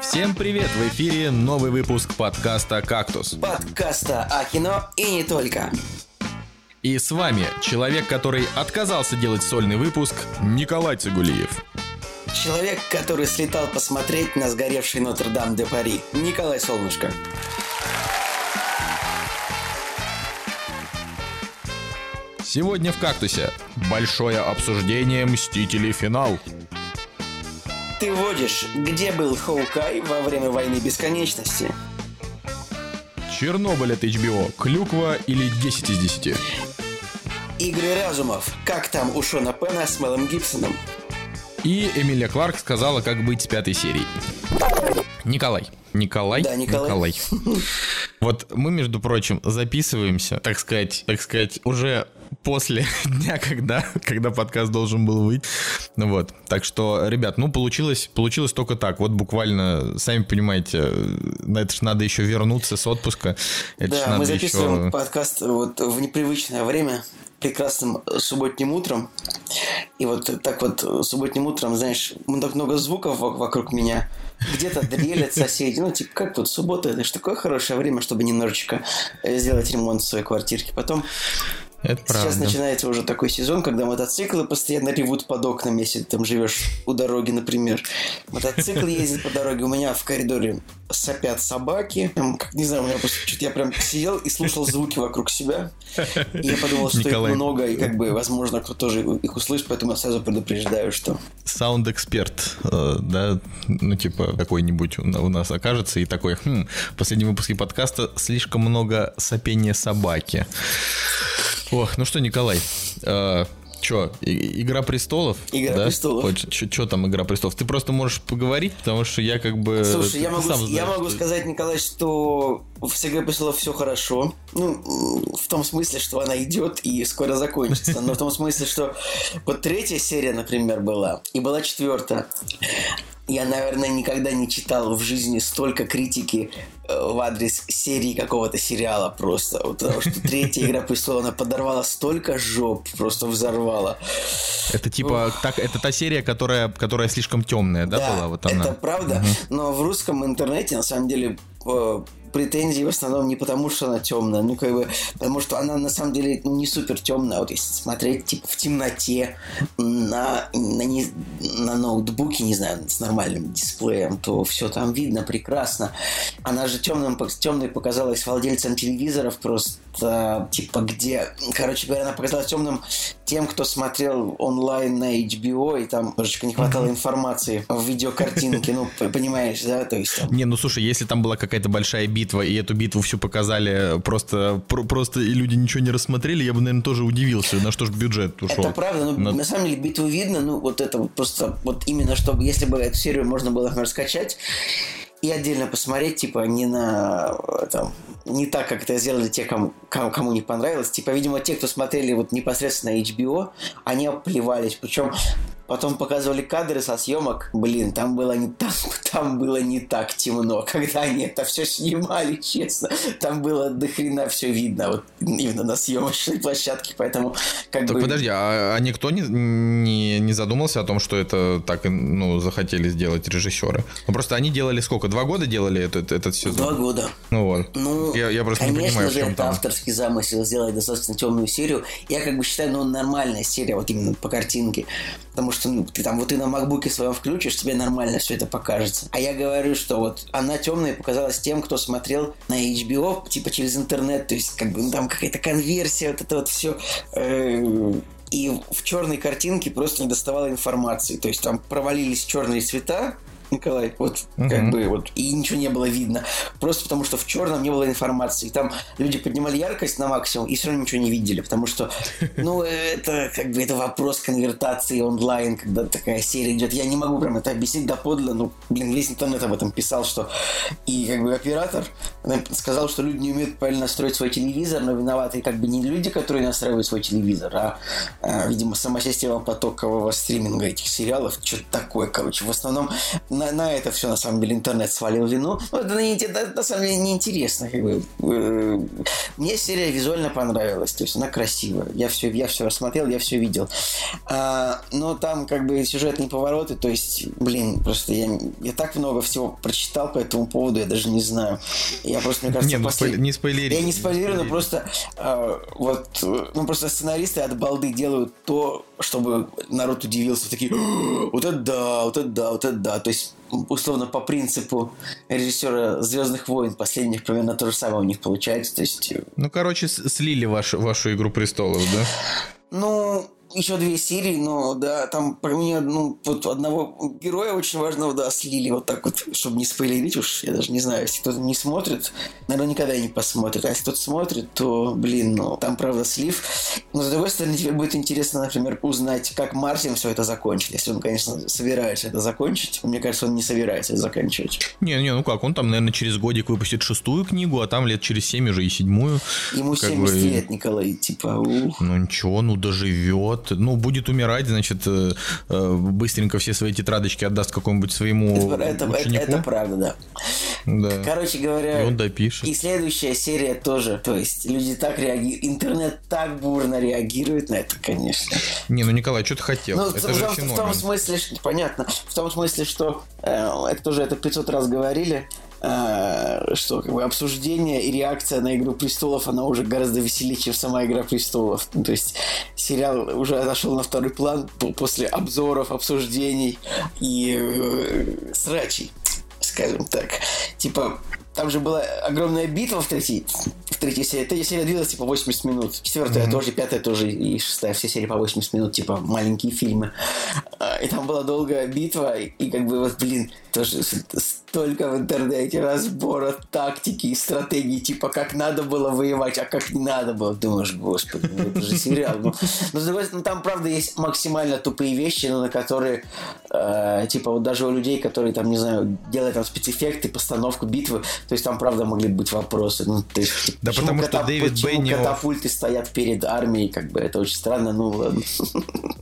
Всем привет! В эфире новый выпуск подкаста «Кактус». Подкаста о кино и не только. И с вами человек, который отказался делать сольный выпуск, Николай Цигулиев. Человек, который слетал посмотреть на сгоревший Нотр-Дам де Пари, Николай Солнышко. Сегодня в «Кактусе» большое обсуждение «Мстители. Финал». Ты водишь, где был Хоукай во время войны бесконечности? Чернобыль от HBO. Клюква или 10 из 10? Игры разумов. Как там у Шона Пена с Мелом Гибсоном? И Эмилия Кларк сказала, как быть с пятой серией. Николай. Николай? Да, Николай. Вот мы, между прочим, записываемся, так сказать, так сказать, уже после дня, когда, когда подкаст должен был выйти. Ну вот. Так что, ребят, ну получилось, получилось только так. Вот буквально, сами понимаете, на это же надо еще вернуться с отпуска. Это да, мы записываем еще... подкаст вот в непривычное время прекрасным субботним утром. И вот так вот субботним утром, знаешь, так много звуков вокруг меня. Где-то дрелят соседи. Ну, типа, как тут суббота? Это же такое хорошее время, чтобы немножечко сделать ремонт в своей квартирке. Потом это Сейчас правда. начинается уже такой сезон, когда мотоциклы постоянно ревут под окнами, если ты там живешь у дороги, например. Мотоцикл ездит по дороге, у меня в коридоре сопят собаки. Там, как, не знаю, у меня просто что-то я прям сидел и слушал звуки вокруг себя. И я подумал, что Николай. их много, и как бы, возможно, кто тоже их услышит, поэтому я сразу предупреждаю, что... Саунд-эксперт, э, да, ну, типа, какой-нибудь у нас окажется, и такой, хм, в последнем выпуске подкаста слишком много сопения собаки. Ох, ну что, Николай, э, Че, Игра престолов? Игра да? престолов. Что там Игра престолов? Ты просто можешь поговорить, потому что я как бы. Слушай, я могу, знаешь, я могу сказать, Николай, что Игрой престолов все хорошо. Ну, в том смысле, что она идет и скоро закончится. Но в том смысле, что вот третья серия, например, была, и была четвертая. Я, наверное, никогда не читал в жизни столько критики э, в адрес серии какого-то сериала просто. Потому что третья Игра престолов, она подорвала столько жоп, просто взорвала. Это типа, так, это та серия, которая, которая слишком темная, да, да была? Вот она. это правда. Угу. Но в русском интернете, на самом деле, э, претензии в основном не потому, что она темная, ну как бы, потому что она на самом деле ну, не супер темная. Вот если смотреть типа в темноте на, на, не, на ноутбуке, не знаю, с нормальным дисплеем, то все там видно прекрасно. Она же темным, темной показалась владельцам телевизоров просто, типа, где, короче говоря, она показалась темным тем, кто смотрел онлайн на HBO, и там немножечко не хватало информации в видеокартинке, ну, понимаешь, да, то есть... Там... Не, ну слушай, если там была какая-то большая битва, битва, и эту битву всю показали просто, про, просто и люди ничего не рассмотрели, я бы, наверное, тоже удивился, на что же бюджет ушел. Это правда, но на... на самом деле битву видно, ну вот это вот просто, вот именно чтобы, если бы эту серию можно было раскачать, и отдельно посмотреть, типа, не на там, не так, как это сделали те, кому, кому не понравилось. Типа, видимо, те, кто смотрели вот непосредственно HBO, они оплевались. Причем Потом показывали кадры со съемок. Блин, там было не там, там было не так темно, когда они это все снимали, честно. Там было до хрена все видно, вот именно на съемочной площадке, поэтому как так бы... подожди, а, а никто не, не, не задумался о том, что это так, ну, захотели сделать режиссеры? Ну, просто они делали сколько? Два года делали этот, этот сезон? Два года. Ну вот. Ну, я, я просто конечно не понимаю, же, в чем это там. авторский замысел сделать достаточно темную серию. Я как бы считаю, ну, нормальная серия, вот именно по картинке. Потому что ну, ты там вот ты на макбуке своем включишь, тебе нормально все это покажется. А я говорю, что вот она темная показалась тем, кто смотрел на HBO, типа через интернет, то есть как бы ну, там какая-то конверсия, вот это вот все. Э, и в черной картинке просто не доставало информации. То есть там провалились черные цвета, Николай. Вот угу. как бы вот и ничего не было видно. Просто потому что в черном не было информации. Там люди поднимали яркость на максимум и все равно ничего не видели, потому что, ну, это как бы это вопрос конвертации онлайн, когда такая серия идет. Я не могу прям это объяснить доподлинно, ну, блин, весь интернет об этом писал, что и как бы оператор сказал, что люди не умеют правильно настроить свой телевизор, но виноваты как бы не люди, которые настраивают свой телевизор, а, а видимо, сама система потокового стриминга этих сериалов, что-то такое, короче. В основном на, на это все, на самом деле, интернет свалил вину. Ну, это, это, на самом деле неинтересно. Как бы. Э, мне серия визуально понравилась, то есть она красивая. Я все, я все рассмотрел, я все видел. А, но там как бы сюжетные повороты, то есть, блин, просто я, я так много всего прочитал по этому поводу, я даже не знаю. Я просто, мне кажется, не, ну, после... не спойлери. Я не спойлерю, но просто а, вот, ну просто сценаристы от балды делают то, чтобы народ удивился, такие, вот это да, вот это да, вот это да. То есть, условно, по принципу режиссера Звездных войн последних примерно то же самое у них получается. То есть... Э, ну, короче, слили вашу, вашу Игру престолов, да? Ну, еще две серии, но да, там про меня, ну, вот одного героя очень важного, да, слили вот так вот, чтобы не спойлерить уж, я даже не знаю, если кто-то не смотрит, наверное, никогда не посмотрит, а если кто-то смотрит, то, блин, ну, там, правда, слив. Но, с другой стороны, тебе будет интересно, например, узнать, как Мартин все это закончил, если он, конечно, собирается это закончить. Мне кажется, он не собирается это заканчивать. Не, не, ну как, он там, наверное, через годик выпустит шестую книгу, а там лет через семь уже и седьмую. Ему 70 бы... лет, Николай, типа, ух. Ну ничего, ну доживет ну, будет умирать, значит, э, э, быстренько все свои тетрадочки отдаст какому-нибудь своему это, ученику. Это, это правда, да. Да. Короче говоря, и он допишет. И следующая серия тоже. То есть люди так реагируют, интернет так бурно реагирует на это, конечно. Не, ну Николай, что ты хотел? Ну, это в, же в, в том смысле, что, понятно, в том смысле, что э, это тоже это 500 раз говорили, что как бы обсуждение и реакция на Игру престолов, она уже гораздо веселее, чем сама Игра престолов. Ну, то есть сериал уже отошел на второй план после обзоров, обсуждений и э, срачей, скажем так. Типа, там же была огромная битва в третьей, в третьей серии. Третья серия длилась типа 80 минут. Четвертая mm-hmm. тоже, пятая тоже и шестая. Все серии по 80 минут, типа маленькие фильмы. А, и там была долгая битва. И как бы вот, блин, тоже столько в интернете разбора тактики и стратегии, типа как надо было воевать, а как не надо было. Думаешь, господи, ну это же сериал. Ну, но с другой стороны, там правда есть максимально тупые вещи, но на которые, э, типа вот даже у людей, которые там, не знаю, делают там спецэффекты, постановку битвы, то есть там правда могли быть вопросы. Ну, есть, да потому катап... что Дэвид почему Беннио... катапульты стоят перед армией, как бы это очень странно, ну ладно.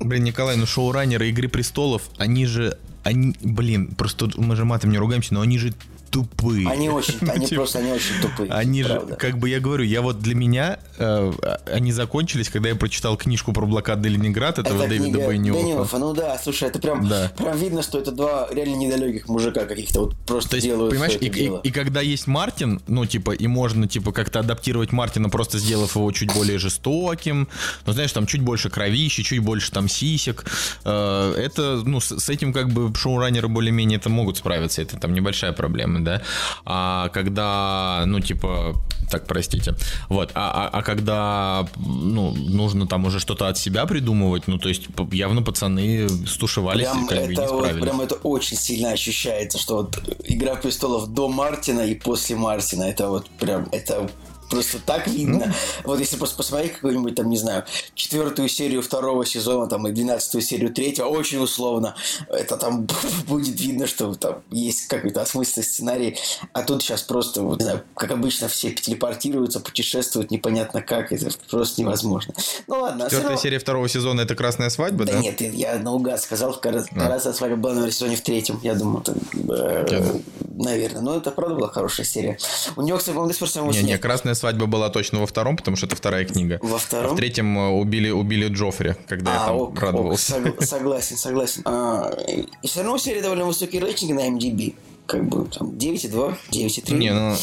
Блин, Николай, ну шоураннеры Игры Престолов, они же они, блин, просто мы же матом не ругаемся, но они же тупые. Они очень, они типа, просто, они очень тупые. Они же, как бы я говорю, я вот для меня э, они закончились, когда я прочитал книжку про блокаду Ленинград этого это Дэвида Бенниофа. Ну да, слушай, это прям, прям видно, что это два реально недалеких мужика каких-то вот просто делают. Понимаешь, и, когда есть Мартин, ну типа, и можно типа как-то адаптировать Мартина, просто сделав его чуть более жестоким, ну знаешь, там чуть больше кровищи, чуть больше там сисек. Э, это, ну, с, с этим как бы шоураннеры более-менее это могут справиться, это там небольшая проблема да, а когда, ну, типа, так, простите, вот, а, а, а когда, ну, нужно там уже что-то от себя придумывать, ну, то есть явно пацаны стушевались прям и как бы не справились. Вот, прям это очень сильно ощущается, что вот Игра престолов до Мартина и после Мартина, это вот прям, это Просто так видно. Ну. Вот если просто посмотреть какую-нибудь там, не знаю, четвертую серию второго сезона, там, и двенадцатую серию третьего, очень условно, это там будет видно, что там есть какой-то осмысленный сценарий. А тут сейчас просто, вот, не знаю, как обычно, все телепортируются, путешествуют непонятно как, это просто невозможно. Ну ладно. Четвертая равно... серия второго сезона это красная свадьба, да? Да нет, я наугад сказал, красная свадьба была, наверное, в сезоне в третьем, я думаю, там, э, наверное. Но это правда была хорошая серия. У него, кстати, по-моему, до сих пор Не, не, красная свадьба была точно во втором, потому что это вторая книга. Во втором? А в третьем э, убили, убили Джоффри, когда а, я там ок, радовался. Ок, согласен, согласен. А, и все равно у серии довольно высокие рейтинги на MDB как бы там 9,2, 9,3. Не, ну...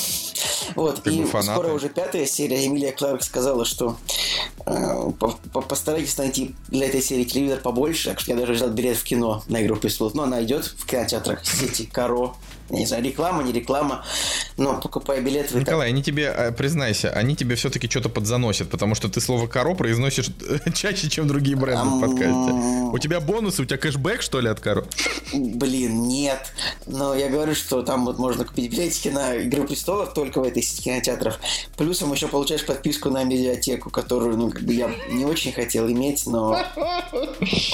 Вот, и скоро уже пятая серия. Эмилия Кларк сказала, что э, постарайтесь найти для этой серии телевизор побольше, так что я даже взял билет в кино на «Игру престолов». Но она идет в кинотеатрах сети «Каро», не знаю, реклама, не реклама, но покупая билет... Вы Николай, так... они тебе, э, признайся, они тебе все-таки что-то подзаносят, потому что ты слово «коро» произносишь чаще, чем другие бренды в подкасте. У тебя бонусы, у тебя кэшбэк, что ли, от «коро»? Блин, нет. Но я говорю, что там вот можно купить билетики на «Игру престолов» только в этой сети кинотеатров. Плюсом еще получаешь подписку на медиатеку, которую, ну, как бы я не очень хотел иметь, но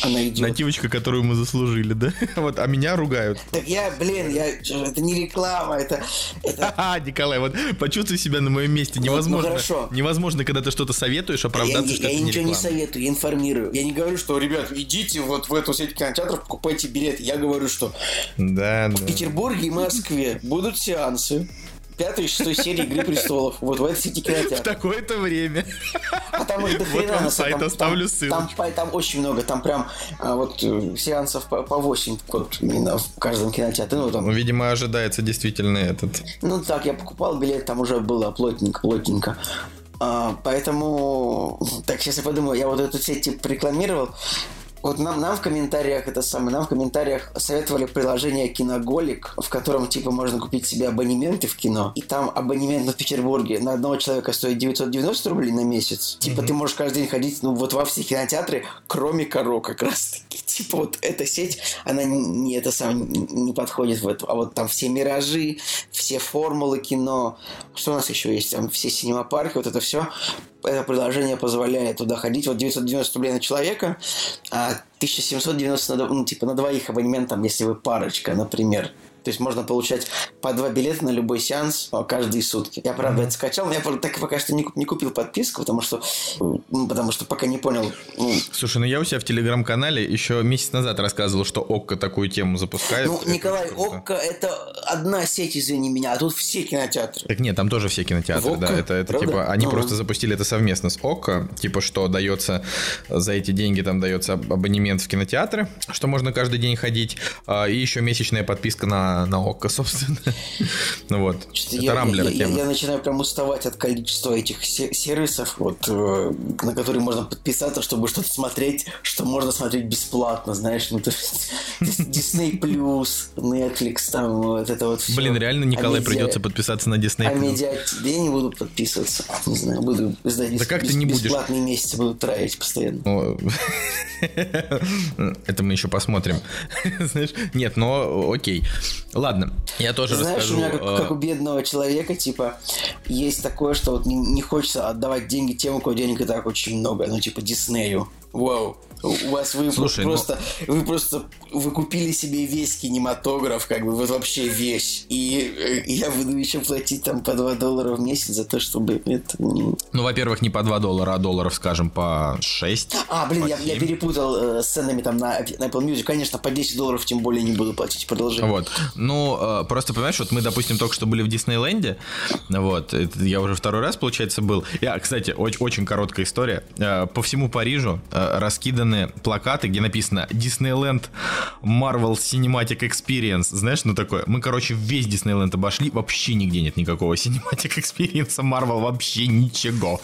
она идет. Нативочка, которую мы заслужили, да? Вот, а меня ругают. Так я, блин, я это не реклама, это... это... Николай, вот почувствуй себя на моем месте. Невозможно, ну, хорошо. невозможно, когда ты что-то советуешь, оправдаться, я, что я, это я не ничего реклама. не советую, я информирую. Я не говорю, что, ребят, идите вот в эту сеть кинотеатров, покупайте билет. Я говорю, что да, в да. Петербурге и Москве будут сеансы пятой и шестой серии «Игры престолов». Вот в этой сети кинотеатр. В такое-то время. А там их до Вот хрена, вам на сайт там, оставлю там, ссылочку. Там, там очень много, там прям а, вот э, сеансов по, по 8 вот, именно в каждом кинотеатре. Ну, там, Ну, видимо, ожидается действительно этот. ну так, я покупал билет, там уже было плотненько, плотненько. А, поэтому, так, сейчас я подумаю, я вот эту сеть типа рекламировал. Вот нам, нам в комментариях, это самое, нам в комментариях советовали приложение Киноголик, в котором, типа, можно купить себе абонементы в кино. И там абонемент в Петербурге на одного человека стоит 990 рублей на месяц. Типа, ты можешь каждый день ходить, ну, вот во все кинотеатры, кроме Коро как раз таки. Типа, вот эта сеть, она не, это сам не подходит в эту. А вот там все миражи, все формулы кино. Что у нас еще есть? Там все синемапарки, вот это все это приложение позволяет туда ходить. Вот 990 рублей на человека, а 1790 на, ну, типа на двоих абонемент, там, если вы парочка, например. То есть можно получать по два билета на любой сеанс каждые сутки. Я, правда, это скачал, но я так пока что не, не купил подписку, потому что, потому что пока не понял. Ну, Слушай, ну я у себя в телеграм-канале еще месяц назад рассказывал, что ОККО такую тему запускает. ну, Это Николай, круто. ОККО это одна сеть, извини меня, а тут все кинотеатры. Так нет, там тоже все кинотеатры, В да. ОККО? Это, это Правда? типа, они Ну, просто ну. запустили это совместно с ОККО, типа, что дается за эти деньги, там дается аб- абонемент в кинотеатры, что можно каждый день ходить, а, и еще месячная подписка на, на ОККО, собственно. Ну вот, Что-то это я, Рамблер я, тема. я начинаю прям уставать от количества этих се- сервисов, вот, э, на которые можно подписаться, чтобы что-то смотреть, что можно смотреть бесплатно, знаешь, ну, то есть Disney+, Netflix, там, вот это вот все. Блин, реально, Николай, А придется подписаться на Disney+. А медиа... Я не буду подписываться, не знаю, буду ждать Да как ты не будешь? бесплатные месяцы буду тратить постоянно. Это мы еще посмотрим. Знаешь, нет, но окей. Ладно, я тоже Знаешь, расскажу. у меня как, э, как у бедного человека, типа, есть такое, что вот не, не хочется отдавать деньги тем, у кого денег и так очень много, ну, типа, Диснею. Вау. У вас вы Слушай, ну- просто, вы просто, вы купили себе весь кинематограф, как бы, вот вообще весь. И э, я буду еще платить там по 2 доллара в месяц за то, чтобы это... Ну, во-первых, не по 2 доллара, а долларов, скажем, по 6. А, блин, я, я 7. перепутал э, с ценами там на, на Apple Music. Конечно, по 10 долларов тем более не буду платить. Продолжение. Вот. Ну, э, просто понимаешь, вот мы, допустим, только что были в Диснейленде. Вот. Это я уже второй раз, получается, был. Я, кстати, очень, очень короткая история. Э, По всему Парижу э, раскиданы плакаты, где написано Диснейленд Marvel Cinematic Experience. Знаешь, ну такое. Мы, короче, весь Диснейленд обошли. Вообще нигде нет никакого Cinematic Experience Marvel. Вообще ничего.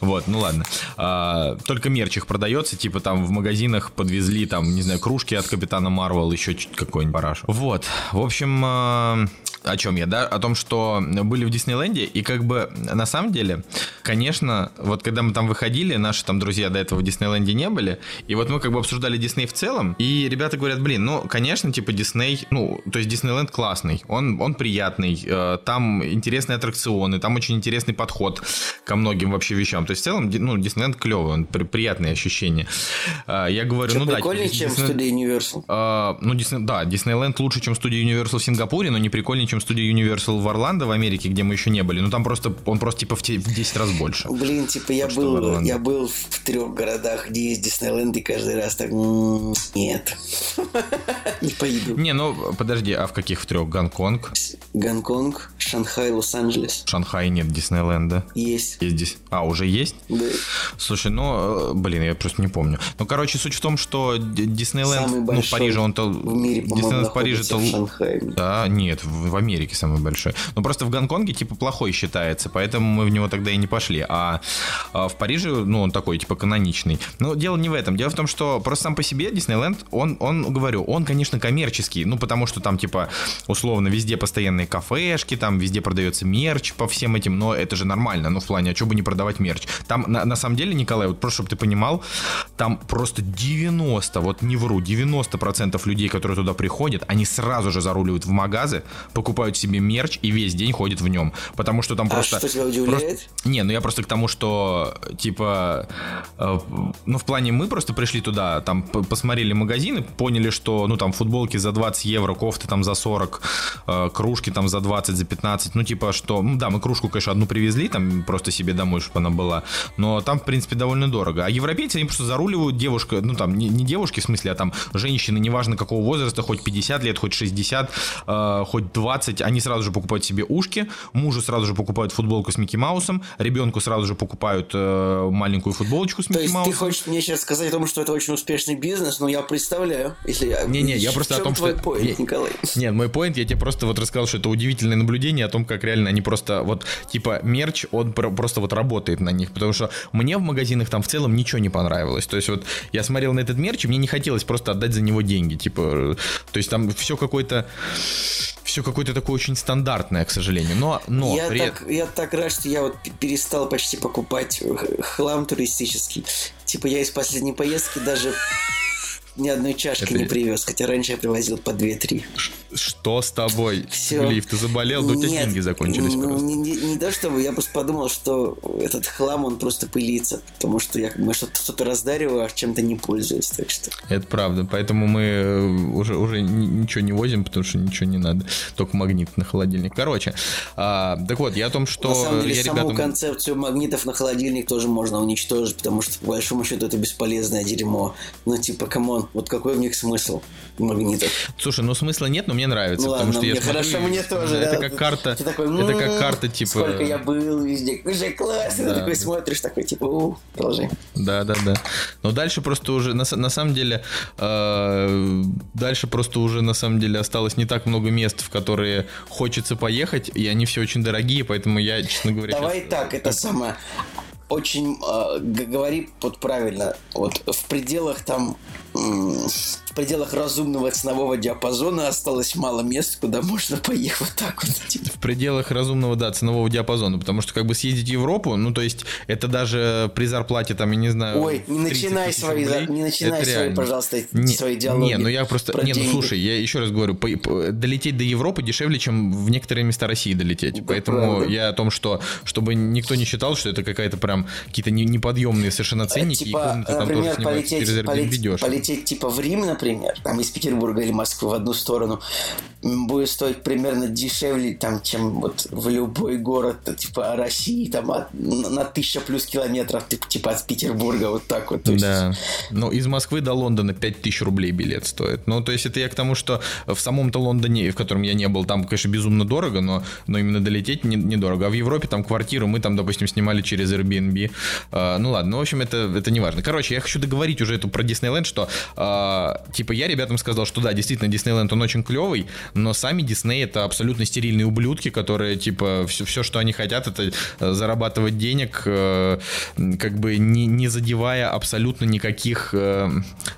Вот, ну ладно. А, Только мерч их продается. Типа там в магазинах подвезли там, не знаю, кружки от Капитана Марвел, еще чуть какой-нибудь параш. Вот. В общем, э, о чем я, да? О том, что были в Диснейленде, и как бы на самом деле, конечно, вот когда мы там выходили, наши там друзья до этого в Диснейленде не были, и вот мы как бы обсуждали Дисней в целом, и ребята говорят, блин, ну, конечно, типа Дисней, ну, то есть Диснейленд классный, он, он приятный, э, там интересные аттракционы, там очень интересный подход ко многим вообще вещам, то есть в целом, ну, Диснейленд клевый, он при- приятные ощущения. А, Я говорю, Что ну да, прикольнее, типа, чем Дисней- студия Universal. а, ну, Дисней, да, Диснейленд лучше, чем студия Universal в Сингапуре, но не прикольнее, чем студия Universal в Орландо, в Америке, где мы еще не были. Ну, там просто, он просто типа в, те- в 10 раз больше. Блин, типа я был, я был в трех городах, где есть Диснейленд, и каждый раз так «М, нет, не поеду. Не, ну, подожди, а в каких в трех? Гонконг? Гонконг, Шанхай, Лос-Анджелес В Шанхае нет Диснейленда. есть. Есть здесь. А, уже есть? Да. Слушай, ну, э, блин, я просто не помню. Ну, короче, суть в том, что Диснейленд, ну, в Париже он-то... в мире, Диснейленд в Париже находится в Шанхае. Да, нет, в, в Америке самый большой. Но просто в Гонконге типа плохой считается, поэтому мы в него тогда и не пошли. А, а в Париже, ну, он такой типа каноничный. Но дело не в этом. Дело в том, что просто сам по себе Диснейленд, он, он, говорю, он, конечно, коммерческий. Ну, потому что там типа условно везде постоянные кафешки, там везде продается мерч по всем этим, но это же нормально. Ну, в плане, а что бы не продавать мерч? Там, на, на самом деле, Николай, вот просто, чтобы ты понимал, там просто 90, вот не вру, 90% людей, которые туда приходят, они сразу же заруливают в магазы, покупают покупают себе мерч и весь день ходят в нем. Потому что там а просто... что тебя удивляет? Просто... Не, ну я просто к тому, что, типа, э, ну в плане мы просто пришли туда, там посмотрели магазины, поняли, что, ну там футболки за 20 евро, кофты там за 40, э, кружки там за 20, за 15, ну типа, что, ну да, мы кружку, конечно, одну привезли, там просто себе домой, чтобы она была, но там, в принципе, довольно дорого. А европейцы, они просто заруливают девушка, ну там, не, не девушки в смысле, а там женщины, неважно какого возраста, хоть 50 лет, хоть 60, э, хоть 20, они сразу же покупают себе ушки, мужу сразу же покупают футболку с Микки Маусом, ребенку сразу же покупают э, маленькую футболочку с Микки Маусом. То есть ты хочешь мне сейчас сказать о том, что это очень успешный бизнес, но я представляю, если... Не-не, я просто о том, твой что... Point, Николай? Нет, мой поинт, я тебе просто вот рассказал, что это удивительное наблюдение о том, как реально они просто вот, типа, мерч, он просто вот работает на них, потому что мне в магазинах там в целом ничего не понравилось. То есть вот я смотрел на этот мерч, и мне не хотелось просто отдать за него деньги, типа, то есть там все какое-то все какое-то такое очень стандартное, к сожалению. Но, но я, при... так, я так рад, что я вот перестал почти покупать хлам туристический. Типа я из последней поездки даже ни одной чашки это... не привез, хотя раньше я привозил по 2-3. Что с тобой? Все. Глиф, ты заболел, да у тебя деньги закончились ну, просто. Не, не, не то чтобы, я просто подумал, что этот хлам, он просто пылится, потому что я бы что-то, что раздариваю, а чем-то не пользуюсь, так что... Это правда, поэтому мы э, уже, уже ничего не возим, потому что ничего не надо, только магнит на холодильник. Короче, а, так вот, я о том, что... На самом деле, я саму ребятам... концепцию магнитов на холодильник тоже можно уничтожить, потому что, по большому счету, это бесполезное дерьмо. Ну, типа, come on, вот какой в них смысл магнитов? Слушай, ну смысла нет, но мне нравится, ну, потому ладно, что мне я смотрю, хорошо, мне тоже. Это да, как карта, ты такой, это как карта, типа... Сколько я был везде, уже классно, да. ты такой смотришь, такой, типа, у, продолжай. Да, да, да. Но дальше просто уже, на, на самом деле, э, дальше просто уже, на самом деле, осталось не так много мест, в которые хочется поехать, и они все очень дорогие, поэтому я, честно говоря... Давай сейчас... так, это самое очень э, говори вот правильно, вот в пределах там в пределах разумного ценового диапазона осталось мало мест, куда можно поехать вот так вот. Типа. В пределах разумного, да, ценового диапазона, потому что как бы съездить в Европу, ну то есть это даже при зарплате там, я не знаю. Ой, не начинай свои, рублей, не начинай свои, реально. пожалуйста, не, свои диалоги. Не, ну я просто, не, ну слушай, я еще раз говорю, по, по, долететь до Европы дешевле, чем в некоторые места России долететь, это поэтому правда. я о том, что чтобы никто не считал, что это какая-то прям какие-то неподъемные совершенно ценники типа, и комнаты там тоже снимаются через Airbnb дешево. Полететь типа в Рим, например, там из Петербурга или Москвы в одну сторону, будет стоить примерно дешевле, там, чем вот в любой город, типа России, там, от, на тысяча плюс километров, типа от Петербурга, вот так вот. Да. Ну, из Москвы до Лондона 5000 рублей билет стоит. Ну, то есть это я к тому, что в самом-то Лондоне, в котором я не был, там, конечно, безумно дорого, но, но именно долететь недорого. Не а в Европе там квартиру мы там, допустим, снимали через Airbnb. Uh, ну ладно, ну, в общем, это, это не важно. Короче, я хочу договорить уже эту про Диснейленд, что uh, типа я ребятам сказал, что да, действительно, Диснейленд, он очень клевый, но сами Дисней это абсолютно стерильные ублюдки, которые, типа, все, все что они хотят, это э, зарабатывать денег, э, как бы не, не задевая абсолютно никаких э,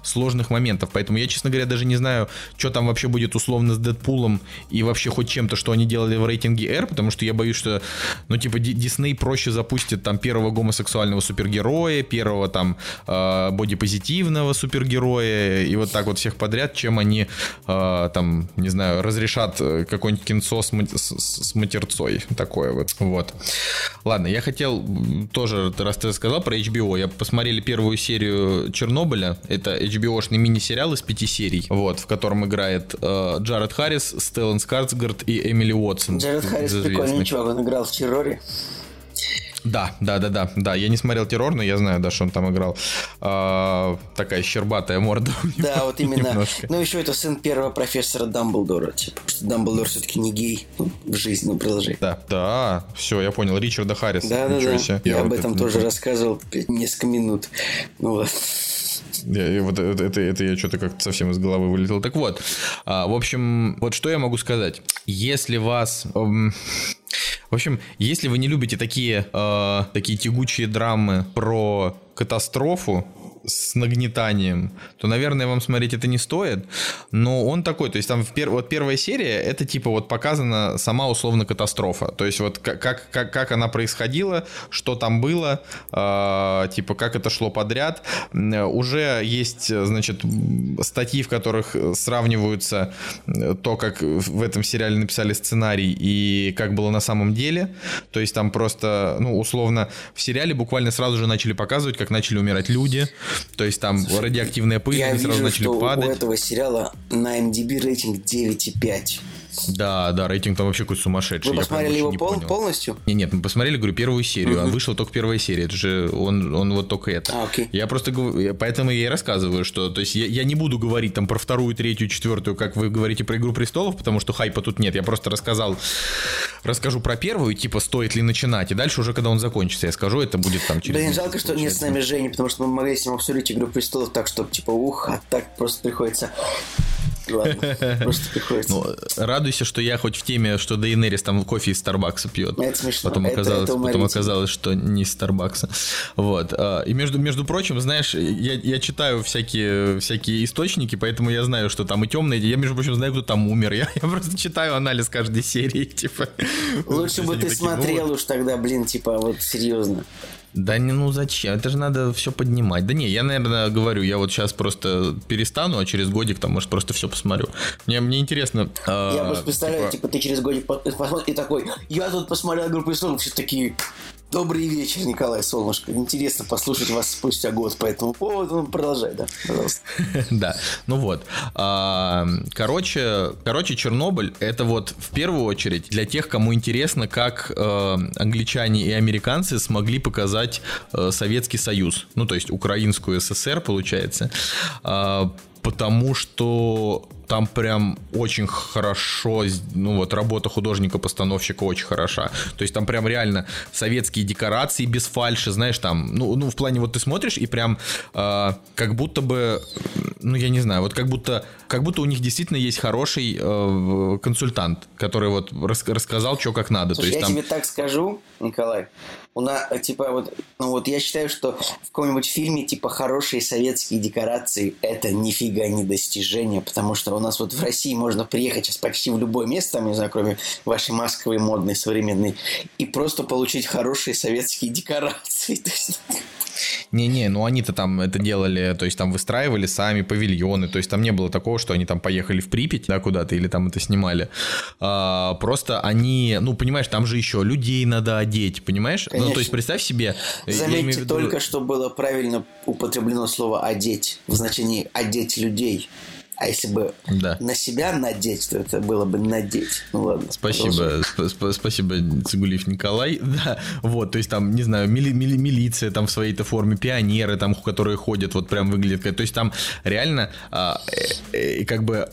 сложных моментов. Поэтому я, честно говоря, даже не знаю, что там вообще будет условно с Дэдпулом и вообще хоть чем-то, что они делали в рейтинге R, потому что я боюсь, что, ну, типа, Дисней проще запустит там первого гомосексуального супергероя, первого там бодипозитивного супергероя и вот так вот всех подряд, чем они там, не знаю, разрешат э, какое-нибудь кинцо с, с, с матерцой. Такое вот. Вот. Ладно, я хотел тоже, раз ты сказал про HBO, я посмотрели первую серию Чернобыля. Это HBO-шный мини-сериал из пяти серий, вот, в котором играет э, Джаред Харрис, Стеллан Скарсгард и Эмили Уотсон. Джаред Харрис прикольный чувак, он играл в терроре. Да, да, да, да, да. Я не смотрел террор, но я знаю, да, что он там играл. А, такая щербатая морда. Да, вот именно. Немножко. Ну, еще это сын первого профессора Дамблдора. Типа, что Дамблдор все-таки не гей ну, в жизни, ну. Да, да, все, я понял. Ричарда Харриса. Да, да, да. Я, я об этом это тоже рассказывал несколько минут. Ну вот. Я, вот это, это, это я что-то как-то совсем из головы вылетел. Так вот, а, в общем, вот что я могу сказать. Если вас... Эм, в общем, если вы не любите такие, э, такие тягучие драмы про катастрофу, с нагнетанием, то, наверное, вам смотреть это не стоит. Но он такой, то есть там в пер... вот первая серия, это типа вот показана сама условно катастрофа. То есть вот как, как, как она происходила, что там было, э, типа как это шло подряд. Уже есть, значит, статьи, в которых сравниваются то, как в этом сериале написали сценарий и как было на самом деле. То есть там просто, ну, условно, в сериале буквально сразу же начали показывать, как начали умирать люди. То есть там радиоактивная пыль, Я они сразу вижу, начали что падать. у этого сериала на MDB рейтинг 9,5. Да, да, рейтинг там вообще какой-то сумасшедший. Вы Я посмотрели вообще его не пол- понял. полностью? Не, нет, мы посмотрели, говорю, первую серию, а вышла только первая серия. Это же он, он вот только это. А, окей. Я просто говорю, я- поэтому я и рассказываю, что, то есть я, я не буду говорить там про вторую, третью, четвертую, как вы говорите про Игру престолов, потому что хайпа тут нет. Я просто рассказал, расскажу про первую, типа стоит ли начинать, и дальше уже когда он закончится, я скажу, это будет там через. Блин, жалко, что нет с нами Жени, потому что мы могли с ним обсудить Игру престолов так, чтобы типа ух, а так просто приходится. Ладно, просто приходится. Ну, радуйся, что я хоть в теме, что Дейнерис там кофе из Старбакса пьет. Это смешно. Потом Это- оказалось, это потом уморительно. оказалось, что не из Старбакса. Вот. а, И между, между прочим, знаешь, я, я читаю всякие, всякие источники, поэтому я знаю, что там и темные. Я, между прочим, знаю, кто там умер. Я, я просто читаю анализ каждой серии, типа. Лучше бы ты смотрел уж тогда, блин, типа вот серьезно. Да не, ну зачем? Это же надо все поднимать. Да не, я, наверное, говорю, я вот сейчас просто перестану, а через годик там, может, просто все посмотрю. Мне, мне интересно. а, Я просто представляю, типа, типа ты через годик по- посмотришь и такой, я тут посмотрел Игру престолов, все такие, добрый вечер, Николай Солнышко. Интересно послушать вас спустя год по этому поводу. Ну, продолжай, да, пожалуйста. Да, ну вот. А, Короче, короче, Чернобыль это вот в первую очередь для тех, кому интересно, как э, англичане и американцы смогли показать э, Советский Союз, ну то есть Украинскую ССР, получается. А, Потому что там прям очень хорошо, ну вот работа художника-постановщика очень хороша. То есть там прям реально советские декорации без фальши, знаешь, там, ну, ну в плане вот ты смотришь и прям э, как будто бы, ну я не знаю, вот как будто, как будто у них действительно есть хороший э, консультант, который вот рас- рассказал, что как надо. Слушай, То есть я там... тебе так скажу, Николай. У нас, типа, вот, ну вот я считаю, что в каком-нибудь фильме, типа, хорошие советские декорации это нифига не достижение, потому что у нас вот в России можно приехать сейчас почти в любое место, там, не знаю, кроме вашей Москвы модной, современной, и просто получить хорошие советские декорации. То есть, Не-не, ну они-то там это делали, то есть там выстраивали сами павильоны, то есть там не было такого, что они там поехали в Припять, да, куда-то, или там это снимали. А, просто они, ну, понимаешь, там же еще людей надо одеть, понимаешь? Ну, Конечно. то есть представь себе... Заметьте виду- только, что было правильно употреблено слово «одеть» в значении «одеть людей». А если бы Да. на себя надеть, то это было бы надеть. Ну ладно. Спасибо, сп- сп- спасибо, Цигулиев Николай. Да, вот, то есть там, не знаю, мили- мили- милиция там в своей-то форме, пионеры там, которые ходят, вот прям выглядят, то есть там реально а, э, э, как бы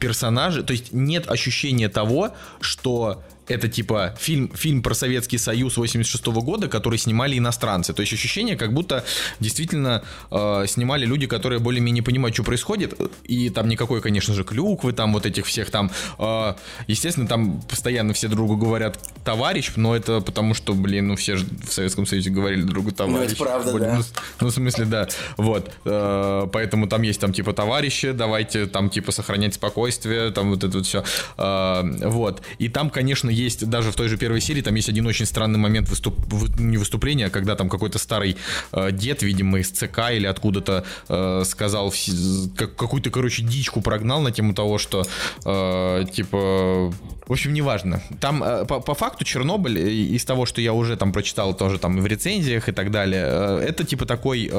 персонажи, то есть нет ощущения того, что это типа фильм, фильм про Советский Союз 86 года, который снимали иностранцы. То есть ощущение, как будто действительно э, снимали люди, которые более-менее понимают, что происходит. И там никакой, конечно же, клюквы, там вот этих всех там. э, естественно, там постоянно все другу говорят товарищ, но это потому что, блин, ну все же в Советском Союзе говорили другу товарищ. правда, Более- да. ну, ну, в смысле, да. Вот. Э, Поэтому там есть там типа товарищи, давайте там типа сохранять спокойствие, там вот это вот все. Вот. И там, конечно, есть даже в той же первой серии, там есть один очень странный момент выступ... вы- не выступления, когда там какой-то старый э, дед, видимо, из ЦК или откуда-то э, сказал как- какую-то, короче, дичку прогнал на тему того, что э, типа... В общем, неважно. Там э, по, по факту Чернобыль, э, из того, что я уже там прочитал тоже там в рецензиях и так далее, э, это типа такой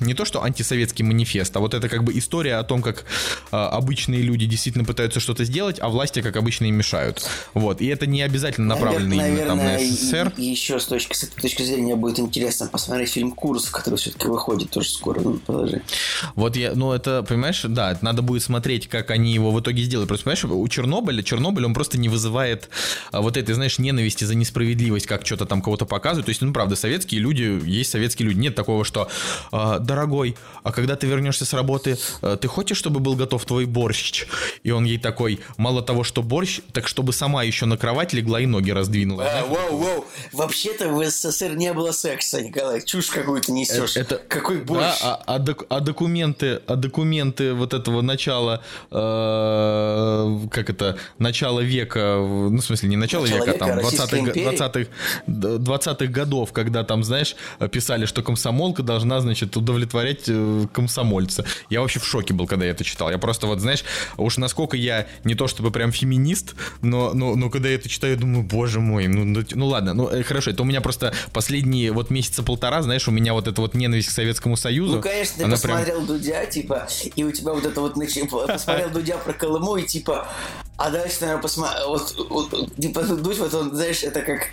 не то что антисоветский манифест, а вот это как бы история о том, как обычные люди действительно пытаются что-то сделать, а власти как обычно им мешают. Вот. И это не обязательно направлено Навер- именно там на наверное, и- СССР. и еще с точки, с этой точки зрения будет интересно посмотреть фильм «Курс», который все-таки выходит тоже скоро. Ну, положи. Вот я, ну это, понимаешь, да, надо будет смотреть, как они его в итоге сделают. Просто, понимаешь, у Чернобыля, Чернобыль, он просто не вызывает а, вот этой, знаешь, ненависти за несправедливость, как что-то там кого-то показывают. То есть, ну, правда, советские люди, есть советские люди. Нет такого, что, а, дорогой, а когда ты вернешься с работы, а, ты хочешь, чтобы был готов твой борщ? И он ей такой, мало того, что борщ, так чтобы сама еще на кровать кровать легла и ноги раздвинула. А, воу, воу. Вообще-то в СССР не было секса, Николай. Чушь какую-то несешь. Это, Какой борщ? Да, а, а, док, а документы, а документы вот этого начала, э, как это, начала века, ну, в смысле, не начала века, века, там, 20-х 20 20 годов, когда там, знаешь, писали, что комсомолка должна, значит, удовлетворять э, комсомольца. Я вообще в шоке был, когда я это читал. Я просто вот, знаешь, уж насколько я не то чтобы прям феминист, но, но, но когда я это читаю, я думаю, боже мой, ну, ну, ну ладно, ну э, хорошо, это у меня просто последние вот месяца полтора, знаешь, у меня вот эта вот ненависть к Советскому Союзу. Ну, конечно, ты посмотрел прям... Дудя, типа, и у тебя вот это вот, посмотрел Дудя про Колыму, и типа, а дальше, наверное, посмотри, вот, вот, типа, Дудь, вот он, знаешь, это как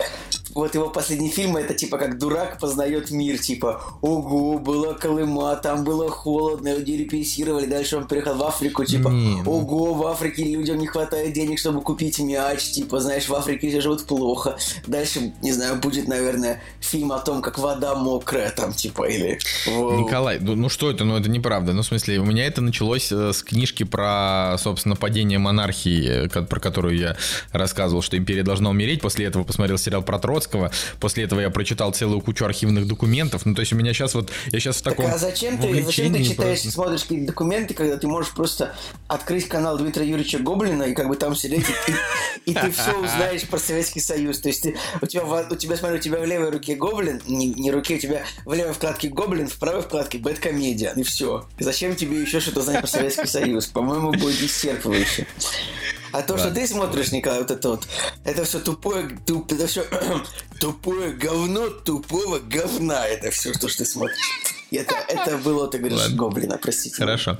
вот его последний фильм, это типа как дурак познает мир, типа, ого, была Колыма, там было холодно, люди репрессировали, дальше он приехал в Африку, типа, не, ну... ого, в Африке людям не хватает денег, чтобы купить мяч, типа, знаешь, в Африке все живут плохо. Дальше, не знаю, будет, наверное, фильм о том, как вода мокрая, там, типа, или... Николай, ну, ну что это, ну это неправда, ну в смысле, у меня это началось э, с книжки про, собственно, падение монархии, э, про которую я рассказывал, что империя должна умереть, после этого посмотрел сериал про Троцкого. После этого я прочитал целую кучу архивных документов. Ну, то есть у меня сейчас вот, я сейчас в таком так, а зачем ты, зачем ты читаешь, просто... смотришь какие-то документы, когда ты можешь просто открыть канал Дмитрия Юрьевича Гоблина и как бы там сидеть, и, и ты все узнаешь про Советский Союз. То есть у тебя, у тебя, смотри, у тебя в левой руке Гоблин, не, не руке, у тебя в левой вкладке Гоблин, в правой вкладке Бэткомедиан, и все. Зачем тебе еще что-то знать про Советский Союз? По-моему, будет исчерпывающе. А то, что ты смотришь, Николай, вот это вот, это все тупое, туп, это все тупое говно тупого говна. Это все, что ты смотришь. Это, это было, ты говоришь, Ладно. гоблина, простите. Хорошо,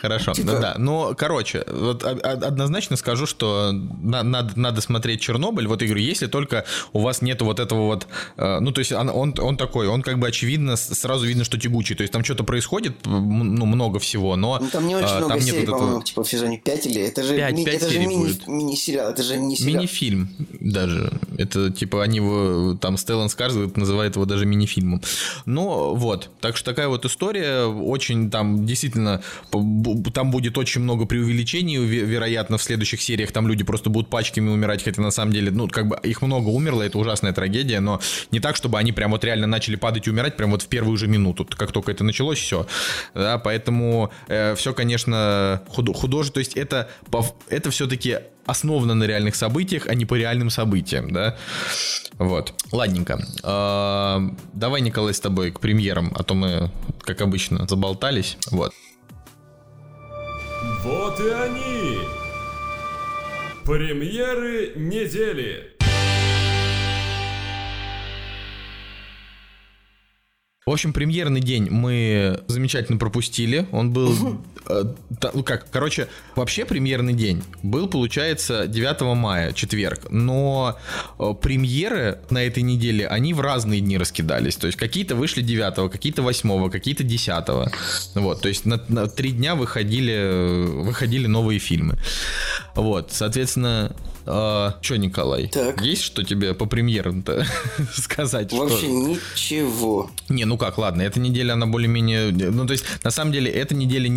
хорошо. Типа... Ну да, но, короче, вот однозначно скажу, что на, надо, надо смотреть Чернобыль. Вот, я говорю, если только у вас нету вот этого вот... Э, ну, то есть он, он, он такой, он как бы очевидно, сразу видно, что тягучий. То есть там что-то происходит, ну, много всего, но... Ну, там не очень а, много там серий, по-моему, этого... типа в сезоне 5 или... Это же, 5, ми... 5 это же мини, мини-сериал, это же не сериал. Мини-фильм даже. Это, типа, они его... Там Стеллан Скарсгард называет его даже мини-фильмом. Ну, вот. Так что такая вот история, очень там действительно, там будет очень много преувеличений, вероятно, в следующих сериях там люди просто будут пачками умирать, хотя на самом деле, ну, как бы их много умерло, это ужасная трагедия, но не так, чтобы они прям вот реально начали падать и умирать прям вот в первую же минуту, как только это началось, все, да, поэтому э, все, конечно, худ, художе, то есть это, это все-таки основано на реальных событиях, а не по реальным событиям, да. Вот. Ладненько. А, давай, Николай, с тобой к премьерам, а то мы, как обычно, заболтались. Вот. Вот и они! Премьеры недели! В общем, премьерный день мы замечательно пропустили. Он был... Э, ну как, короче, вообще премьерный день был, получается, 9 мая, четверг. Но э, премьеры на этой неделе, они в разные дни раскидались. То есть какие-то вышли 9, какие-то 8, какие-то 10. Вот, то есть на, на 3 дня выходили, выходили новые фильмы. Вот, соответственно, а, что, Николай? Так. Есть что тебе по премьерам-то сказать? Вообще что... ничего. Не, ну как, ладно, эта неделя, она более-менее... Ну, то есть, на самом деле, эта неделя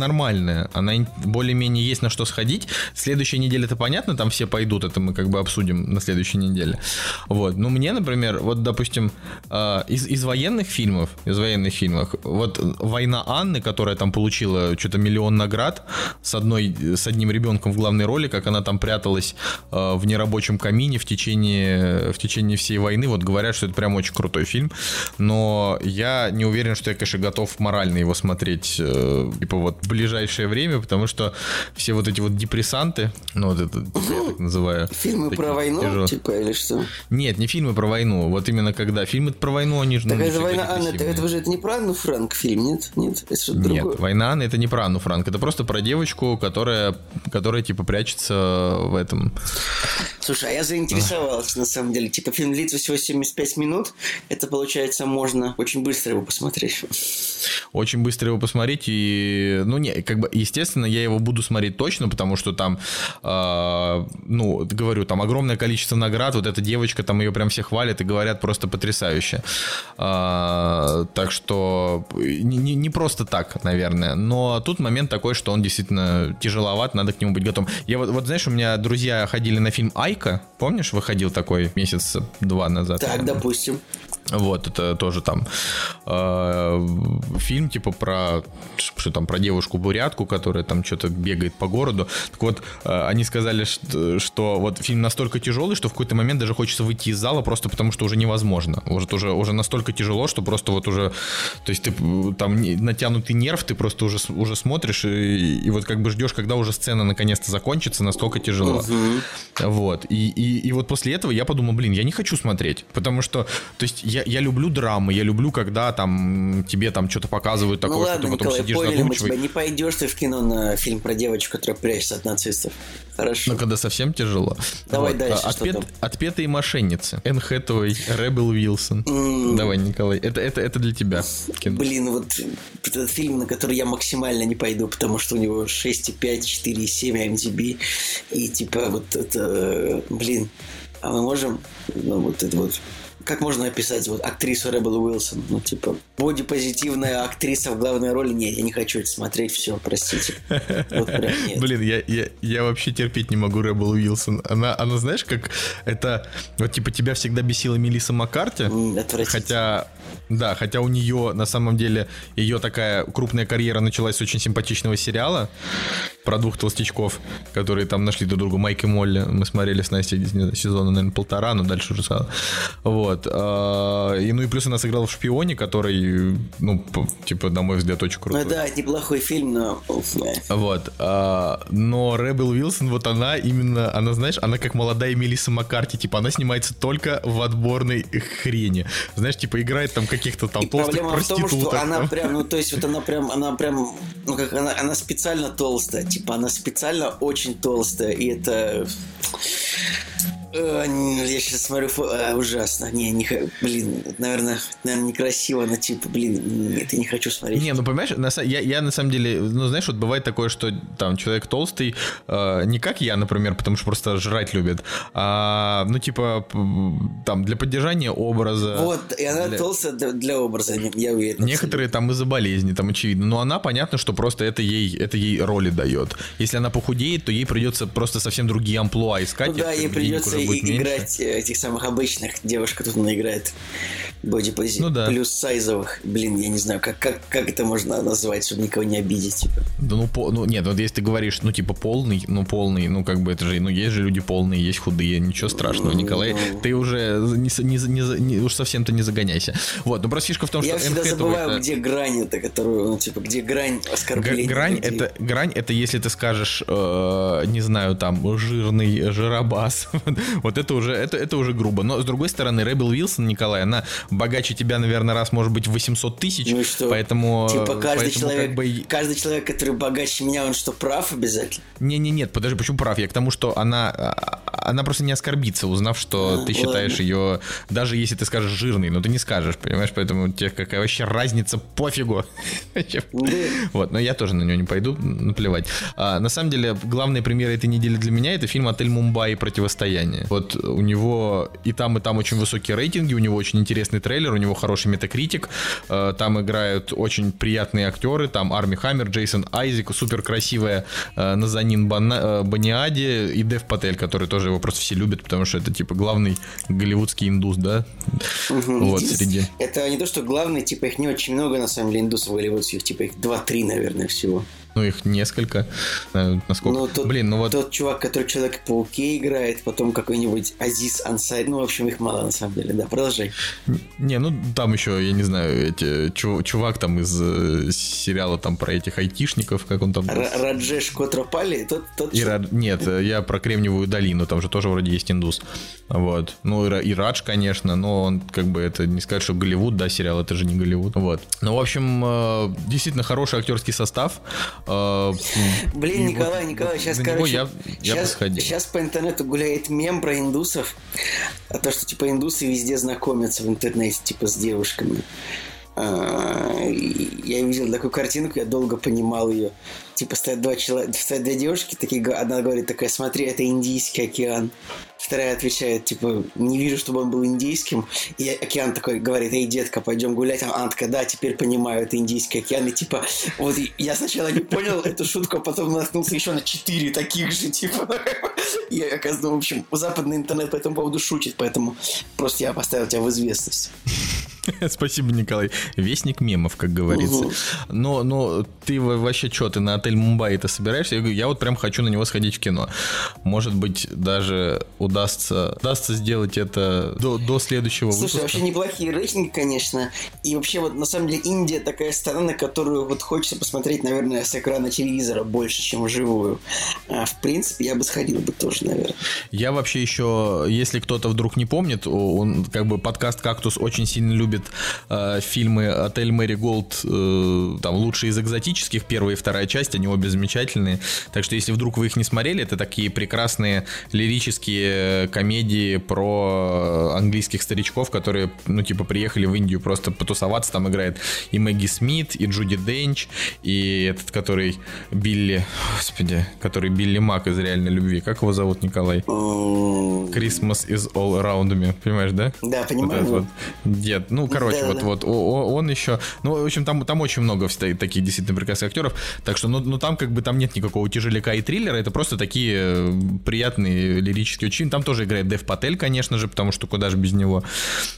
нормальная. Она более-менее есть на что сходить. Следующая неделя, это понятно, там все пойдут, это мы как бы обсудим на следующей неделе. Вот. Ну, мне, например, вот, допустим, а, из, из военных фильмов, из военных фильмов, вот «Война Анны», которая там получила что-то миллион наград с, одной, с одним ребенком в главной роли, как она там пряталась Э, в нерабочем камине в течение, в течение всей войны. Вот говорят, что это прям очень крутой фильм. Но я не уверен, что я, конечно, готов морально его смотреть э, типа вот ближайшее время, потому что все вот эти вот депрессанты, ну вот это я так называю. Фильмы про войну, тяжелые. типа, или что? Нет, не фильмы про войну. Вот именно когда фильмы про войну, они же... Так ну, это война Анны, это, это же это не про Анну Франк фильм, нет? Нет, это что-то Нет, другое. война Анны это не про Анну Франк, это просто про девочку, которая, которая типа прячется в этом Слушай, а я заинтересовался, на самом деле. Типа, фильм длится всего 75 минут. Это, получается, можно очень быстро его посмотреть. Очень быстро его посмотреть. И, ну, не, как бы, естественно, я его буду смотреть точно, потому что там, э, ну, говорю, там огромное количество наград. Вот эта девочка, там ее прям все хвалят и говорят просто потрясающе. Э, так что не, не, не просто так, наверное. Но тут момент такой, что он действительно тяжеловат, надо к нему быть готовым. Я вот, вот знаешь, у меня друзья ходили на фильм «Айк», Майка, помнишь, выходил такой месяц два назад? Так, допустим. Вот, это тоже там э, фильм типа про что там про девушку-бурятку, которая там что-то бегает по городу. Так вот, э, они сказали, что, что вот фильм настолько тяжелый, что в какой-то момент даже хочется выйти из зала просто потому, что уже невозможно. Уже, уже, уже настолько тяжело, что просто вот уже, то есть ты там натянутый нерв, ты просто уже, уже смотришь и, и вот как бы ждешь, когда уже сцена наконец-то закончится, настолько тяжело. Угу. Вот. И, и, и вот после этого я подумал, блин, я не хочу смотреть, потому что, то есть я, я люблю драмы, я люблю, когда там тебе там что-то показывают такое, ну, ладно, что ты потом Николай, сидишь поняли задумчивый. Мы тебя. Не пойдешь ты в кино на фильм про девочку, которая прячется от нацистов. Хорошо. Ну, когда совсем тяжело. Давай вот. дальше, Отпет? Отпетые мошенницы. Энн Хэтэуэй, Ребел Уилсон. Mm. Давай, Николай, это, это, это для тебя. Кино. Блин, вот этот фильм, на который я максимально не пойду, потому что у него 6,5, 4,7 MDB. И типа вот это, блин, а мы можем, ну, вот это вот как можно описать вот актрису Ребел Уилсон? Ну, типа, бодипозитивная актриса в главной роли? Нет, я не хочу это смотреть, все, простите. Вот прям нет. Блин, я, я, я вообще терпеть не могу Ребел Уилсон. Она, она, знаешь, как это... Вот, типа, тебя всегда бесила Мелисса Маккарти. Хотя, да, хотя у нее, на самом деле, ее такая крупная карьера началась с очень симпатичного сериала про двух толстячков, которые там нашли друг друга, Майк и Молли. Мы смотрели с Настей сезона, наверное, полтора, но дальше уже стало. Вот. И, ну и плюс она сыграла в «Шпионе», который, ну, типа, на мой взгляд, очень крутой. Ну да, неплохой фильм, но... Вот. Но Ребел Уилсон, вот она именно, она, знаешь, она как молодая Мелисса Маккарти, типа, она снимается только в отборной хрени. Знаешь, типа, играет там каких-то там и толстых проблема в том, что она прям, ну, то есть, вот она прям, она прям, ну, как она, она специально толстая, типа, она специально очень толстая, и это... Я сейчас смотрю, а, ужасно. Не, не, блин, наверное, наверное, некрасиво, но типа, блин, нет, я не хочу смотреть. Не, ну понимаешь, на, я, я на самом деле, ну знаешь, вот бывает такое, что там человек толстый, э, не как я, например, потому что просто жрать любит, а, ну типа, там, для поддержания образа. Вот, и она для... толстая для, для образа, я уверен. Некоторые там из-за болезни, там очевидно, но она, понятно, что просто это ей, это ей роли дает. Если она похудеет, то ей придется просто совсем другие амплуа искать. Ну да, ей придется играть этих самых обычных девушек, тут она играет бодипози ну, да. плюс сайзовых. Блин, я не знаю, как, как, как это можно назвать, чтобы никого не обидеть. Типа. Да ну, по, ну нет, вот если ты говоришь, ну типа полный, ну полный, ну как бы это же, ну есть же люди полные, есть худые, ничего страшного, Николай, Ну. ты уже не, не, не, не, уж совсем-то не загоняйся. Вот, но просто фишка в том, я что всегда Энн забываю, это... где грань это, которую, ну типа, где грань оскорбления. Грань людей. это, грань это если ты скажешь, э, не знаю, там, жирный жиробас. вот это уже, это, это уже грубо. Но с другой стороны, Ребел Уилсон, Николай, она богаче тебя, наверное, раз, может быть, 800 тысяч. Ну что? Поэтому... Типа каждый поэтому человек, как бы... каждый человек, который богаче меня, он что, прав обязательно? Не-не, нет, подожди, почему прав? Я к тому, что она, а, она просто не оскорбится, узнав, что А, ты считаешь ладно. ее, даже если ты скажешь жирный, но ты не скажешь, понимаешь? Поэтому тебе какая вообще разница, пофигу. Вот, но я тоже на нее не пойду, наплевать. А, на самом деле, главная премьера этой недели для меня это фильм «Отель Мумбаи. Противостояние». Вот у него и там, и там очень высокие рейтинги, у него очень интересный трейлер, у него хороший метакритик, э, там играют очень приятные актеры, там Арми Хаммер, Джейсон Айзек, супер красивая э, Назанин Бана- э, Баниади и Дев Патель, который тоже его просто все любят, потому что это типа главный голливудский индус, да? Вот, среди. Это не то, что главное, типа их не очень много, на самом деле, индусов голливудских, типа их 2-3, наверное, всего. Ну, их несколько. э, Насколько? Ну, тот, Блин, ну вот... Тот чувак, который Человек-пауке играет, потом какой-нибудь Азиз Ансайд, ну, в общем, их мало, на самом деле, да, продолжай. Не, ну там еще, я не знаю, эти, чу- чувак там из э, сериала там про этих айтишников, как он там... Р- Раджеш Котропали, тот, тот И что- Ра- Нет, э, я про Кремниевую долину, там же тоже вроде есть индус. Вот. Ну, и, Ра- и Радж, конечно, но он как бы это не сказать, что Голливуд, да, сериал, это же не Голливуд. Вот. Ну, в общем, действительно хороший актерский состав. Э, Блин, Николай, вот Николай, сейчас, короче, я, я бы сейчас, сейчас по интернету гуляет мем про индусов, а то, что, типа, индусы везде знакомятся в интернете, типа, с девушками. А, я увидел такую картинку, я долго понимал ее. Типа стоят два человека, стоят две девушки, такие, одна говорит такая, смотри, это Индийский океан. Вторая отвечает, типа, не вижу, чтобы он был индийским. И океан такой говорит, эй, детка, пойдем гулять. А она такая, да, теперь понимаю, это Индийский океан. И типа, вот я сначала не понял эту шутку, а потом наткнулся еще на четыре таких же, типа. И, оказывается, в общем, западный интернет по этому поводу шутит, поэтому просто я поставил тебя в известность. Спасибо, Николай. Вестник мемов, как говорится. Но, но ты вообще что, ты на отель Мумбаи это собираешься? Я говорю, я вот прям хочу на него сходить в кино. Может быть, даже удастся, удастся сделать это до, до следующего Слушай, выпуска. вообще неплохие рейтинги, конечно. И вообще вот на самом деле Индия такая страна, на которую вот хочется посмотреть, наверное, с экрана телевизора больше, чем вживую. А, в принципе, я бы сходил бы тоже, наверное. Я вообще еще, если кто-то вдруг не помнит, он как бы подкаст «Кактус» очень сильно любит э, фильмы «Отель Мэри Голд», э, там лучшие из экзотических, первая и вторая часть, они обе замечательные. Так что если вдруг вы их не смотрели, это такие прекрасные лирические комедии про английских старичков, которые, ну, типа, приехали в Индию просто потусоваться, там играет и Мэгги Смит, и Джуди Денч, и этот, который Билли, господи, который Билли Мак из «Реальной любви». Как его зовут, Николай? Christmas is all around me, понимаешь, да? Да, понимаю. Вот, вот, дед. Ну, короче, да, вот, да. вот он еще. Ну, в общем, там, там очень много таких действительно прекрасных актеров. Так что, ну, ну там как бы там нет никакого тяжеляка и триллера. Это просто такие э, приятные лирические очень. Там тоже играет Дэв Патель, конечно же, потому что куда же без него.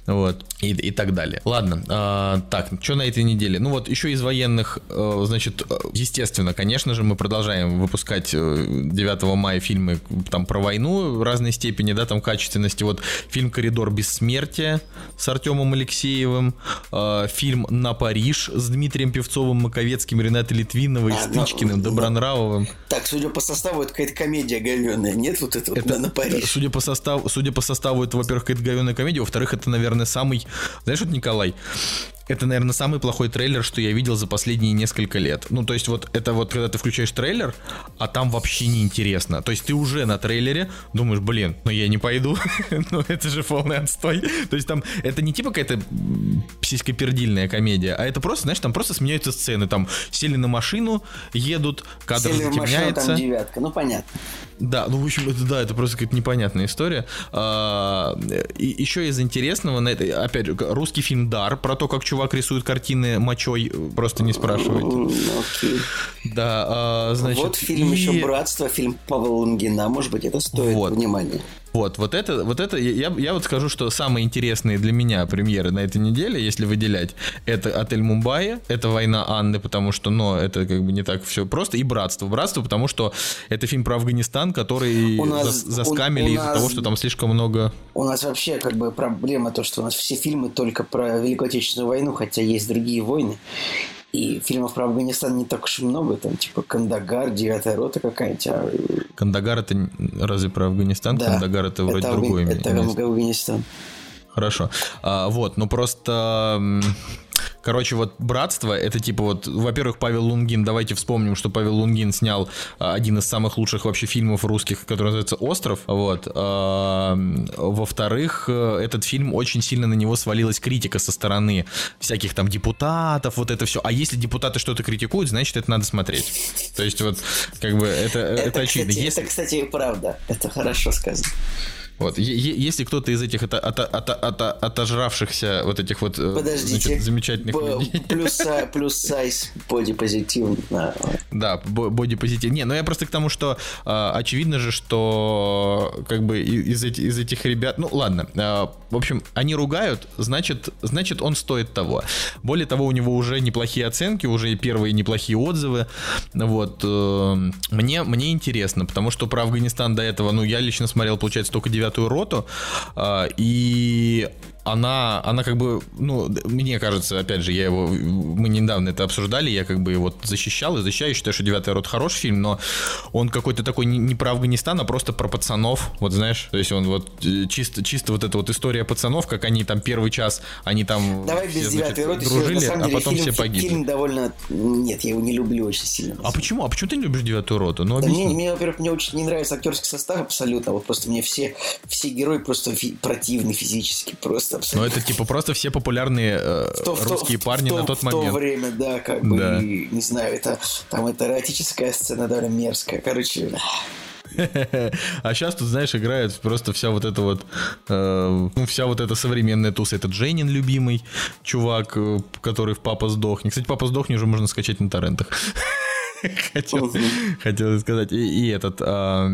Вот. И, и так далее. Ладно. А, так, что на этой неделе? Ну вот, еще из военных, э, значит, э, естественно, конечно же, мы продолжаем выпускать 9 мая фильмы там про войну в разной степени, да, там качественности. Вот фильм «Коридор бессмертия» с Артемом Алексеевым, э, фильм «На Париж» с Дмитрием Певцовым, Маковецким, Ренатой Литвиновой, а, Стычкиным, ну, Добронравовым. Так, судя по составу, это какая-то комедия говенная, нет вот этого это, «На Париж»? Судя по, составу, судя по составу, это, во-первых, какая-то говенная комедия, во-вторых, это, наверное, самый... Знаешь, вот, Николай, это, наверное, самый плохой трейлер, что я видел за последние несколько лет. Ну, то есть вот это вот, когда ты включаешь трейлер, а там вообще не интересно. То есть ты уже на трейлере думаешь, блин, ну я не пойду, ну это же полный отстой. То есть там это не типа какая-то псиськопердильная комедия, а это просто, знаешь, там просто сменяются сцены. Там сели на машину, едут, кадр сели затемняется. Машину, там девятка, ну понятно. Да, ну в общем, это да, это просто какая-то непонятная история. А, и еще из интересного, на это, опять же, русский фильм Дар про то, как чувак рисует картины мочой, просто не спрашивайте. Okay. Да, а, значит. Вот фильм и... еще Братство, фильм Павла Лунгина, может быть, это стоит вот. внимания. Вот, вот это, вот это, я, я вот скажу, что самые интересные для меня премьеры на этой неделе, если выделять, это «Отель Мумбаи», это «Война Анны», потому что, ну, это как бы не так все просто, и «Братство». «Братство», потому что это фильм про Афганистан, который у нас, заскамили из-за того, что там слишком много... У нас вообще как бы проблема то, что у нас все фильмы только про Великую Отечественную войну, хотя есть другие войны. И фильмов про Афганистан не так уж и много, там типа Кандагар, Девятая рота какая-нибудь. А... Кандагар это разве про Афганистан? Да, Кандагар это вроде это другое Это Афганистан. Хорошо. А, вот, ну просто Короче, вот «Братство» — это типа вот, во-первых, Павел Лунгин, давайте вспомним, что Павел Лунгин снял а, один из самых лучших вообще фильмов русских, который называется «Остров», вот. А, во-вторых, э, этот фильм очень сильно на него свалилась критика со стороны всяких там депутатов, вот это все. А если депутаты что-то критикуют, значит, это надо смотреть. То есть вот, как бы, это, это, это очевидно. Кстати, если... Это, кстати, правда. Это хорошо сказано. Вот. Если кто-то из этих от, от, от, от, отожравшихся вот этих вот э, Подождите, значит, замечательных б- людей. Плюс, плюс сайз бодипозитив. Да, бодипозитив. Не, ну я просто к тому, что э, очевидно же, что как бы из, этих, из этих ребят... Ну ладно, э, в общем, они ругают, значит, значит он стоит того. Более того, у него уже неплохие оценки, уже первые неплохие отзывы. Вот. Э, мне, мне интересно, потому что про Афганистан до этого, ну я лично смотрел, получается, только 9 девятую роту, а, и она, она как бы, ну, мне кажется, опять же, я его, мы недавно это обсуждали, я как бы его защищал и защищаю, считаю, что «Девятый рот» хороший фильм, но он какой-то такой не, не про Афганистан, а просто про пацанов, вот знаешь, то есть он вот э, чисто, чисто вот эта вот история пацанов, как они там первый час, они там Давай без «Девятый рот», дружили, деле, а потом фильм, все погибли. Фильм довольно, нет, я его не люблю очень сильно. А почему? А почему ты не любишь «Девятую роту»? Ну, да мне, мне, во-первых, мне очень не нравится актерский состав абсолютно, вот просто мне все, все герои просто фи- противны физически, просто просто Но это типа просто все популярные э, В то- в то- русские в парни то- на тот в то момент. время, да, как бы, Да. и, не знаю, это там это эротическая сцена довольно мерзкая. Короче, А сейчас тут, знаешь, играет просто вся вот эта вот, э, ну, вся вот эта современная туса. Это Джейнин любимый чувак, э, который в «Папа сдохни». Кстати, «Папа сдохни» уже можно скачать на торрентах. Хотел, хотел сказать. И, и этот, а,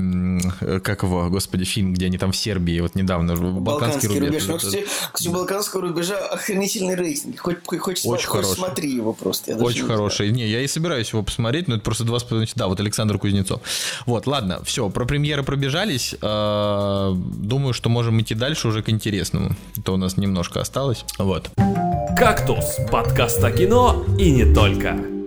как его, господи, фильм, где они там в Сербии, вот недавно, Балканский, Балканский рубеж. рубеж. Ну, кстати, Балканского рубежа охренительный рейтинг. Хоть, хоть, хоть, Очень хоть смотри его просто. Очень не хороший. Не, я и собираюсь его посмотреть, но это просто два с половиной... Да, вот Александр Кузнецов. Вот, ладно, все, про премьеры пробежались. А, Думаю, что можем идти дальше уже к интересному. Это у нас немножко осталось. Вот. «Кактус» — подкаст о кино и не только.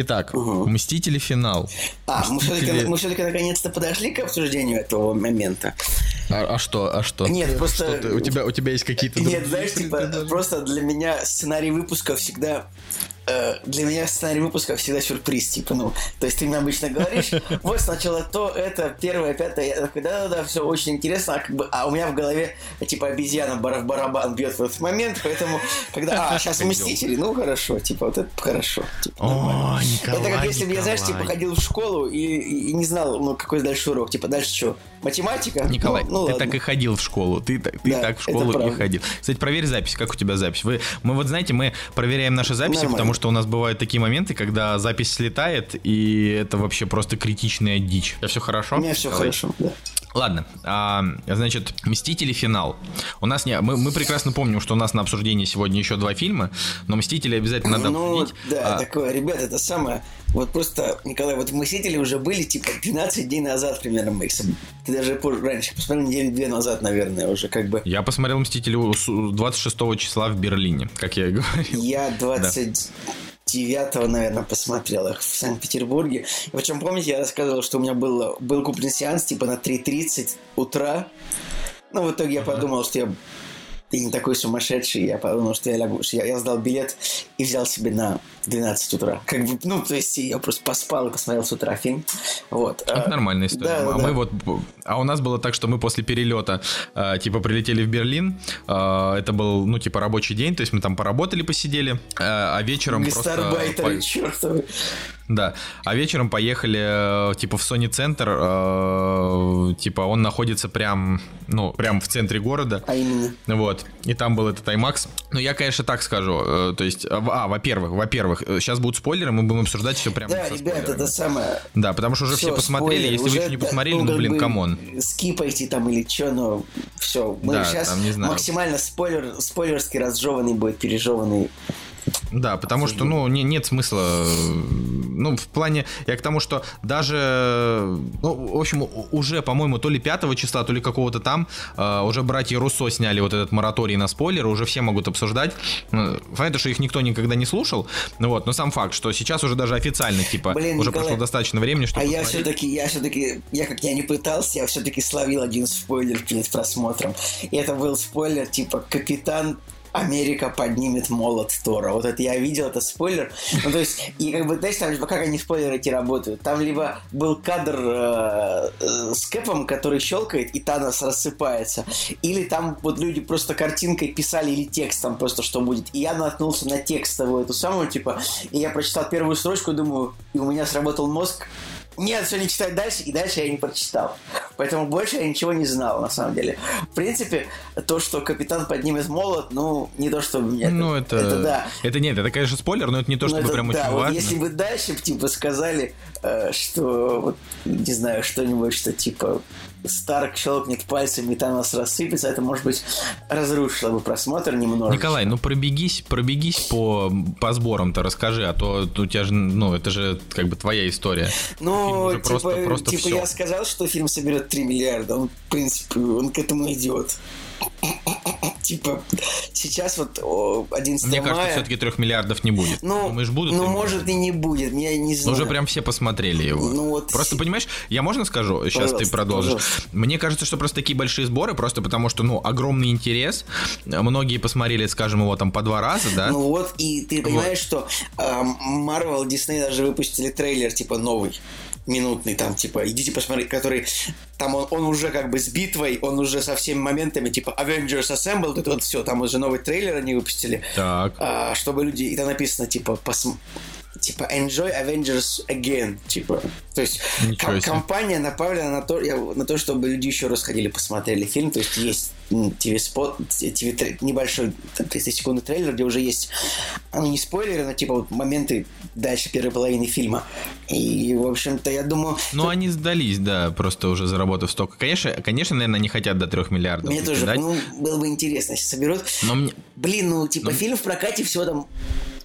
Итак, Мстители финал. А, мы все-таки, Мстители- мы все-таки наконец-то подошли к обсуждению этого момента. А, а что, а что? Нет, просто- Что ты- у тебя у тебя есть какие-то Нет, знаешь, типа, просто для меня сценарий выпуска всегда... э, Для меня сценарий выпуска всегда сюрприз, типа, ну, то есть ты мне обычно говоришь, вот сначала то, это, первое, пятое, я такой, да-да-да, все очень интересно, а, как бы, а у меня в голове, типа, обезьяна в барабан бьет в этот момент, поэтому, когда, а, сейчас Мстители, ну, хорошо, типа, вот это хорошо. типа. О, Николай, Это как если бы я, знаешь, типа, ходил в школу и, и- не знал, ну, какой дальше урок, типа, дальше что, математика? Николай, ну, ну, ты ладно. так и ходил в школу. Ты, так- ты Да, так в школу и ходил. Кстати, проверь запись. Как у тебя запись? Вы, мы вот знаете, мы проверяем наши записи, Нормально. потому что у нас бывают такие моменты, когда запись слетает, и это вообще просто критичная дичь. Тебя все хорошо? У меня все Николай? хорошо, да. Ладно, а, значит, Мстители финал. У нас не, мы, мы прекрасно помним, что у нас на обсуждении сегодня еще два фильма, но Мстители обязательно надо Ну, обсудить. да, А, такое, ребят, это самое. Вот просто, Николай, вот Мстители уже были, типа, 12 дней назад примерно мы их Ты даже позже- раньше посмотрел, недели две назад, наверное, уже как бы. Я посмотрел Мстители у- с- 26 числа в Берлине, как я и говорил. Я 29 наверное, посмотрел их в Санкт-Петербурге. Причем, помните, я рассказывал, что у меня был, был куплен сеанс, типа, на 3.30 утра. Ну, в итоге я подумал, что я ты не такой сумасшедший, я подумал, что я лягу, что я, я сдал билет и взял себе на 12 утра. Как бы, ну, то есть я просто поспал и посмотрел с утра фильм. Вот. Это А, нормальная история. да, а да, мы да. вот, а у нас было так, что мы после перелета, э, типа, прилетели в Берлин. э, это был, ну, типа, рабочий день, то есть мы там поработали, посидели, э, а вечером просто... По- чертовы. Да, а вечером поехали, э, типа, в Sony Центр, э, типа, он находится прям, ну, прям в центре города. А именно. Вот. И там был этот IMAX. Ну, я, конечно, так скажу. э, То есть, а, в- а, во-первых, во-первых, э, сейчас будут спойлеры, мы будем обсуждать все прямо Да, ребят, это самое. Да, потому что уже Всё, все посмотрели. спойлер, Если вы уже, еще не посмотрели, ну, блин, бы come on. Скипайте там или что, но все. Мы Да, сейчас там, не знаю. максимально спойлер, спойлерски разжеванный будет, пережеванный. Да, потому что, ну, не- нет смысла. э, Ну, в плане, я к тому, что даже, ну, в общем, уже, по-моему, то ли 5 числа, то ли какого-то там, э, уже братья Руссо сняли вот этот мораторий на спойлеры, уже все могут обсуждать. Ну, Понятно, что их никто никогда не слушал, ну вот, но сам факт, что сейчас уже даже официально, типа, Блин, уже Николай, прошло достаточно времени, чтобы А я посмотреть. все-таки, я все-таки, я как я не пытался, я все-таки словил один спойлер перед просмотром. И это был спойлер типа «Капитан Америка поднимет молот Тора. Вот это я видел, это спойлер. Ну, то есть, и как бы, знаешь, там, как они спойлеры эти работают. Там либо был кадр э, э, с Кэпом, который щелкает, и Танос рассыпается. Или там вот люди просто картинкой писали или текстом просто, что будет. И я наткнулся на текстовую эту самую, типа, и я прочитал первую строчку, думаю, и у меня сработал мозг, нет, все не читать дальше, и дальше я не прочитал. Поэтому больше я ничего не знал, на самом деле. В принципе, то, что капитан поднимет молот, ну, не то, что меня... Ну, это... Это да. Это нет, это, конечно, спойлер, но это не то, Ну, чтобы это прям да, очень вот важно. если бы дальше типа сказали, э, что вот, не знаю, что-нибудь, что типа Старк щелкнет пальцем и Танос рассыпется, это, может быть, разрушило бы просмотр немного. Николай, ну пробегись, пробегись по, по сборам-то, расскажи, а то у тебя же, ну, это же как бы твоя история. Ну, типа, просто- просто типа всё. я сказал, что фильм соберет 3 миллиарда. Он, в принципе, он к этому идет. Типа, сейчас вот о, 11 Мне мая... кажется, все-таки трех миллиардов не будет. Ну, Думаешь, будут? ну может и не будет, я не Но знаю. уже прям все посмотрели его. Ну вот Просто понимаешь, я можно скажу, сейчас ты Пожалуйста, продолжишь. пожалуйста. Мне кажется, что просто такие большие сборы, просто потому что, ну, огромный интерес. Многие посмотрели, скажем, его там по два раза, да? Ну вот, и ты понимаешь, что Marvel, Disney даже выпустили трейлер, типа, новый минутный там, типа, идите посмотреть, который там он, он уже как бы с битвой, он уже со всеми моментами, типа Avengers Assemble, это вот все, там уже новый трейлер они выпустили. Так. А, чтобы люди, и там написано, типа, пос, типа Enjoy Avengers Again, типа. То есть ком- компания направлена на то, на то, чтобы люди еще раз ходили посмотрели фильм. То есть есть ТВ-спот, ТВ небольшой 30 секундный трейлер, где уже есть, ну не спойлеры, но типа вот моменты дальше первой половины фильма. И, в общем-то, я думаю... Ну, что... они сдались, да, просто уже заработав столько. Конечно, конечно, наверное, не хотят до 3 миллиардов. Мне тоже, ну, было бы интересно, если соберут. Но мне... Блин, ну, типа, но... фильм в прокате всего там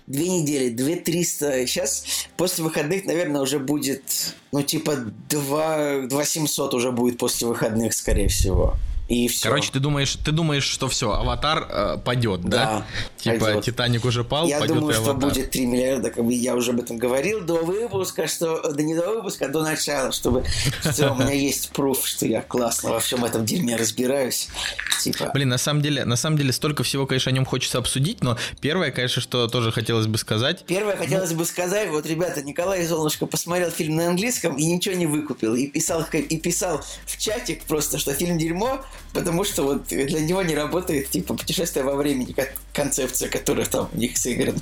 две недели, две триста. Сейчас после выходных, наверное, уже будет, ну, типа, два, два семьсот уже будет после выходных, скорее всего. И все. Короче, ты думаешь, ты думаешь, что все, аватар э, падет, да? да? Типа пойдет. Титаник уже пал, Я пойдет думаю, и что будет 3 миллиарда, как бы я уже об этом говорил до выпуска, что да не до выпуска, а до начала, чтобы что у меня есть пруф, что я классно во всем этом дерьме разбираюсь. Типа. Блин, на самом деле, на самом деле столько всего, конечно, о нем хочется обсудить, но первое, конечно, что тоже хотелось бы сказать. Первое хотелось ну... бы сказать, вот, ребята, Николай Золнышко посмотрел фильм на английском и ничего не выкупил. И писал, и писал в чатик просто, что фильм дерьмо, потому что вот для него не работает, типа, путешествие во времени, как концепция, которая там у них сыграна.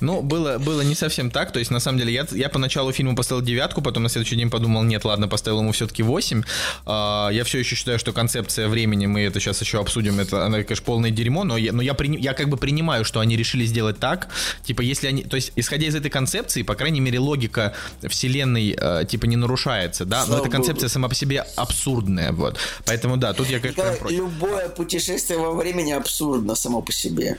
Ну, было, было не совсем так, то есть, на самом деле, я, я поначалу фильму поставил девятку, потом на следующий день подумал, нет, ладно, поставил ему все-таки 8. А, я все еще считаю, что концепция времени, мы это сейчас еще обсудим, это, она, конечно, полное дерьмо, но я, но я, при, я как бы принимаю, что они решили сделать так, типа, если они, то есть, исходя из этой концепции, по крайней мере, логика вселенной, э, типа, не нарушается, да, Слава но эта концепция сама по себе абсурдная, вот. Поэтому, да, тут я, конечно, прям против. Любое путешествие во времени абсурдно само по себе.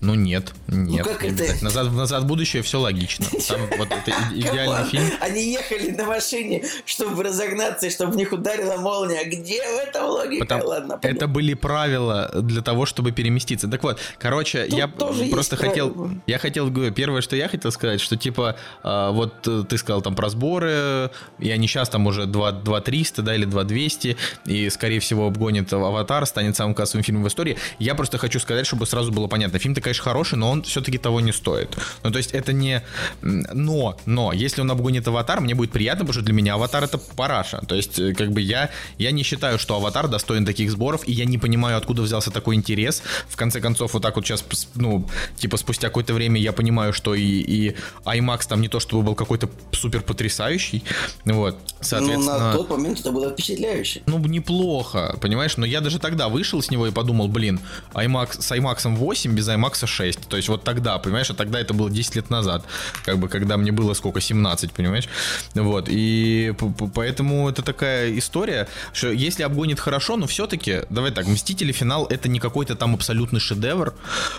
Ну нет, нет. Ну как это? Назад, назад в будущее все логично. Там вот это идеальный фильм. Они ехали на машине, чтобы разогнаться, и чтобы в них ударила молния. Где в этом логика? Потому Ладно, это были правила для того, чтобы переместиться. Так вот, короче, Тут я просто хотел, правила. я хотел, первое, что я хотел сказать, что типа а, вот э, ты сказал там про сборы, и они сейчас там уже 2, 2 300, да, или 2 200, и скорее всего обгонит Аватар, станет самым кассовым фильмом в истории. Я просто хочу сказать, чтобы сразу было понятно, фильм-то, конечно, хороший, но он все-таки того не стоит. Ну, то есть это не... Но, но, если он обгонит Аватар, мне будет приятно, потому что для меня Аватар это параша. То есть, э, как бы я, я не считаю, что Аватар достоин таких сборов, и я не понимаю, откуда взялся такой интерес. В конце концов, вот так вот сейчас, ну, типа спустя какое-то время я понимаю, что и, и IMAX там не то, чтобы был какой-то супер потрясающий. Вот, соответственно... Ну, на тот момент это было впечатляюще. Ну, неплохо, понимаешь? Но я даже тогда вышел с него и подумал, блин, IMAX, с IMAX 8 без IMAX 6. То есть вот тогда, понимаешь, а тогда это было 10 лет назад, как бы, когда мне было сколько, 17, понимаешь? Вот, и поэтому это такая история, что если обгонит хорошо, но все-таки, давай так, Мстители финал это не какой-то там абсолютный шедевр,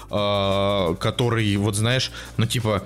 э, который, вот знаешь, ну типа...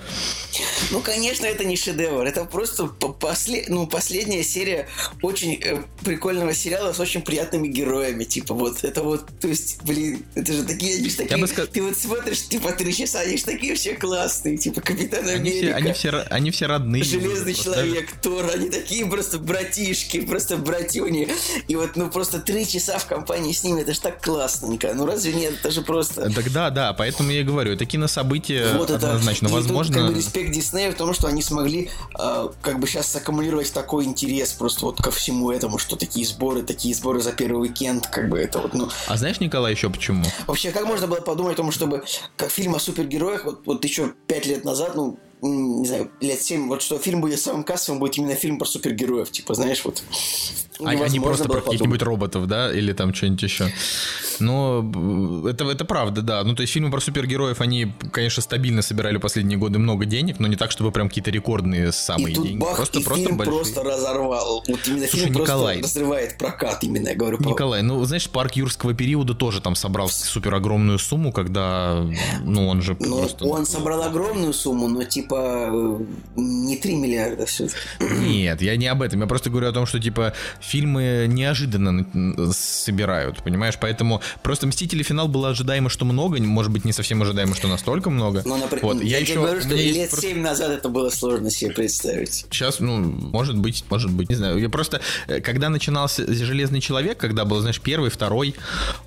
Ну, конечно, это не шедевр, это просто после... ну, последняя серия очень э, прикольного сериала с очень приятными героями, типа вот, это вот, то есть, блин, это же такие, они же такие, бы сказал... ты вот смотришь, типа, три часа, они же такие все классные, типа, Капитан Америка. Они все, они все, они все родные. Железный просто. человек, Тор, они такие просто братишки, просто братюни. И вот, ну, просто три часа в компании с ними, это же так классненько. Ну, разве нет? Это же просто... Так да, да, поэтому я и говорю, это кинособытие вот это, однозначно. Возможно... Тут, как бы, респект Диснею в том, что они смогли, э, как бы, сейчас аккумулировать такой интерес просто вот ко всему этому, что такие сборы, такие сборы за первый уикенд, как бы это вот, ну... А знаешь, Николай, еще почему? Вообще, как можно было подумать о том, чтобы как фильм о супергероях, вот, вот еще пять лет назад, ну, не знаю, лет семь, вот что фильм будет самым кассовым, будет именно фильм про супергероев, типа, знаешь, вот. А они просто про каких-нибудь роботов, да, или там что-нибудь еще. Но это, это правда, да. Ну, то есть фильмы про супергероев, они, конечно, стабильно собирали последние годы много денег, но не так, чтобы прям какие-то рекордные самые и тут деньги. Бах, просто, и просто фильм большие. просто разорвал. Вот именно Слушай, фильм Николай, просто разрывает прокат, именно, я говорю. Николай, ну, знаешь, парк юрского периода тоже там собрал супер огромную сумму, когда, ну, он же ну, просто... Он собрал огромную сумму, но, типа, не 3 миллиарда все Нет, я не об этом. Я просто говорю о том, что, типа, фильмы неожиданно собирают, понимаешь? Поэтому просто «Мстители. Финал» было ожидаемо, что много, может быть, не совсем ожидаемо, что настолько много. Ну, например, вот. я, я еще... говорю, что лет просто... 7 назад это было сложно себе представить. Сейчас, ну, может быть, может быть, не знаю. Я просто, э, когда начинался «Железный человек», когда был, знаешь, первый, второй,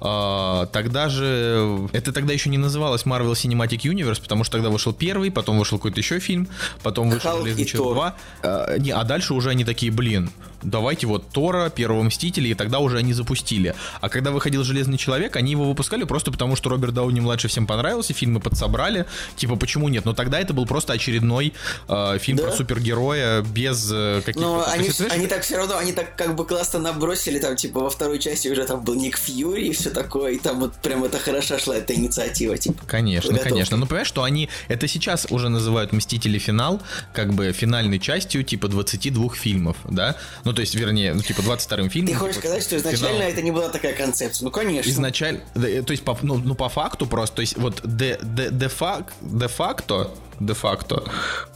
э, тогда же... Это тогда еще не называлось Marvel Cinematic Universe, потому что тогда вышел первый, потом вышел какой-то еще фильм, потом вышел Халк «Железный человек 2». Э, не, а дальше уже они такие, блин, давайте вот Тора, Первого Мстителя, и тогда уже они запустили. А когда выходил Железный Человек, они его выпускали просто потому, что Роберт Дауни младший всем понравился, фильмы подсобрали. Типа, почему нет? Но тогда это был просто очередной э, фильм Да. про супергероя без э, каких-то. Но То они, есть, они так все равно, они так как бы классно набросили, там, типа, во второй части уже там был Ник Фьюри и все такое, и там вот прям это хороша шла эта инициатива, типа. Конечно, Готовка. конечно. Ну, понимаешь, что они это сейчас уже называют Мстители финал, как бы финальной частью, типа 22 фильмов, да? Ну, то есть, вернее, ну, типа 22 фильмом. Ты хочешь типа, сказать, что изначально финал. это не была такая концепция? Ну, конечно. Изначально, да, э, то есть, по, ну, ну, по факту просто, то есть, вот де, де, де, фак, де факто, де факто,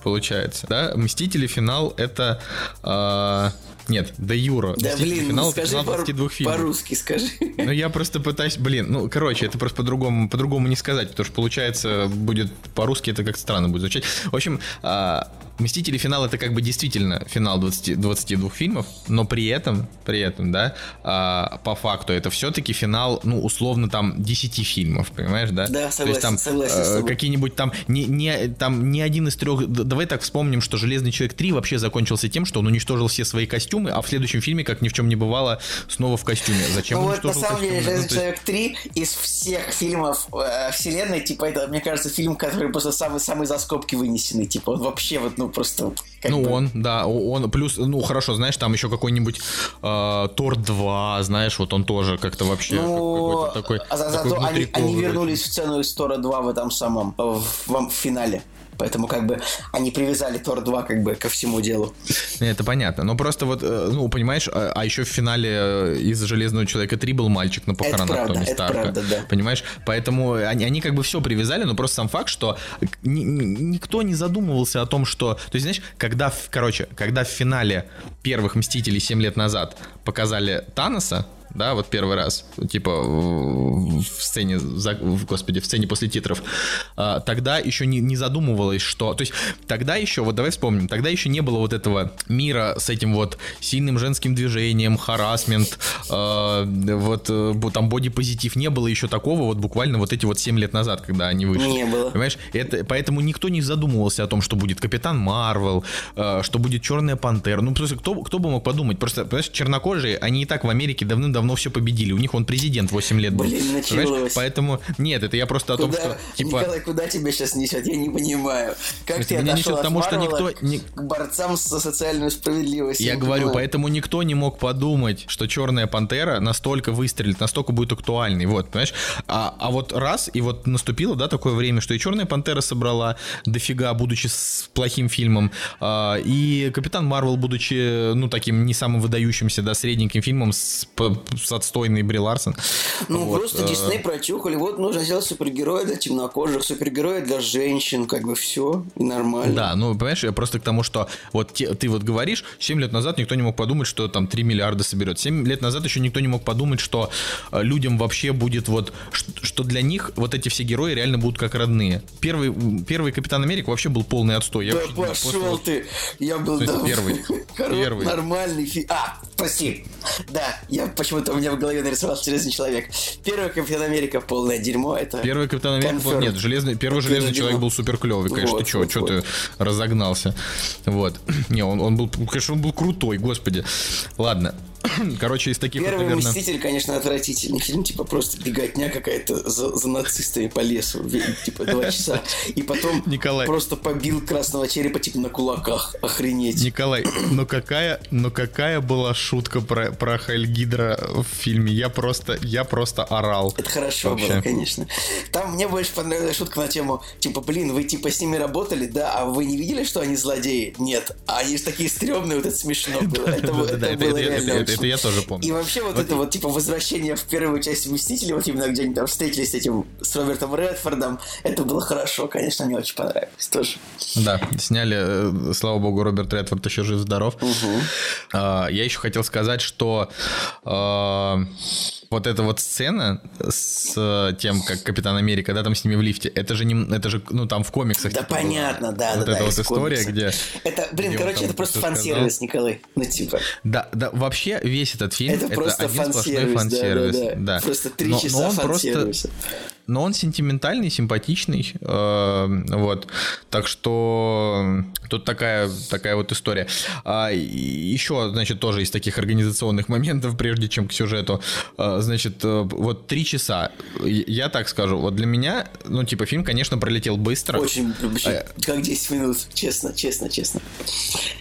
получается, да, Мстители финал это, а, нет, де юра. Да, Мстители блин, финал, скажи финал по- 22 фильмов. по-русски, скажи. Ну, я просто пытаюсь, блин, ну, короче, это просто по-другому, по-другому не сказать, потому что получается будет по-русски это как странно будет звучать. В общем, а, Мстители финал это как бы действительно финал 20, 22 фильмов, но при этом, при этом, да, а, по факту это все-таки финал, ну, условно там 10 фильмов, понимаешь, да? Да, То есть там согласен, согласен э, какие-нибудь там не, не там ни один из трех. Давай так вспомним, что Железный человек 3 вообще закончился тем, что он уничтожил все свои костюмы, а в следующем фильме, как ни в чем не бывало, снова в костюме. Зачем Ну вот на самом деле костюмы? Ну, «Железный то есть- человек 3» из всех фильмов э, вселенной, типа, это, мне кажется, фильм, который просто самый-самый за скобки вынесенный. Типа, он вообще вот, ну, просто... как Ну, бы- он, да, он, плюс, ну, хорошо, знаешь, там еще какой-нибудь э, Тор 2, знаешь, вот он тоже как-то вообще Ну, какой-то такой, а за- такой зато они, они вернулись в сцену из Тора 2 в этом самом, в, в- в финале. Поэтому как бы они привязали Тор 2 как бы ко всему делу. Это понятно. Но просто вот, э, ну, понимаешь, а, а еще в финале э, из Железного человека 3 был мальчик на похоронах правда, Тони это Старка. правда, да. Понимаешь? Поэтому они, они как бы все привязали, но просто сам факт, что ни- ни- никто не задумывался о том, что. То есть, знаешь, когда, в- короче, когда в финале первых мстителей 7 лет назад показали Таноса. Да, вот первый раз, типа в сцене, в- господи, в сцене после титров, а, тогда еще не, не задумывалось, что, то есть тогда еще, вот давай вспомним, тогда еще не было вот этого мира с этим вот сильным женским движением, харасмент, а, вот э, там бодипозитив, не было еще такого вот буквально вот эти вот 7 лет назад, когда они вышли. Не было. Понимаешь, это, поэтому никто не задумывался о том, что будет Капитан Марвел, э, что будет Черная Пантера. Ну, просто кто, кто бы мог подумать? Просто, понимаешь, чернокожие, они и так в Америке давным-давно все победили. У них он президент 8 лет был. Блин, началось. Поэтому, нет, это я просто о том, Куда, что, типа... Николай, куда тебя сейчас несет? Я не понимаю. Как ты меня несет от тому, что никто не- к борцам за социальную справедливость? Я говорю, понимаю. поэтому никто не мог подумать, что Черная Пантера настолько выстрелит, настолько будет актуальной. Вот, понимаешь? А, а вот раз, и вот наступило, да, такое время, что и Черная Пантера собрала дофига, будучи с плохим фильмом, а, и Капитан Марвел, будучи, ну, таким не самым выдающимся, да, средненьким фильмом с, п- с отстойной Бри Ларсон. Ну, Вот, просто э, Дисней прочухали. Вот нужно сделать супергероя для темнокожих, супергероя для женщин, как бы все, нормально. Да, ну, понимаешь, я просто к тому, что вот те- ты вот говоришь, 7 лет назад никто не мог подумать, что там 3 миллиарда соберет. 7 лет назад еще никто не мог подумать, что э, людям вообще будет вот, что для них вот эти все герои реально будут как родные. Первый, первый Капитан Америка вообще был полный отстой. Я Да после пошел вот- ты! Я был есть да, первый. Первый. нормальный фильм. А, прости. Да, я почему-то у меня в голове нарисовался Железный человек. Первый Капитан Америка полное дерьмо. Это Первый Капитан Америка. Confirm. Нет, железный, первый Это Железный дерьмо. Человек был супер клевый, конечно. Вот, ты что, вот, что вот. ты разогнался? Вот. Не, он, он был, конечно, он был крутой, господи. Ладно. Короче, из таких вот, Первый наверное... Мститель, конечно, отвратительный фильм, типа просто беготня какая-то за, за нацистами по лесу, типа два часа. И потом Николай. просто побил красного черепа, типа на кулаках. Охренеть. Николай, ну какая, ну какая была шутка про, про Хельгидра в фильме? Я просто, я просто орал. Это хорошо Вообще. было, конечно. Там мне больше понравилась шутка на тему, типа, блин, вы типа с ними работали, да, а вы не видели, что они злодеи? Нет. А они же такие стрёмные, вот это смешно было. Это было реально это- я тоже помню. И вообще вот это вот, типа, возвращение в первую часть Мстителей, вот именно где они там встретились с этим, с Робертом Редфордом, это было хорошо, конечно, мне очень понравилось тоже. Да, сняли, э, слава богу, Роберт Редфорд еще жив-здоров. А, Я еще хотел сказать, что а, вот эта вот сцена с э, тем, как Капитан Америка, да, там с ними в лифте, это же, не, это же, ну, там в комиксах. Да типа, понятно, да, Вот да, эта да, вот история, комикса. где... Это, блин, где короче, это просто фан-сервис, Николай. Ну, типа, Да, да, вообще весь этот фильм Это это, просто фан-сервис, фан-сервис. да, да, да. Просто три Но- но часа он просто-. Но он сентиментальный, симпатичный, э, вот, так что тут такая, такая вот история. А, еще, значит, тоже из таких организационных моментов, прежде чем к сюжету, э, значит, э, вот три часа, я так скажу, вот для меня, ну, типа, фильм, конечно, пролетел быстро. Очень, как 10 минут, честно, честно, честно.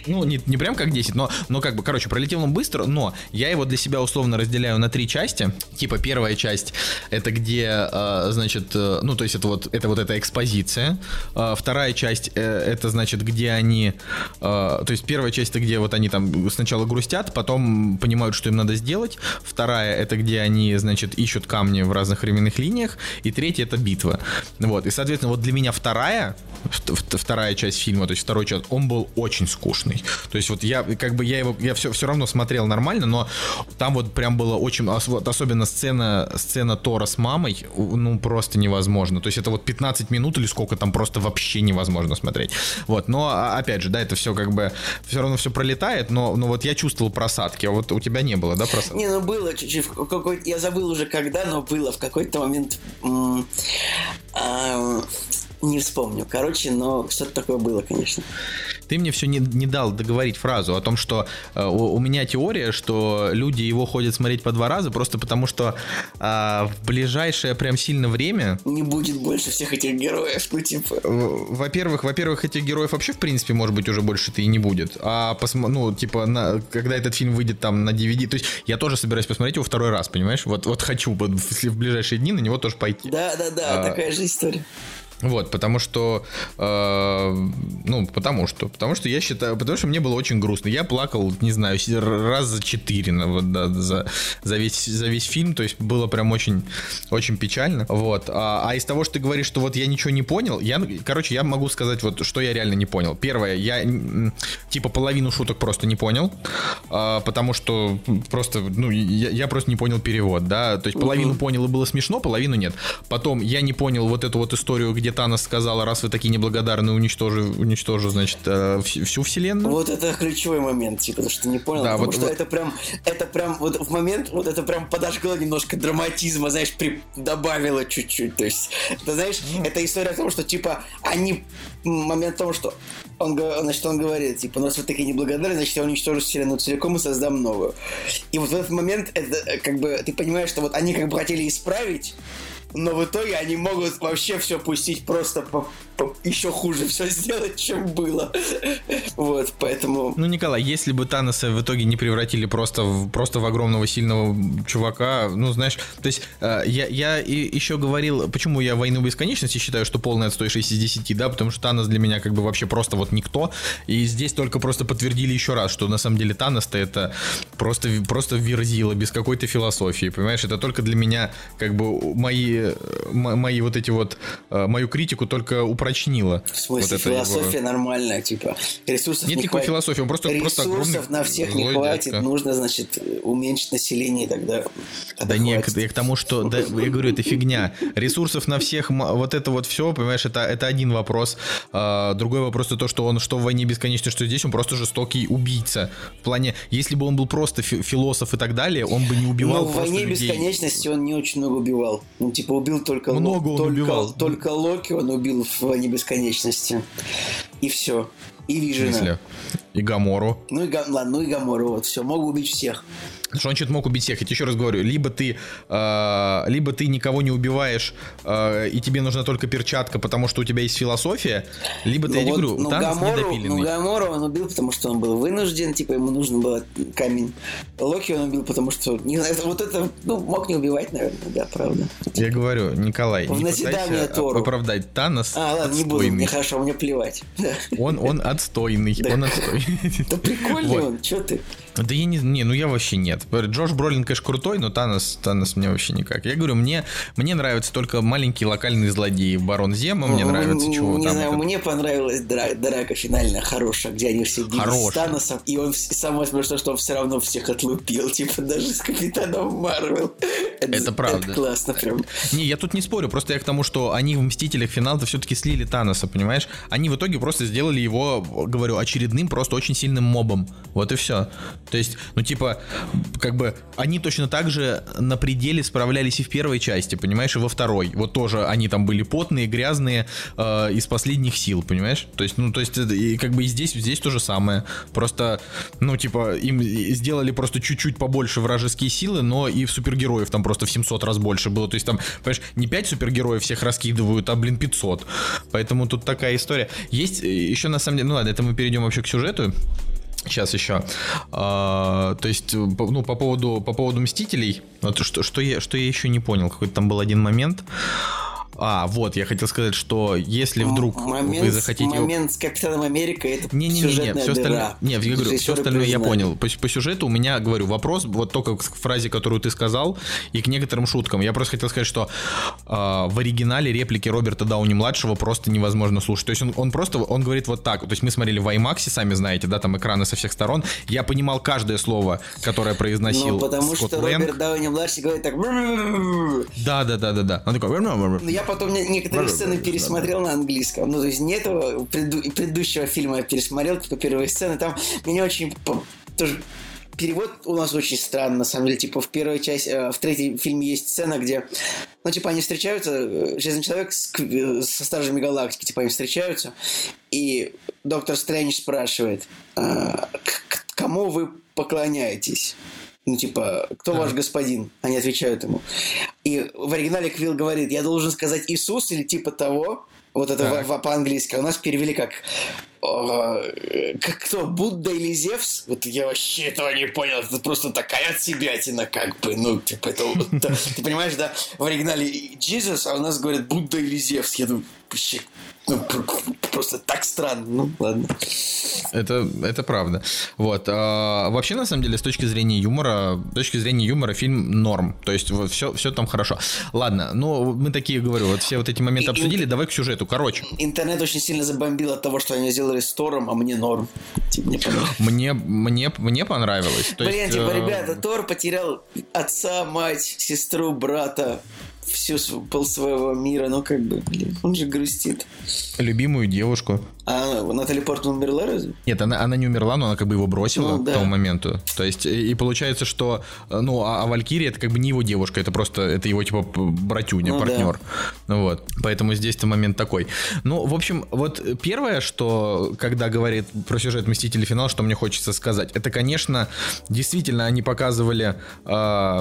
Ну, не, не прям как 10, но, но как бы, короче, пролетел он быстро, но я его для себя условно разделяю на три части. Типа, первая часть, это где, э, значит, э, ну, то есть это вот, это вот эта экспозиция. Э, вторая часть, это, значит, где они, то есть первая часть, это где вот они там сначала грустят, потом понимают, что им надо сделать. Вторая, это где они, значит, ищут камни в разных временных линиях. И третья, это битва. Вот, и, соответственно, вот для меня вторая, вторая часть фильма, то есть второй час, он был очень скучный. То есть вот я, как бы, я его, я все, все равно смотрел нормально, но там вот прям было очень, особенно сцена, сцена Тора с мамой, ну, просто невозможно. То есть это вот 15 минут или сколько там просто вообще невозможно смотреть. Вот, но, а, опять же, да, это все как бы, все равно все пролетает, но, но вот я чувствовал просадки, а вот у тебя не было, да, просадки? Не, ну было чуть-чуть, я забыл уже когда, но было в какой-то момент не вспомню. Короче, но что-то такое было, конечно. Ты мне все не, не дал договорить фразу о том, что э, у, у меня теория, что люди его ходят смотреть по два раза, просто потому что э, в ближайшее прям сильно время... Не будет больше всех этих героев, ну типа... Во-первых, во-первых, этих героев вообще, в принципе, может быть, уже больше-то и не будет. А, посмо... ну, типа, на... когда этот фильм выйдет там на DVD... То есть я тоже собираюсь посмотреть его второй раз, понимаешь? Вот, вот хочу в, в ближайшие дни на него тоже пойти. Да-да-да, а... такая же история. Вот, потому что, э, ну, потому что, потому что я считаю, потому что мне было очень грустно. Я плакал, не знаю, раз за четыре, вот, да, за, за, весь, за весь фильм, то есть было прям очень, очень печально. Вот, а, а из того, что ты говоришь, что вот я ничего не понял, я, короче, я могу сказать вот, что я реально не понял. Первое, я типа половину шуток просто не понял, э, потому что просто, ну, я, я просто не понял перевод, да, то есть половину понял и было смешно, половину нет. Потом я не понял вот эту вот историю, где Танос сказала, раз вы такие неблагодарны, уничтожу, уничтожу значит, э, всю вселенную. Вот это ключевой момент, типа, что не понял, да, потому вот, что вот... это прям, это прям, вот в момент, вот это прям подожгло немножко драматизма, знаешь, при... добавило чуть-чуть, то есть, ты знаешь, mm. это история о том, что, типа, они, момент в том, что он, значит, он говорит, типа, ну, раз вы такие неблагодарны, значит, я уничтожу вселенную целиком и создам новую. И вот в этот момент, это, как бы, ты понимаешь, что вот они как бы хотели исправить но в итоге они могут вообще все пустить просто по, еще хуже все сделать, чем было. вот, поэтому... Ну, Николай, если бы Таноса в итоге не превратили просто в, просто в огромного сильного чувака, ну, знаешь, то есть э, я, я еще говорил, почему я «Войну бесконечности» считаю, что полная отстой 6 из 10, да, потому что Танос для меня как бы вообще просто вот никто, и здесь только просто подтвердили еще раз, что на самом деле Танос-то это просто, просто верзила без какой-то философии, понимаешь, это только для меня как бы мои мои вот эти вот, э, мою критику только упрочнила. В смысле, вот философия его... нормальная, типа, ресурсов Нет не никакой хватит. философии, он просто, ресурсов просто на всех не хватит, дядька. нужно, значит, уменьшить население тогда. Да нет, я к тому, что, да, я говорю, это фигня. Ресурсов на всех, вот это вот все, понимаешь, это, это один вопрос. А, другой вопрос это то, что он, что в «Войне бесконечно», что здесь, он просто жестокий убийца. В плане, если бы он был просто философ и так далее, он бы не убивал Но в «Войне людей. бесконечности» он не очень много убивал. Ну, типа, Типа убил только много он только, убивал. Только Локи он убил в войне бесконечности. И все. И Вижена. И Гамору. Ну и, ладно, ну и Гамору, вот все. Мог убить всех. Что он что-то мог убить всех. Я тебе еще раз говорю, либо ты, э, либо ты никого не убиваешь, э, и тебе нужна только перчатка, потому что у тебя есть философия, либо ты, ну, я вот, говорю, ну, Гамору, ну, Гамору он убил, потому что он был вынужден, типа ему нужно было камень. Локи он убил, потому что, не знаю, вот это, ну, мог не убивать, наверное, да, правда. Я говорю, Николай, в не пытайся Тору. оправдать Танос А, ладно, отстойный. не буду, мне хорошо, мне плевать. Он, он отстойный, он отстойный. Да прикольный он, что ты? Да я не, не, ну я вообще нет. Джош Бролин, конечно, крутой, но Танос, Танос мне вообще никак. Я говорю, мне, мне нравятся только маленькие локальные злодеи. Барон Зема мне нравится, чего Не там. знаю, мне понравилась драка, драка финальная хорошая, где они все бились с Таносом, и он самое смешное, что он все равно всех отлупил, типа даже с Капитаном Марвел. Это, это правда. Это классно прям. Не, я тут не спорю, просто я к тому, что они в Мстителях финал-то все-таки слили Таноса, понимаешь? Они в итоге просто сделали его, говорю, очередным просто очень сильным мобом. Вот и все. То есть, ну, типа, как бы, они точно так же на пределе справлялись и в первой части, понимаешь, и во второй. Вот тоже они там были потные, грязные, э, из последних сил, понимаешь? То есть, ну, то есть, и как бы и здесь, здесь то же самое. Просто, ну, типа, им сделали просто чуть-чуть побольше вражеские силы, но и в супергероев там просто в 700 раз больше было. То есть там, понимаешь, не 5 супергероев всех раскидывают, а, блин, 500. Поэтому тут такая история. Есть э, еще, на самом деле, ну ладно, это мы перейдем вообще к сюжету. Сейчас еще. А, то есть, ну, по поводу, по поводу Мстителей, что, что, я, что я еще не понял, какой-то там был один момент. А, вот, я хотел сказать, что если вдруг момент, вы захотите... Момент с Капитаном Америка это не, не, не, не, все остальное, не, я говорю, все остальное я понял. По, по сюжету у меня, говорю, вопрос вот только к фразе, которую ты сказал, и к некоторым шуткам. Я просто хотел сказать, что э, в оригинале реплики Роберта Дауни-младшего просто невозможно слушать. То есть он, он просто, он говорит вот так. То есть мы смотрели в IMAX, сами знаете, да, там экраны со всех сторон. Я понимал каждое слово, которое произносил Ну, потому Скотт что Лэнг. Роберт Дауни-младший говорит так... Да, да, да, да, да. Он такой... Я потом некоторые сцены пересмотрел на английском. Ну, то есть не этого преду- предыдущего фильма я пересмотрел, типа первые сцены. Там меня очень тоже перевод у нас очень странный, на самом деле. Типа в первой части, э, в третьем фильме есть сцена, где, ну, типа они встречаются, э, Железный Человек с, э, со Стражами Галактики, типа они встречаются, и доктор Стрэндж спрашивает, «А, к- к кому вы поклоняетесь? Ну, типа, кто ваш господин? Они отвечают ему. И в оригинале Квилл говорит, я должен сказать Иисус или типа того. Вот это в- в- по-английски. А у нас перевели как э, как кто, Будда или Зевс? Вот я вообще этого не понял. Это просто такая отсебятина, как бы. Ну, типа, это... Ты понимаешь, да? В оригинале Jesus, а у нас говорят Будда или Зевс. Я думаю, вообще... ну, пр- просто так странно. Ну, ладно. Это, это правда. Вот. а, вообще, на самом деле, с точки зрения юмора, с точки зрения юмора, фильм норм. То есть, вот все, все там хорошо. Ладно, ну, мы такие, говорю, вот все вот эти моменты обсудили, давай к сюжету. Короче, Интернет очень сильно забомбил от того, что они сделали с Тором, а мне норм. Мне мне, мне, мне понравилось. То Блин, есть, типа, э, ребята, Тор потерял отца, мать, сестру, брата, всю пол своего мира, ну как бы, блин, он же грустит. любимую девушку. А Натали Портман умерла разве? Нет, она, она не умерла, но она как бы его бросила Ну, к да. тому моменту. То есть, и, и получается, что, э, ну, а, а Валькирия это как бы не его девушка, это просто, это его, типа, братюня, Ну, да. партнер. Ну вот, поэтому здесь-то момент такой. Ну, в общем, вот первое, что, когда говорит про сюжет Мстители финал, что мне хочется сказать, это, конечно, действительно, они показывали, э,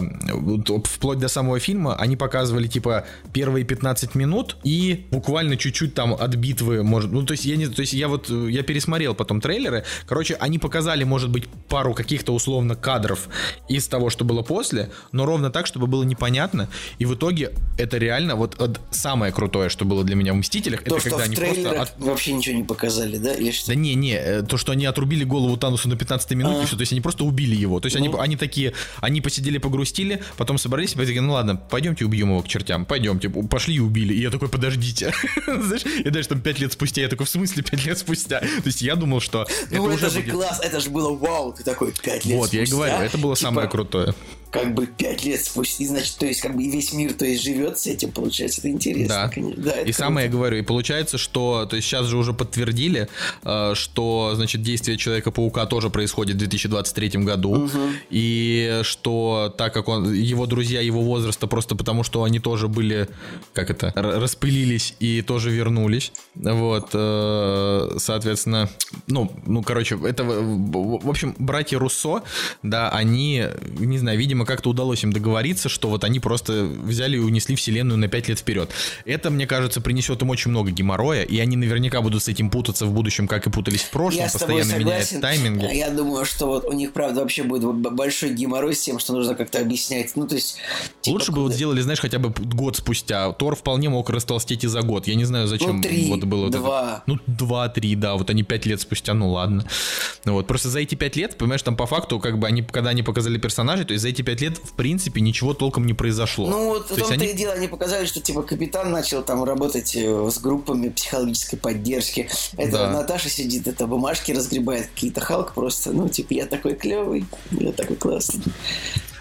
вплоть до самого фильма, они показывали, типа, первые 15 минут и буквально чуть-чуть там от битвы, может, ну, то есть, я не, то есть, я вот, э, я пересмотрел потом трейлеры, короче, они показали, может быть, пару каких-то условно кадров из того, что было после, но ровно так, чтобы было непонятно, и в итоге это реально вот от- самое крутое, что было для меня в Мстителях, То, это что когда в они просто от- вообще ничего не показали, да? Или что? да не, не, э, то, что они отрубили голову Танусу на 15 минуте, А. всё, то есть они просто убили его. То есть они, Ну. они такие, они посидели, погрустили, потом собрались и такие, ну ладно, пойдемте убьем его к чертям, пойдемте, пошли и убили. И я такой, подождите. Знаешь, и дальше там 5 лет спустя, я такой, в смысле 5 лет спустя? То есть я думал, что Ну, это, уже же будет- класс, это же было вау, ты такой пять лет Вот, я и спустя, говорю, это было типа, самое крутое. Как бы пять лет спустя, значит, то есть как бы и весь мир, то есть живет с этим, получается, это интересно, Да. конечно. Да, это и круто. самое я говорю, и получается, что, то есть сейчас же уже подтвердили, э, что, значит, действие Человека-паука тоже происходит в 2023 году, и что так как он, его друзья его возраста просто потому, что они тоже были, как это, распылились и тоже вернулись, вот, э, соответственно, ну, ну, короче, это, в общем, братья Руссо, да, они, не знаю, видимо, как-то удалось им договориться, что вот они просто взяли и унесли вселенную на 5 лет вперед. Это, мне кажется, принесет им очень много геморроя, и они наверняка будут с этим путаться в будущем, как и путались в прошлом, Я постоянно меняют тайминги. Я думаю, что вот у них, правда, вообще будет большой геморрой с тем, что нужно как-то объяснять. Ну, то есть... типа, Лучше бы вот сделали, знаешь, хотя бы год спустя. Тор вполне мог растолстеть и за год. Я не знаю, зачем Ну, три, вот было вот это. два. Ну, два-три, да. Вот они пять лет спустя, ну ладно. Ну вот, просто за эти пять лет, понимаешь, там по факту, как бы они, когда они показали персонажей, то есть за эти пять лет, в принципе, ничего толком не произошло. Ну, вот в то есть том-то они и дело, они показали, что, типа, капитан начал там работать э, с группами психологической поддержки. Это Да. Наташа сидит, это бумажки разгребает, какие-то Халк просто, ну, типа, я такой клевый, я такой классный.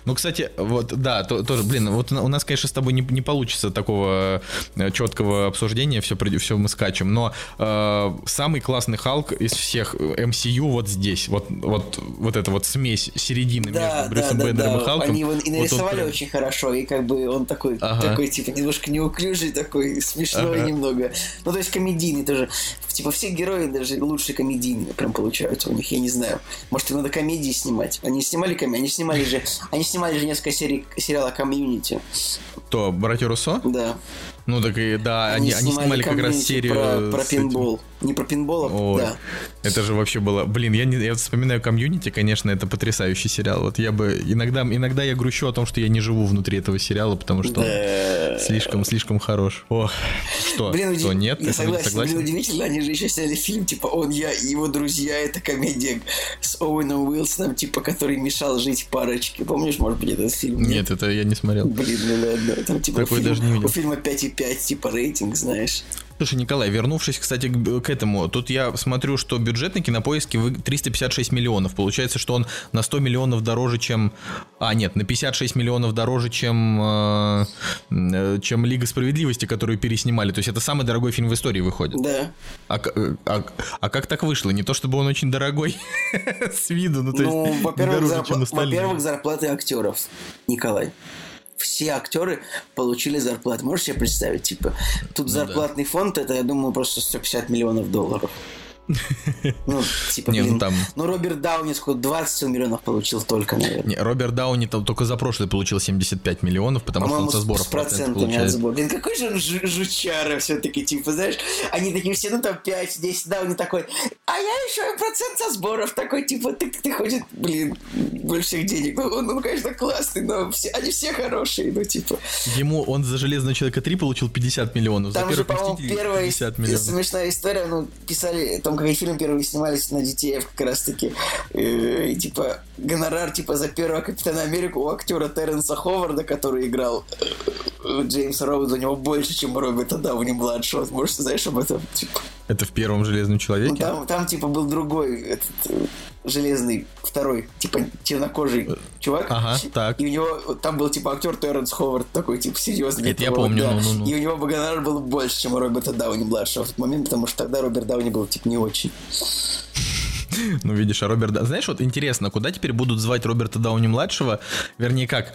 Ну, кстати, вот, да, то, тоже, блин, вот у нас, конечно, с тобой не, не получится такого э, четкого обсуждения, все, все мы скачем, но э, самый классный Халк из всех MCU вот здесь, вот, вот, вот эта вот смесь середины да, между Брюсом да, Беннером да, и Халком. Они его и нарисовали вот он... очень хорошо, и как бы он такой, ага. такой, типа, немножко неуклюжий, такой смешной ага. немного. Ну, то есть комедийный тоже. Типа, все герои даже лучшие комедийные прям получаются у них, я не знаю. Может, им надо комедии снимать. Они снимали комедии, они снимали же, они снимали же несколько серий сериала «Community». То, братья Руссо? Да. Ну так и да, они, они, снимали, они снимали как раз серию про, про пинбол. Этим. Не про пинбол, а Ой, да. Это же вообще было. Блин, я, не, я вспоминаю Community, конечно, это потрясающий сериал. Вот я бы иногда, иногда я грущу о том, что я не живу внутри этого сериала, потому что да. слишком, слишком хорош. Ох, что? Блин, что, нет? Я согласен, согласен? Блин, удивительно, они же еще сняли фильм, типа, он, я и его друзья, это комедия с Оуэном Уилсоном, типа, который мешал жить парочке. Помнишь, может быть, этот фильм? Нет, нет это я не смотрел. Блин, ну ладно. Там, типа, Такой фильм, даже не видел. У фильма 5,5, типа, рейтинг, знаешь. Слушай, Николай, вернувшись, кстати, к, к этому, тут я смотрю, что бюджет на кинопоиске 356 миллионов. Получается, что он на 100 миллионов дороже, чем... А, нет, на 56 миллионов дороже, чем, э, э, чем Лига Справедливости, которую переснимали. То есть это самый дорогой фильм в истории выходит. Да. А, а, а, а как так вышло? Не то, чтобы он очень дорогой с виду, ну то ну, есть во-первых, зарпла- во-первых, зарплаты актеров, Николай все актеры получили зарплату. Можешь себе представить, типа, тут ну, зарплатный да. фонд, это, я думаю, просто 150 миллионов долларов. Ну, типа, не, блин, ну, там... ну Роберт Дауни сколько, 20 миллионов получил только, наверное. Не, Роберт Дауни там только за прошлый получил 75 75 потому что он со сборов с процентами от сбора. Блин, какой же он жучара все-таки, типа, знаешь, они такие все, ну там 5-10, Дауни такой, а я еще процент со сборов такой, типа, ты, ты хочешь, блин, больше всех денег. Ну, он, ну, конечно, классный, но все, они все хорошие, ну, типа. Ему, он за Железного Человека 3 получил 50 миллионов, там за же, по-моему, первая 50 миллионов. смешная история, ну, писали, там, как фильм первый снимались на детей как раз-таки, и, и, типа, гонорар, типа, за первого Капитана Америку у актера Терренса Ховарда, который играл э, Джеймса Роуда, у него больше, чем у Роберта Дауни-младшего. Может, ты знаешь об этом? Типа. Это в первом Железном Человеке? Ну, там, там, типа, был другой этот, э, железный, второй, типа, темнокожий чувак. Ага, так. И у него, там был, типа, актер Терренс Ховард, такой, типа, серьезный. Это я помню, да. ну, ну, ну. И у него гонорар был больше, чем у Роберта Дауни-младшего в тот момент, потому что тогда Роберт Дауни был, типа, не очень. Ну, видишь, а Роберт... Знаешь, вот интересно, куда теперь будут звать Роберта Дауни-младшего? Вернее, как?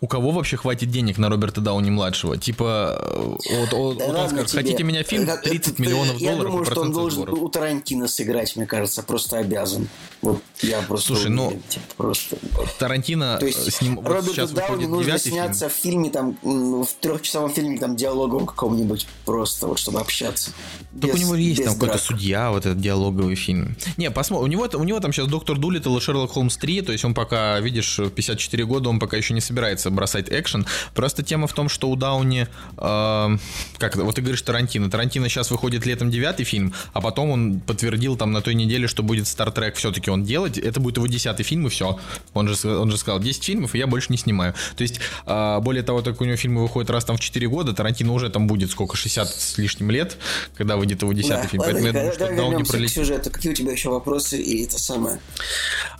У кого вообще хватит денег на Роберта Дауни-младшего? Типа, вот, вот, да вот он скажет, хотите меня фильм? 30 это, миллионов я долларов Я думаю, что он должен сборов. у Тарантино сыграть, мне кажется, просто обязан. Вот я просто Слушай, ну, типа, просто... Тарантино То есть с ним Роберту вот Дауни нужно сняться фильм. в фильме, там, в трехчасовом фильме, там, диалогом каком-нибудь просто, вот, чтобы общаться. Так без, у него есть там какой-то судья, вот этот диалоговый фильм. Не, посмотрим. У него, у него там сейчас Доктор Дулиттл и Шерлок Холмс 3, то есть он пока, видишь, 54 года, он пока еще не собирается бросать экшен. Просто тема в том, что у Дауни, э, как вот ты говоришь Тарантино, Тарантино сейчас выходит летом девятый фильм, а потом он подтвердил там на той неделе, что будет Стартрек все-таки он делать, это будет его десятый фильм и все. Он же, он же сказал, 10 фильмов, и я больше не снимаю. То есть, э, более того, так у него фильмы выходят раз там в 4 года, Тарантино уже там будет сколько, 60 с лишним лет, когда выйдет его десятый да, фильм. Ладно, Поэтому я думаю, что Дауни пролетит. к сюжету. Какие у тебя еще вопросы и это самое?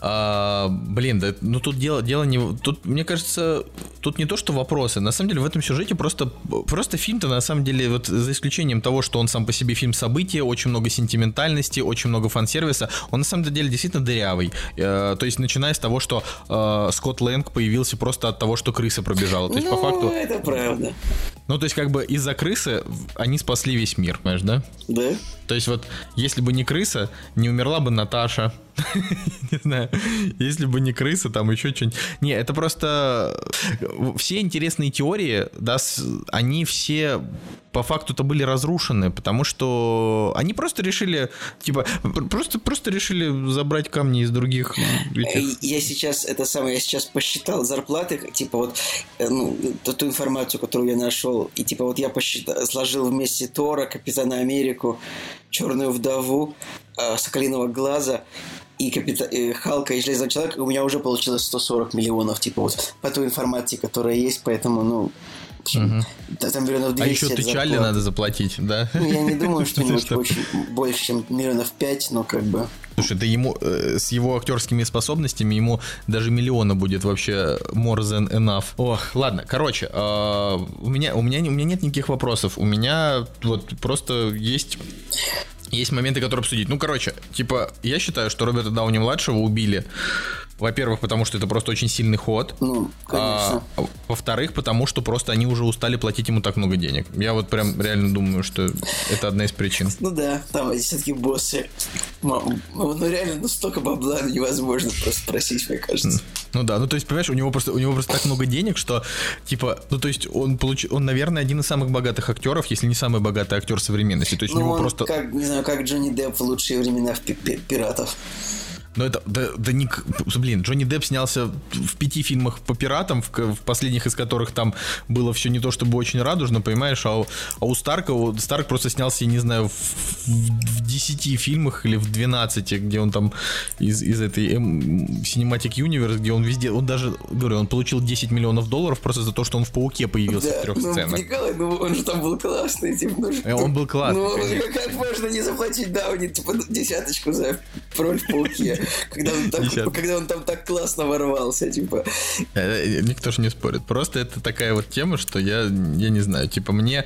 А, блин, да, ну тут дело, дело не... Тут, мне кажется, тут не то, что вопросы. На самом деле в этом сюжете просто, просто фильм-то на самом деле, вот за исключением того, что он сам по себе фильм события, очень много сентиментальности, очень много фан-сервиса, он на самом деле действительно дырявый. Э, то есть начиная с того, что э, Скотт Лэнг появился просто от того, что крыса пробежала. То есть ну, по факту... это правда. Ну, то есть как бы из-за крысы они спасли весь мир, понимаешь, да? Да. То есть вот, если бы не крыса, не умерла бы Наташа. Не знаю, если бы не крыса, там еще что-нибудь. Не, это просто... Все интересные теории, да, они все по факту-то были разрушены, потому что они просто решили, типа, просто, просто решили забрать камни из других этих... Я сейчас, это самое, я сейчас посчитал зарплаты, типа вот, э, ну, ту, ту информацию, которую я нашел, и типа вот я посчитал, сложил вместе Тора, Капитана Америку, Черную вдову, э, Соколиного глаза и Капита... и Халка и Железного Человека, у меня уже получилось 140 миллионов, типа вот по той информации, которая есть, поэтому, ну, да, там миллионов 200 А еще ты зарплата. надо заплатить, да? Ну, я не думаю, что очень больше, чем миллионов 5, но как бы... Слушай, да ему э, с его актерскими способностями ему даже миллиона будет вообще more than enough. О, ладно, короче, э, у меня у меня у меня нет никаких вопросов. У меня вот просто есть есть моменты, которые обсудить. Ну, короче, типа, я считаю, что Роберта Дауни младшего убили. Во-первых, потому что это просто очень сильный ход. Ну, конечно. А, во-вторых, потому что просто они уже устали платить ему так много денег. Я вот прям реально думаю, что это одна из причин. Ну да, там все-таки боссы. Мам, Ну, ну реально, ну столько бабла невозможно просто просить, мне кажется. Ну да, ну то есть, понимаешь, у него просто, у него просто так много денег, что, типа, ну то есть, он получ... он, наверное, один из самых богатых актеров, если не самый богатый актер современности. То есть, у Ну, него он просто... как, не знаю, как Джонни Депп в лучшие времена в пи- пи- пиратов. Ну это, да, да не, блин, Джонни Депп снялся в пяти фильмах по пиратам, в, в последних из которых там было все не то чтобы очень радужно, понимаешь, а у, а у Старка, у- Старк просто снялся, я не знаю, в, в, в 10 фильмах или в 12, где он там из, из этой эм, Cinematic Universe, где он везде, он даже, говорю, он получил 10 миллионов долларов просто за то, что он в Пауке появился в трех ну, сценах. Николай, ну он же там был классный, типа, ну, Э, он был классный, Ну, конечно. как можно не заплатить Дауни, типа, десяточку за роль в Пауке, когда он, Десятку. когда он там так классно ворвался, типа. Э, Никто же не спорит. Просто это такая вот тема, что я, я не знаю, типа мне...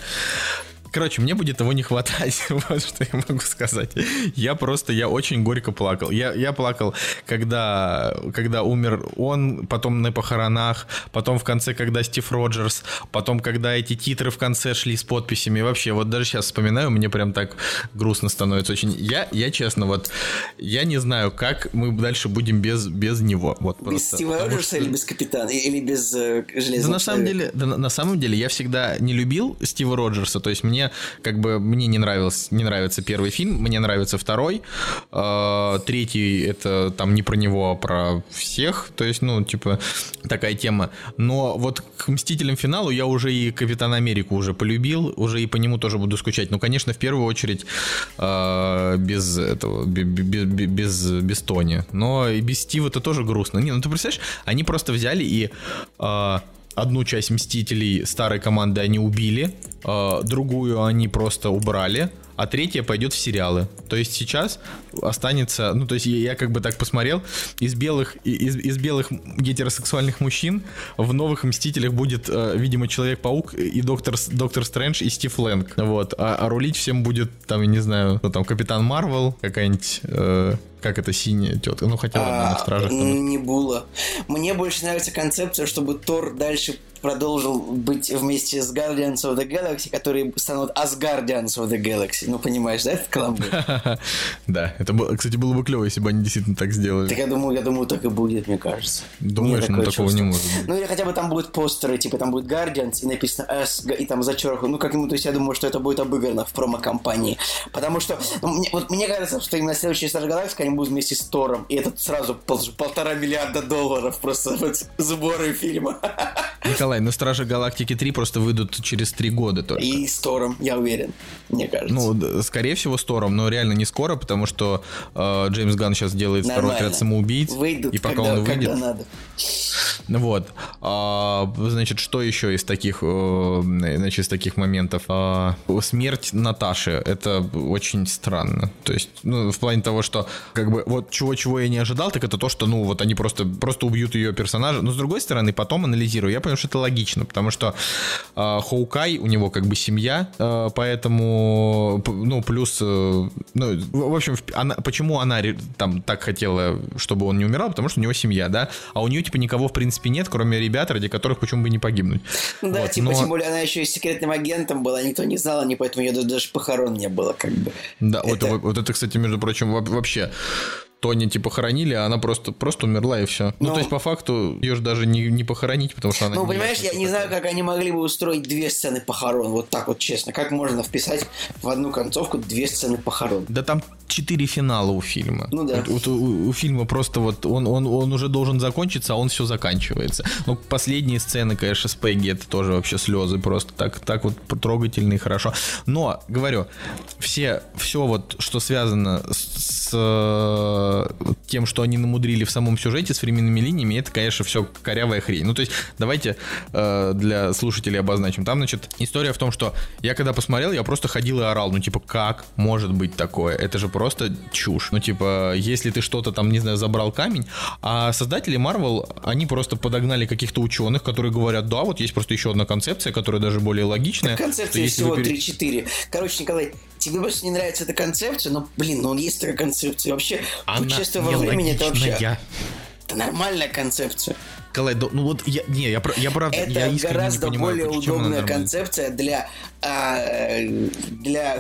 Короче, мне будет его не хватать, вот что я могу сказать. Я просто, я очень горько плакал. Я, я плакал, когда, когда умер он, потом на похоронах, потом в конце, когда Стив Роджерс, потом, когда эти титры в конце шли с подписями. Вообще, вот даже сейчас вспоминаю, мне прям так грустно становится очень. Я, я честно, вот, я не знаю, как мы дальше будем без, без него. Вот Без просто. Стива Роджерса что- или без Капитана, и- или без э, Железного да на самом деле, да, на, на самом деле, я всегда не любил Стива Роджерса. То есть мне как бы мне не нравился, не нравится первый фильм, мне нравится второй, Э, третий это там не про него, а про всех. То есть, ну типа такая тема. Но вот к Мстителям финалу я уже и Капитана Америку уже полюбил, уже и по нему тоже буду скучать. Ну, конечно, в первую очередь э, без этого, бе- бе- бе- без без Тони. Но и без Стива это тоже грустно. Не, ну ты представляешь, они просто взяли и э, одну часть Мстителей старой команды они убили, э, другую они просто убрали, а третья пойдет в сериалы. То есть сейчас останется, ну то есть я, я как бы так посмотрел, из белых из, из белых гетеросексуальных мужчин в новых Мстителях будет, э, видимо, Человек-паук и Доктор Доктор Стрэндж и Стив Лэнг. Вот, а, а рулить всем будет там, я не знаю, ну, там Капитан Марвел, какая-нибудь, э, как это синяя тетка, ну хотя в стражах. там. м, Не было. Мне больше нравится концепция, чтобы Тор дальше продолжил быть вместе с Guardians of the Galaxy, которые станут Asgardians of the Galaxy. Ну, понимаешь, да, этот каламбур? Да, это было, кстати, было бы клево, если бы они действительно так сделали. Так я думаю, я думаю, так и будет, мне кажется. Думаешь, ну такого не чувство. может быть. Ну или хотя бы там будут постеры, типа там будет Guardians и написано S, и там зачеркнуто. Ну как ему, то есть я думаю, что это будет обыграно в промо-компании. Потому что, ну, мне, вот мне кажется, что именно следующий Стар Галактика они будут вместе с Тором. И это сразу пол- полтора миллиарда долларов просто вот сборы фильма. Николай, ну Стражи Галактики 3 просто выйдут через три года только. И с Тором, я уверен, мне кажется. Ну, скорее всего, с Тором, но реально не скоро, потому что э, Джеймс Ганн сейчас делает второй Нормально. отряд самоубийц. Выйдут, и пока когда, он выйдет. когда надо. Вот. А, значит, что еще из таких, э, значит, из таких моментов? А, смерть Наташи. Это очень странно. То есть, ну, в плане того, что, как бы, вот чего-чего я не ожидал, так это то, что, ну, вот они просто, просто убьют ее персонажа. Но, с другой стороны, потом анализирую, я понимаю, что это логично, потому что а, Хоукай, у него как бы семья, а, поэтому, ну, плюс, э, ну, в в общем, в- она, почему она там так хотела, чтобы он не умирал, потому что у него семья, да, а у нее, типа, никого, в принципе, нет, кроме ребят, ради которых почему бы не погибнуть. Ну Да, Вот, типа, но- тем более она еще и секретным агентом была, никто не знал, они поэтому ее даже похорон не было, как бы. Да, вот, Это- вот, вот это, кстати, между прочим, во- вообще Тони типа хоронили, а она просто, просто умерла и все. Ну, Ну, то есть, по факту, ее же даже не, не похоронить, потому что она... Ну, не понимаешь, я не знаю, как они могли бы устроить две сцены похорон. Вот так вот, честно. Как можно вписать в одну концовку две сцены похорон? Да там четыре финала у фильма. Ну да. Вот- вот у, у фильма просто вот он, он, он уже должен закончиться, а он все заканчивается. Ну, последние сцены, конечно, с Пегги, это тоже вообще слезы просто так, так вот трогательно и хорошо. Но, говорю, все, все вот, что связано с, с, э, тем, что они намудрили в самом сюжете с временными линиями, это, конечно, все корявая хрень. Ну, то есть, давайте э, для слушателей обозначим. Там, значит, история в том, что я когда посмотрел, я просто ходил и орал. Ну, типа, как может быть такое? Это же просто чушь. Ну, типа, если ты что-то там, не знаю, забрал камень, а создатели Marvel, они просто подогнали каких-то ученых, которые говорят, да, вот есть просто еще одна концепция, которая даже более логичная. если вы всего пере- 3-4. Короче, Николай, тебе просто не нравится эта концепция, но, блин, ну есть такая концепция. Вообще, Она путешествие во времени это вообще это нормальная концепция. Николай, да, ну вот я, не, я, я правда, Это я искренне гораздо не понимаю, более удобная концепция для, а, для,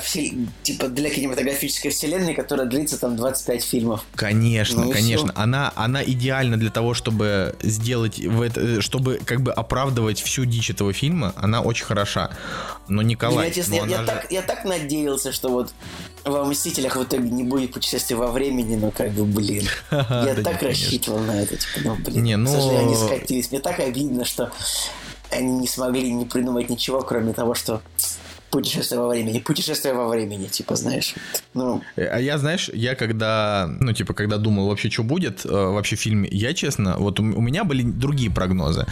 типа, для кинематографической вселенной, которая длится там 25 фильмов. Конечно, Ну конечно. всё. Она, она идеальна для того, чтобы сделать в это, чтобы как бы оправдывать всю дичь этого фильма. Она очень хороша. Но Николай, я, честно, ну я, я же- так, я так надеялся, что вот во Мстителях в итоге не будет путешествия во времени, но как бы, блин. Я так рассчитывал на это, типа, ну, блин. Не, ну- К сожалению, они скатились. Мне так обидно, что они не смогли не придумать ничего, кроме того, что путешествие во времени. Путешествие во времени, типа, знаешь. Ну, А я, знаешь, я когда, ну, типа, когда думал вообще, что будет э, вообще в фильме, я, честно, вот у, у меня были другие прогнозы.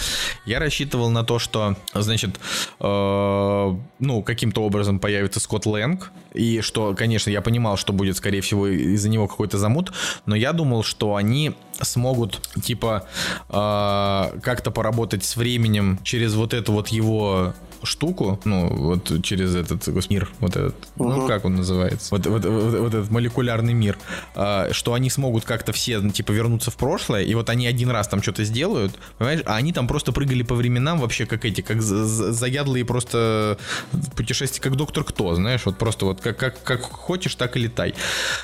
Я рассчитывал на то, что, значит, э, ну, каким-то образом появится Скотт Лэнг, и что, конечно, я понимал, что будет, скорее всего, из-за него какой-то замут, но я думал, что они смогут, типа, э, как-то поработать с временем через вот эту вот его штуку, ну, вот через этот мир, вот этот, ну, Мгм. как он называется, вот, вот, вот- вот этот молекулярный мир, а, что они смогут как-то все, ну, типа, вернуться в прошлое, и вот они один раз там что-то сделают, понимаешь, а они там просто прыгали по временам вообще как эти, как за- за- заядлые просто путешествия, как доктор Кто, знаешь, вот просто вот как, как, как хочешь, так и летай,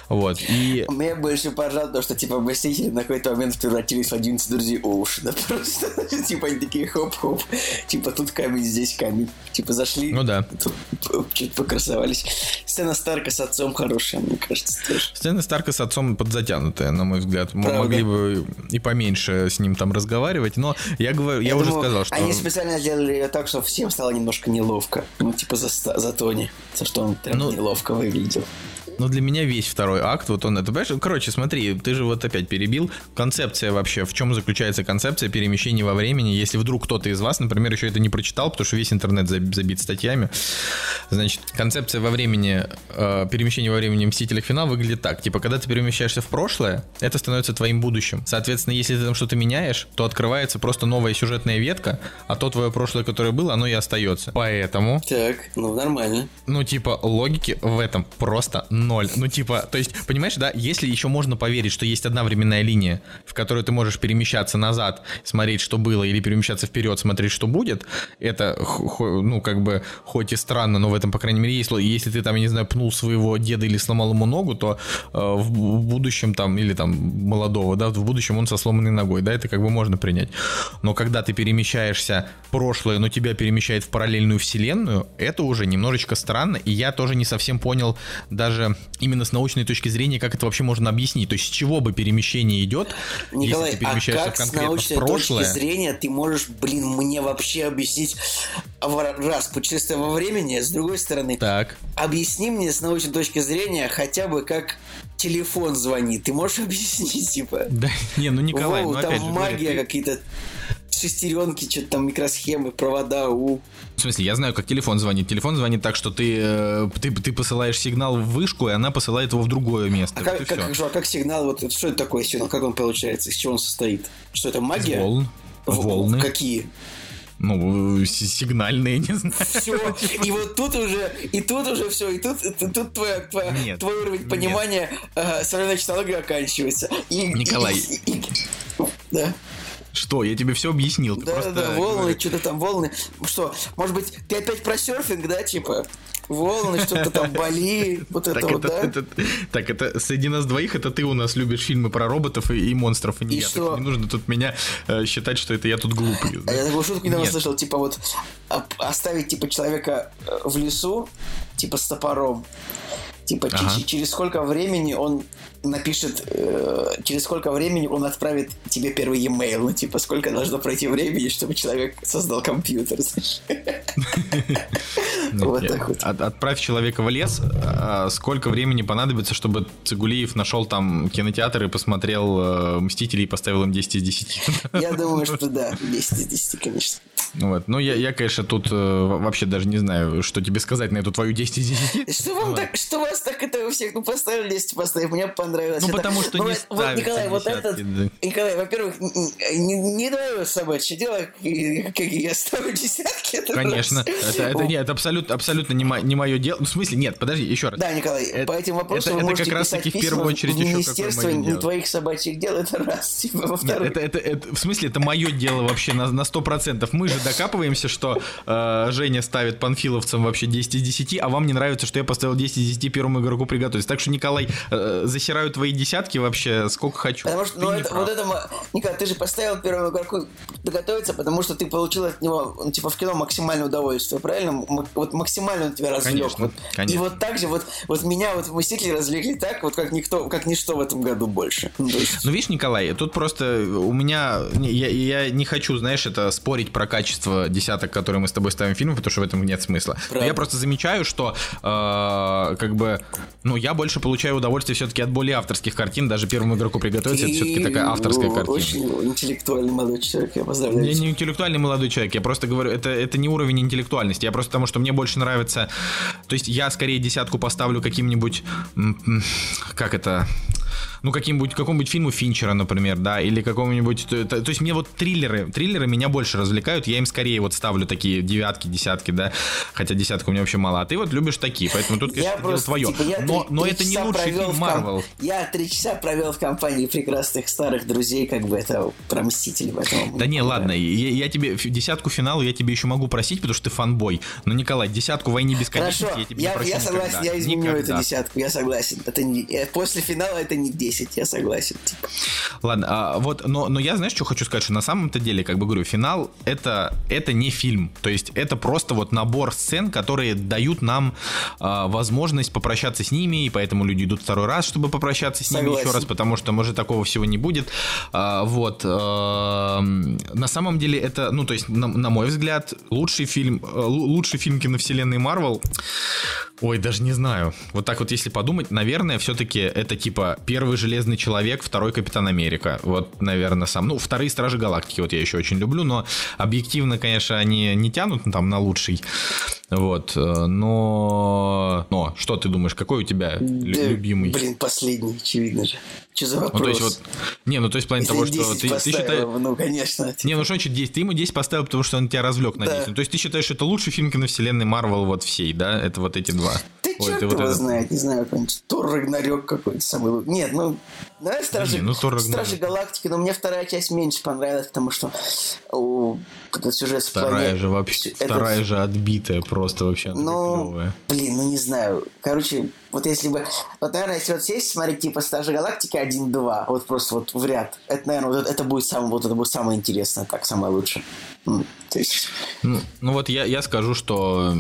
вот, и... Меня больше поржало то, что, типа, Мстители на какой-то момент превратились в 11 друзей Оушена. Просто, типа, они такие хоп-хоп. Типа, тут камень, здесь камень. Типа, зашли. Ну да. Чуть покрасовались. Сцена Старка с отцом хорошая, мне кажется, тоже. Сцена Старка с отцом подзатянутая, на мой взгляд. М- Правда. Могли бы и поменьше с ним там разговаривать, но я говорю, я, Я уже думаю, сказал, что... Они специально сделали ее так, что всем стало немножко неловко. Ну, типа, за, за Тони. За что он прям Ну, неловко выглядел. Но для меня весь второй акт, вот он это, понимаешь, короче, смотри, ты же вот опять перебил. Концепция вообще, в чем заключается концепция перемещения во времени, если вдруг кто-то из вас, например, еще это не прочитал, потому что весь интернет заб- забит статьями. Значит, концепция во времени, э, перемещения во времени Мстителях финал выглядит так. Типа, когда ты перемещаешься в прошлое, это становится твоим будущим. Соответственно, если ты там что-то меняешь, то открывается просто новая сюжетная ветка, а то твое прошлое, которое было, оно и остается. Поэтому Так, ну, нормально. ну, типа, логики в этом просто ноль. Ну, типа, то есть, понимаешь, да, если еще можно поверить, что есть одна временная линия, в которой ты можешь перемещаться назад, смотреть, что было, или перемещаться вперед, смотреть, что будет, это, ну, как бы, хоть и странно, но в этом, по крайней мере, есть. ло- Если ты там, я не знаю, пнул своего деда или сломал ему ногу, то э, в, будущем там, или там молодого, да, в будущем он со сломанной ногой, да, это как бы можно принять. Но когда ты перемещаешься прошлое, но тебя перемещает в параллельную вселенную, это уже немножечко странно, и я тоже не совсем понял даже именно с научной точки зрения, как это вообще можно объяснить. То есть с чего бы перемещение идет, Николай, если ты а перемещаешься как с конкретно в научной прошлое. точки зрения ты можешь, блин, мне вообще объяснить а, раз путешествие во времени, с другой стороны, Так. объясни мне с научной точки зрения хотя бы как телефон звонит. Ты можешь объяснить, типа? Да, не, ну Николай, Воу, ну там опять же, магия какие-то шестеренки, что-то там микросхемы, провода, у. В смысле, я знаю, как телефон звонит. Телефон звонит так, что ты, э, ты, ты посылаешь сигнал в вышку, и она посылает его в другое место. А Вот как, и как, а как сигнал, вот что это такое сигнал, как он получается, из чего он состоит? Что это магия? Волн. В- Волны. Какие? Ну, с- сигнальные, не знаю. Все. И вот тут уже, и тут уже все, и тут, и тут твоя, твоя- Нет, твой уровень нет. понимания э, современной технологии оканчивается. И, Николай. и- и- да, Что, я тебе все объяснил. да, просто да, волны, что-то там волны. Что, может быть, ты опять про серфинг, да, типа? волны, что-то там Бали, вот это вот, да? так, это среди нас двоих, это ты у нас любишь фильмы про роботов и, монстров, и не я. Не нужно тут меня э, считать, что это я тут глупый. А я такую шутку недавно слышал, типа вот а- оставить типа человека э, в лесу, типа с топором, типа Ага. через сколько времени он напишет, э, через сколько времени он отправит тебе первый e-mail, ну типа сколько должно пройти времени, чтобы человек создал компьютер, знаешь? Вот Нет, так вот. от- отправь человека в лес. а сколько времени понадобится, чтобы Цигулиев нашел там кинотеатр и посмотрел э, Мстителей и поставил им 10 из 10? Я думаю, что да, 10 из 10, конечно. Вот. Ну, я, я, конечно, тут э, вообще даже не знаю, что тебе сказать на эту твою 10 из 10. Что вам Вот. так, что вас так это у всех, ну поставили 10 поставили, мне понравилось. Ну, Это- потому что не вот, Николай, вот этот, да. Николай, во-первых, не, не твое собачье дело, как я ставлю десятки. это Конечно. раз. Это, это, нет, это абсолютно, абсолютно не, мо- не мое дело. Ну, в смысле, нет, подожди, еще раз. Да, Николай, Это- по этим вопросам это- вы это можете как раз таки в первую очередь в еще Министерство не твоих собачьих дел, это раз. Типа, Нет, во-вторых, это, это, это- в смысле, это мое дело вообще на, на 100%. Мы же докапываемся, что э, Женя ставит панфиловцам вообще 10 из 10, а вам не нравится, что я поставил 10 из 10 первому игроку приготовиться. Так что, Николай, э, засираю твои десятки вообще сколько хочу. Потому что, Ты ну, это, прав. вот это, Николай, ты же поставил первому игроку доготовиться, потому что ты получил от него, ну, типа, в кино максимальное удовольствие, правильно? М- вот максимально он тебя развлек. Конечно, Вот. конечно. И вот так же, вот, вот меня вот Мстители развлекли так, вот как никто, как ничто в этом году больше. Ну, Ну, видишь, Николай, тут просто у меня... Я, я не хочу, знаешь, это спорить про качество десяток, которые мы с тобой ставим фильмы, потому что в этом нет смысла. Но я просто замечаю, что э, как бы... Ну, я больше получаю удовольствие все-таки от более авторских картин. Даже первому игроку приготовиться, это все-таки Ты, такая авторская ну, картина. Очень интеллектуальный молодой человек, я поздравляю. Я не интеллектуальный молодой человек, я просто говорю, это, это не уровень интеллектуальности, я просто потому, что мне больше нравится, то есть я скорее десятку поставлю каким-нибудь, как это, ну каким-нибудь, какому-нибудь фильму Финчера, например, да, или какому-нибудь, то, то- есть мне вот триллеры, триллеры меня больше развлекают, я им скорее вот ставлю такие девятки, десятки, да, хотя десятка у меня вообще мало, а ты вот любишь такие, поэтому тут, конечно, Я дело просто, твое, типа, я но, три- но три это не лучший фильм Марвел. Я три часа провел в компании прекрасных старых друзей, как бы это про Мстителей, поэтому... Да не, ладно, я, я тебе десятку финала я тебе еще могу просить, потому что ты фанбой. Но, Николай, десятку войны бесконечности Хорошо, я тебе не я, прощу я согласен, никогда. я изменю Никогда. эту десятку, я согласен. Это не, э, после финала это не 10, я согласен. Типа. Ладно, а, вот, но, но я, знаешь, что хочу сказать, что на самом-то деле, как бы говорю, финал это, это не фильм. То есть это просто вот набор сцен, которые дают нам а, возможность попрощаться с ними, и поэтому люди идут второй раз, чтобы попрощаться с ними Согласен. еще раз, потому что, может, такого всего не будет. А, вот. а, на самом деле это, ну, то есть, на, на мой взгляд, лучший фильм, э, лу- лучший фильм киновселенной Марвел Ой, даже не знаю. Вот так вот, если подумать, наверное, все-таки это типа первый Железный Человек, второй Капитан Америка. Вот, наверное, сам. Ну, вторые Стражи Галактики вот я еще очень люблю, но объективно, конечно, они не тянут ну, там на лучший. Вот, э, но... Но, что ты думаешь, какой у тебя Да, любимый? Блин, последний, очевидно же. Что за вопрос? ну, то есть вот... Не, ну, то есть в плане Если того, что 10 ты, ты считаешь... Ну, конечно. Не, ну что значит 10? Ты ему 10 поставил, потому что он тебя развлек на Да. 10. Ну, То есть ты считаешь, что это лучший фильм киновселенной Марвел вот всей, да? Это вот эти два. Ой, черт ты вот его это- знает, не знаю, какой-нибудь Тор Рагнарёк какой-то самый. Нет, ну, давай Стражи, не, ну. Стражи Галактики, но мне вторая часть меньше понравилась, потому что о, этот сюжет Вторая планет- же вообще, этот- вторая же отбитая просто вообще. Ну, блин, ну не знаю. Короче, вот если бы... Вот, наверное, если вот сесть, смотреть типа Стражи Галактики 1-2, вот просто вот в ряд, это, наверное, вот это, это будет самое, вот это будет самое интересное, так, самое лучшее. М, То есть... Ну, ну вот я, я скажу, что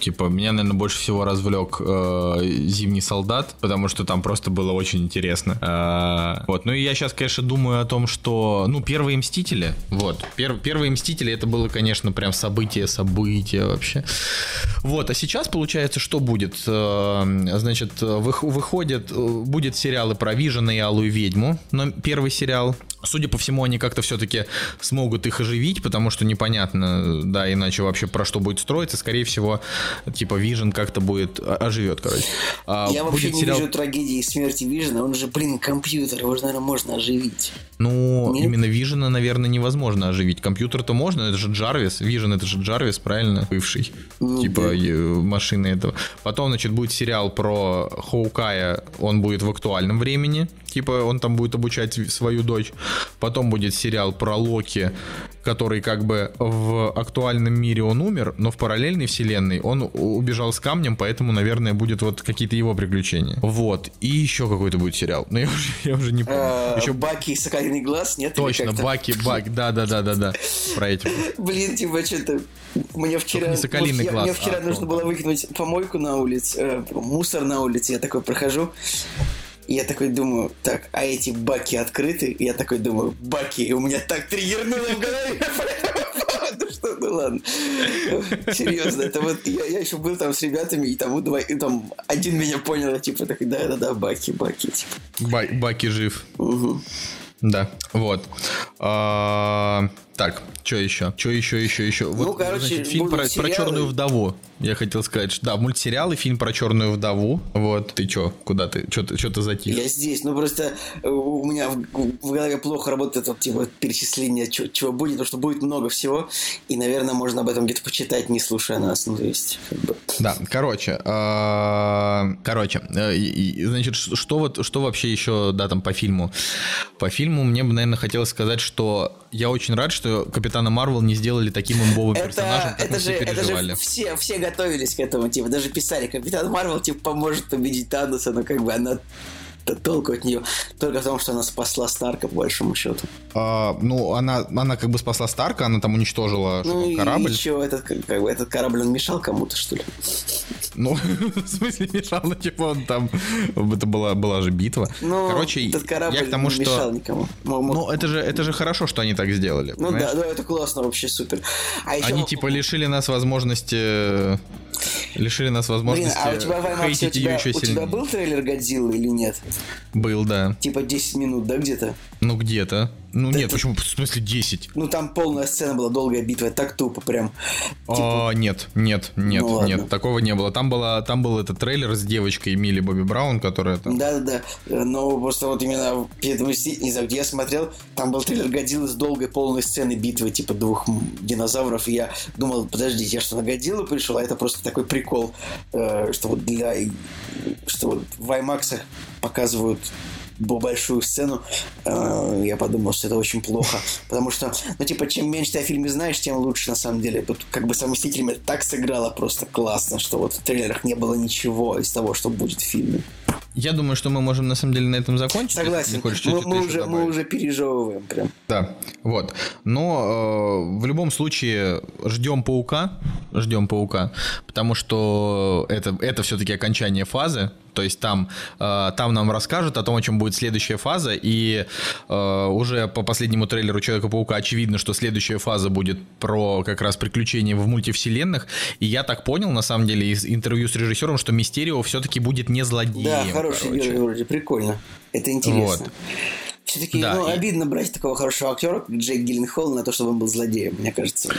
типа меня, наверное, больше всего развлек э, Зимний солдат, потому что там просто было очень интересно. А, вот, ну и я сейчас, конечно, думаю о том, что, ну, первые Мстители, вот, пер- первые Мстители, это было, конечно, прям событие, событие вообще. Вот, а сейчас, получается, что будет? Э, Значит, вых- выходит, э, будет сериалы про Вижена и Алую Ведьму, но первый сериал. Судя по всему, они как-то все-таки смогут их оживить, потому что непонятно, да, иначе вообще про что будет строиться. Скорее всего, типа Вижен как-то будет о- оживет, короче. А, Я вообще не сериал- вижу трагедии смерти Вижена, он же, блин, компьютер, его же, наверное, можно оживить. Ну, Нет? именно Вижена, наверное, невозможно оживить. Компьютер-то можно, это же Джарвис. Вижен это же Джарвис, правильно? Бывший. Ну, типа да. машины этого. Потом, значит, будет сериал про Хоукая, он будет в актуальном времени. Типа он там будет обучать свою дочь. Потом будет сериал про Локи. который как бы в актуальном мире он умер, но в параллельной вселенной он убежал с камнем, поэтому, наверное, будет вот какие-то его приключения. Вот. И еще какой-то будет сериал. Но я уже, я уже не помню. Э, Еще Баки и Соколиный глаз, нет? Точно? Баки, Бак, да, да, да, да, да. Про эти. Блин, типа, что-то... Мне вчера... не соколиный глаз, Мне вчера а нужно то- было выкинуть помойку на улице, э, мусор на улице. Я такой прохожу, и я такой думаю, так, а эти баки открыты? И я такой думаю, баки, и у меня так триггернуло в голове. Ну что, ну ладно. Серьезно, это вот я, я еще был там с ребятами, и там, у два- и там один меня понял, типа такой, да-да-да, баки, баки, типа. Ба- Баки жив. Мгм. Да, вот. А, так, что еще? Что еще, еще, еще? Вот, Ну, короче, значит, фильм про, про черную вдову. Я хотел сказать, что да, мультсериал и фильм про черную вдову. Вот, ты чё, куда ты? Что ты, чё ты затих? Я здесь, ну просто э, у меня в, в голове плохо работает вот, типа перечисление, чё- чего будет, потому что будет много всего, и, наверное, можно об этом где-то почитать, не слушая нас. Ну, то есть, как бы, Да, короче, а, короче, э, значит, что вот, что вообще еще, да, там по фильму? По фильму мне бы, наверное, хотелось сказать, что я очень рад, что Капитана Марвел не сделали таким имбовым персонажем, это, как мы это, же, все это переживали. же все, все готовились к этому, типа, даже писали, Капитан Марвел, типа, поможет победить Таноса, но как бы она толку от нее только в том, что она спасла Старка, по большому счету. А, ну, она, она как бы спасла Старка, она там уничтожила Ну и корабль. чё, этот, как, бы, этот корабль, он мешал кому-то, что ли? Ну, в смысле мешал, ну, типа он там... Это была, была же битва. Ну, Короче, этот корабль я к тому, не мешал что... никому. Мог- мог- Ну, это же, это же хорошо, что они так сделали. ну понимаешь? да, да, это классно, вообще супер. А еще, Они типа лишили нас возможности... Лишили нас Блин, возможности а у тебя в IMAX, у хейтить ее тебя, еще у тебя сильнее. был трейлер Годзиллы или нет? Был, да. Типа 10 минут, да, где-то? Ну, где-то. Ну, нет, это- почему? В смысле 10? Ну, там полная сцена была, долгая битва, так тупо прям. Типа, А, нет, нет, нет, Ну, ладно. нет, такого не было. Там, была, там был этот трейлер с девочкой Милли Бобби Браун, которая там... Да-да-да, Э, но просто вот именно не знаю, где я смотрел, там был трейлер Годзиллы с долгой полной сценой битвы, типа двух динозавров, и я думал, подождите, я что, на Годзиллу пришел, а это просто такой прикол, э, что вот для... что вот в IMAX показывают большую сцену, э, я подумал, что это очень плохо. Потому что, ну, типа, чем меньше ты о фильме знаешь, тем лучше, на самом деле. Тут как бы совместителями так сыграло просто классно, что вот в трейлерах не было ничего из того, что будет в фильме. Я думаю, что мы можем на самом деле на этом закончить. Согласен. хочешь Мы, мы уже, мы уже пережевываем прям. Да, вот. Но э, в любом случае ждем паука, ждем паука, потому что это, это все-таки окончание фазы. То есть там, э, там нам расскажут о том, о чем будет следующая фаза, и э, уже по последнему трейлеру Человека-паука очевидно, что следующая фаза будет про как раз приключения в мультивселенных. И я так понял, на самом деле, из интервью с режиссером, что Мистерио все-таки будет не злодеем. Да, хороший короче. герой вроде, прикольно. Это интересно. Вот. Все-таки Да, ну, и- обидно брать такого хорошего актера, как Джейк Гилленхолл, на то, чтобы он был злодеем, мне кажется.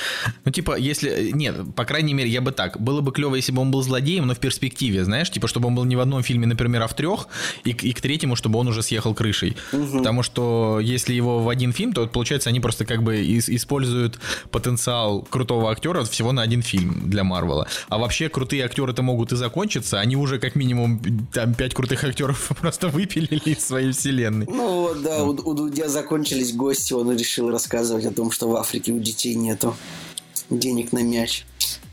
Ну, типа, если... Нет, по крайней мере, я бы так. Было бы клево, если бы он был злодеем, но в перспективе, знаешь, типа, чтобы он был не в одном фильме, например, а в трех, и, к- и к третьему, чтобы он уже съехал крышей. Потому что если его в один фильм, то получается, они просто как бы ис- используют потенциал крутого актера всего на один фильм для Марвела. А вообще крутые актеры-то могут и закончиться, они уже как минимум там пять крутых актеров просто выпилили из своей вселенной. Ну вот, у, у Дудя закончились гости, он решил рассказывать о том, что в Африке у детей нету денег на мяч.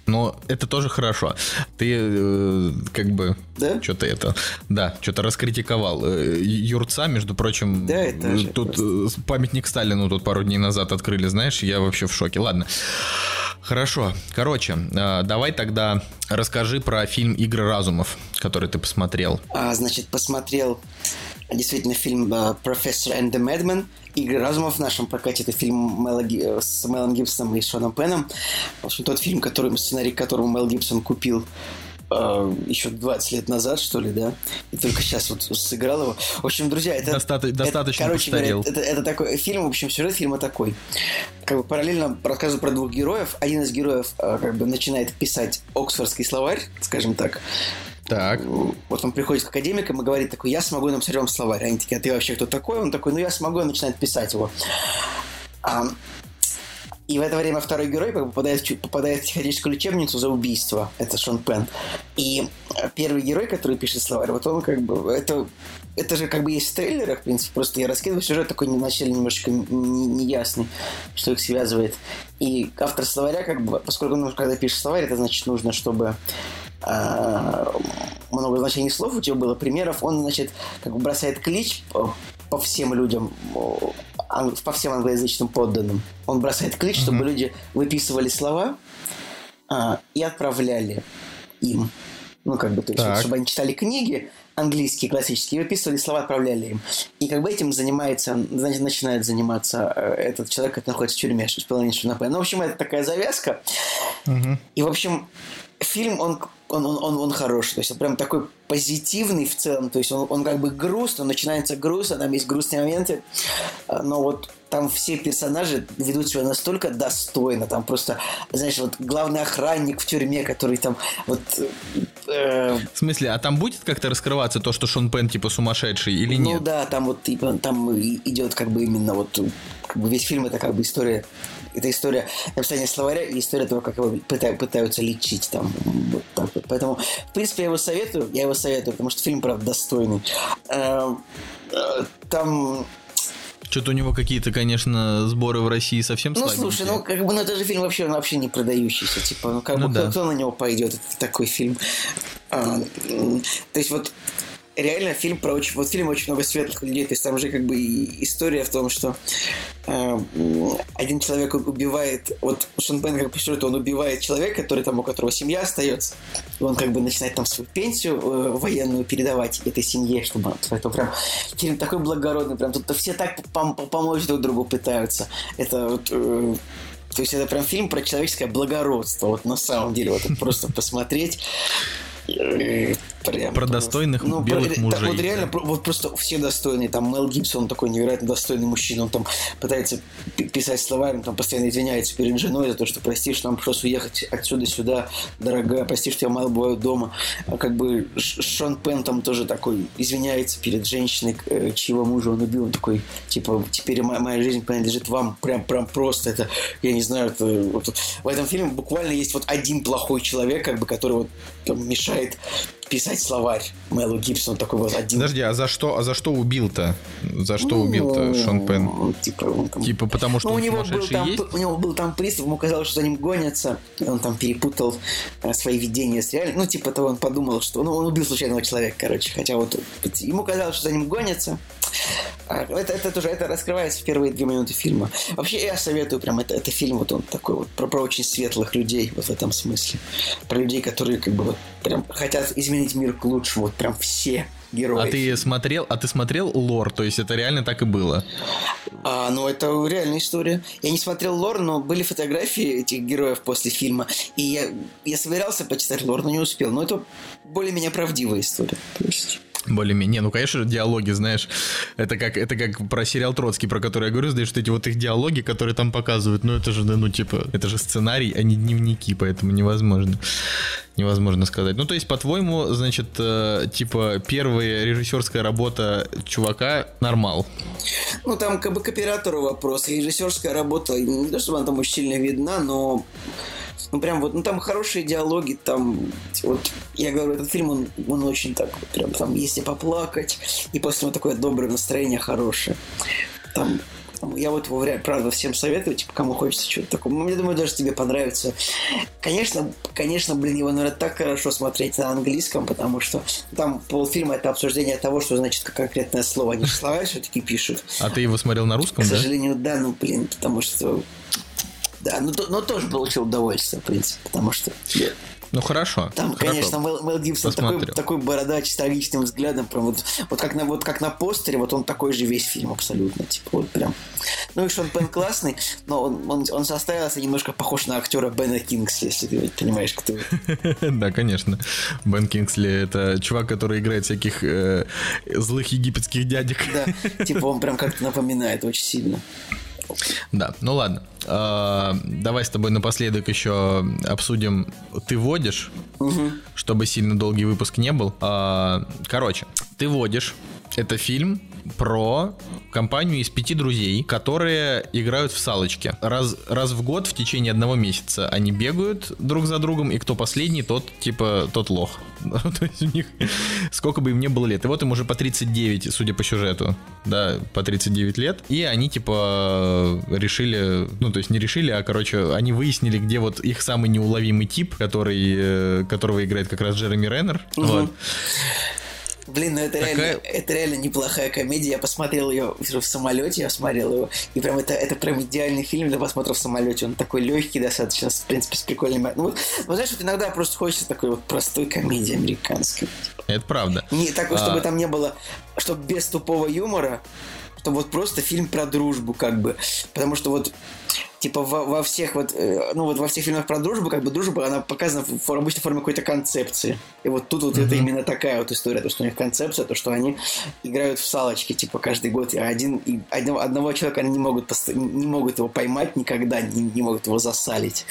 Но это тоже хорошо. Ты э, как бы Да? что-то это, да, что-то раскритиковал. Э, Юрца, между прочим, Да, это тут э, памятник Сталину тут пару дней назад открыли, знаешь, я вообще в шоке. Ладно. Хорошо. Короче, э, давай тогда расскажи про фильм «Игры разумов», который ты посмотрел. А, значит, посмотрел действительно фильм э, «Professor and the Madman». «Игры разумов» в нашем прокате. Это фильм Мэла э, с Мелом Гибсоном и Шоном Пеном. В общем, тот фильм, который, сценарий к которому Мел Гибсон купил э, еще 20 лет назад, что ли, да? И только сейчас вот сыграл его. В общем, друзья, это... Достата- это- достаточно короче говоря, это, это такой фильм, в общем, сюжет фильма такой. Как бы параллельно рассказываю про двух героев. Один из героев э, как бы начинает писать Оксфордский словарь, скажем так. Так. Вот он приходит к академикам и говорит такой, я смогу нам сорвем словарь. Они такие, а ты вообще кто такой? Он такой, ну я смогу, и начинает писать его. А, И в это время второй герой попадает попадает в психиатрическую лечебницу за убийство. Это Шон Пен. И первый герой, который пишет словарь, вот он как бы... Это, это же как бы есть в трейлерах, в принципе. Просто я раскидываю сюжет такой вначале немножко неясный, что их связывает. И автор словаря, как бы, поскольку ну, когда пишешь словарь, это значит нужно, чтобы много значений слов у тебя было, примеров, он, значит, как бы бросает клич по, всем людям, по всем англоязычным подданным. Он бросает клич, mm-hmm. чтобы люди выписывали слова а, и отправляли им. Ну, как бы, то есть, чтобы они читали книги английские классические, выписывали слова, отправляли им. И как бы этим занимается, значит, начинает заниматься э, этот человек, который находится в тюрьме, что исполнение Шунапе. Ну, в общем, это такая завязка. Угу. И, в общем, фильм, он, он, он, он, он хороший. То есть он прям такой позитивный в целом. То есть он, он как бы грустный, начинается грустно, там есть грустные моменты. А, но вот там все персонажи ведут себя настолько достойно. Там просто, знаешь, вот главный охранник в тюрьме, который там вот... Э, в смысле, а там будет как-то раскрываться то, что Шон Пен типа сумасшедший или ну, нет? Ну да, там вот типа, там идет как бы именно вот как бы весь фильм это как бы история это история написания словаря и история того, как его пытаются, лечить там. Вот так вот. Поэтому, в принципе, я его советую. Я его советую, потому что фильм, правда, достойный. Эм, э, там что-то у него какие-то, конечно, сборы в России совсем Ну, слушай, ну, как бы, ну, это же фильм вообще, вообще не продающийся, типа, ну, как ну, бы, да. кто, кто на него пойдет, это такой фильм. А, то есть, вот, реально фильм про очень... Вот фильм очень много светлых людей. То есть там же как бы история в том, что э, один человек убивает... Вот Шон Пен, как по сюжету, он убивает человека, который там, у которого семья остается. И он как бы начинает там свою пенсию э, военную передавать этой семье, чтобы... Это прям фильм такой благородный. Прям тут все так пом- помочь друг другу пытаются. Это вот... Э, то есть это прям фильм про человеческое благородство. Вот на самом деле, вот просто посмотреть. Прям про достойных ну, белых про, мужей. Так, вот реально, да. вот просто все достойные. Там Мел Гибсон, такой невероятно достойный мужчина. Он там пытается писать словами, он там постоянно извиняется перед женой за то, что прости, что нам пришлось уехать отсюда сюда, дорогая, прости, что я мало бываю дома. А как бы Шон Пен там тоже такой извиняется перед женщиной, э, чьего мужа он убил. Он такой, типа, теперь моя, моя жизнь принадлежит вам. Прям, прям просто это, я не знаю, это, вот, в этом фильме буквально есть вот один плохой человек, как бы, который вот там, мешает слушает. Писать словарь Мэлу Гибсону такой вот один. Подожди, а за что, а за что убил-то? За что ну, убил-то Шон Пен? Типа, он там... типа потому что ну, у него был там, есть? У него был там приступ, ему казалось, что за ним гонятся. Он там перепутал а, свои видения с реальностью. Ну, типа того, он подумал, что... Ну, он убил случайного человека, короче. Хотя вот ему казалось, что за ним гонятся. А, это, это тоже это раскрывается в первые две минуты фильма. Вообще, я советую прям это, это фильм, вот он такой вот про, про очень светлых людей, вот в этом смысле. Про людей, которые как бы вот прям хотят изменить мир к лучшему, вот прям все герои. А ты смотрел, а ты смотрел лор, то есть это реально так и было? А, ну это реальная история. Я не смотрел лор, но были фотографии этих героев после фильма, и я, я собирался почитать лор, но не успел. Но это более-менее правдивая история. То есть... Более-менее. Ну, конечно, диалоги, знаешь, это как, это как про сериал Троцкий, про который я говорю, знаешь, что эти вот их диалоги, которые там показывают, ну, это же, ну, типа, это же сценарий, а не дневники, поэтому невозможно. Невозможно сказать. Ну, то есть, по-твоему, значит, э, типа, первая режиссерская работа чувака нормал. Ну, там как бы к оператору вопрос. Режиссерская работа, не то, чтобы она там очень сильно видна, но ну, прям вот, ну, там хорошие диалоги, там, вот, я говорю, этот фильм, он, он очень так, вот, прям, там, если поплакать, и после него такое доброе настроение хорошее. Там, я вот его, правда, всем советую, типа, кому хочется чего-то такого. Ну, я думаю, даже тебе понравится. Конечно, конечно, блин, его, наверное, так хорошо смотреть на английском, потому что там полфильма это обсуждение того, что значит конкретное слово. Они же слова все-таки пишут. А ты его смотрел на русском? К сожалению, да, ну, блин, потому что да, но, но тоже получил удовольствие, в принципе, потому что... Ну хорошо. Там, хорошо. конечно, Мэл, Мэл Гибсон такой, такой бородач с трагичным взглядом, прям вот, вот, как на, вот как на постере, вот он такой же весь фильм абсолютно. Типа вот прям. Ну и Шон Пен классный, но он, он, он составился немножко похож на актера Бена Кингсли, если ты понимаешь, кто Да, конечно. Бен Кингсли это чувак, который играет всяких э, злых египетских дядек. Да, типа он прям как-то напоминает очень сильно. Да, ну ладно. А, давай с тобой напоследок еще обсудим. Ты водишь, угу. чтобы сильно долгий выпуск не был. А, короче, Ты водишь. Это фильм про компанию из пяти друзей, которые играют в салочки. Раз, раз в год в течение одного месяца они бегают друг за другом, и кто последний, тот типа тот лох. То есть у них сколько бы им не было лет. И вот им уже по 39, судя по сюжету, да, по 39 лет. И они типа решили, ну то есть не решили, а короче, они выяснили, где вот их самый неуловимый тип, который, э, которого играет как раз Джереми Реннер. Мгм. Вот. Блин, ну это, Такая- реально, это реально неплохая комедия. Я посмотрел ее в самолете, я смотрел его. И прям это, это прям идеальный фильм для просмотра в самолете. Он такой легкий достаточно, в принципе, с прикольным... Ну, вот, вот знаешь, вот иногда просто хочется такой вот простой комедии американской. Это правда. Не так, вот, чтобы А. там не было, чтобы без тупого юмора, чтобы вот просто фильм про дружбу, как бы. Потому что вот типа во, во всех вот, э, ну вот во всех фильмах про дружбу, как бы дружба, она показана в, в обычной форме какой-то концепции. И вот тут вот это именно такая вот история, то, что у них концепция, то, что они играют в салочки, типа, каждый год, и один, и одного, одного человека они не могут, не могут его поймать никогда, не, не могут его засалить.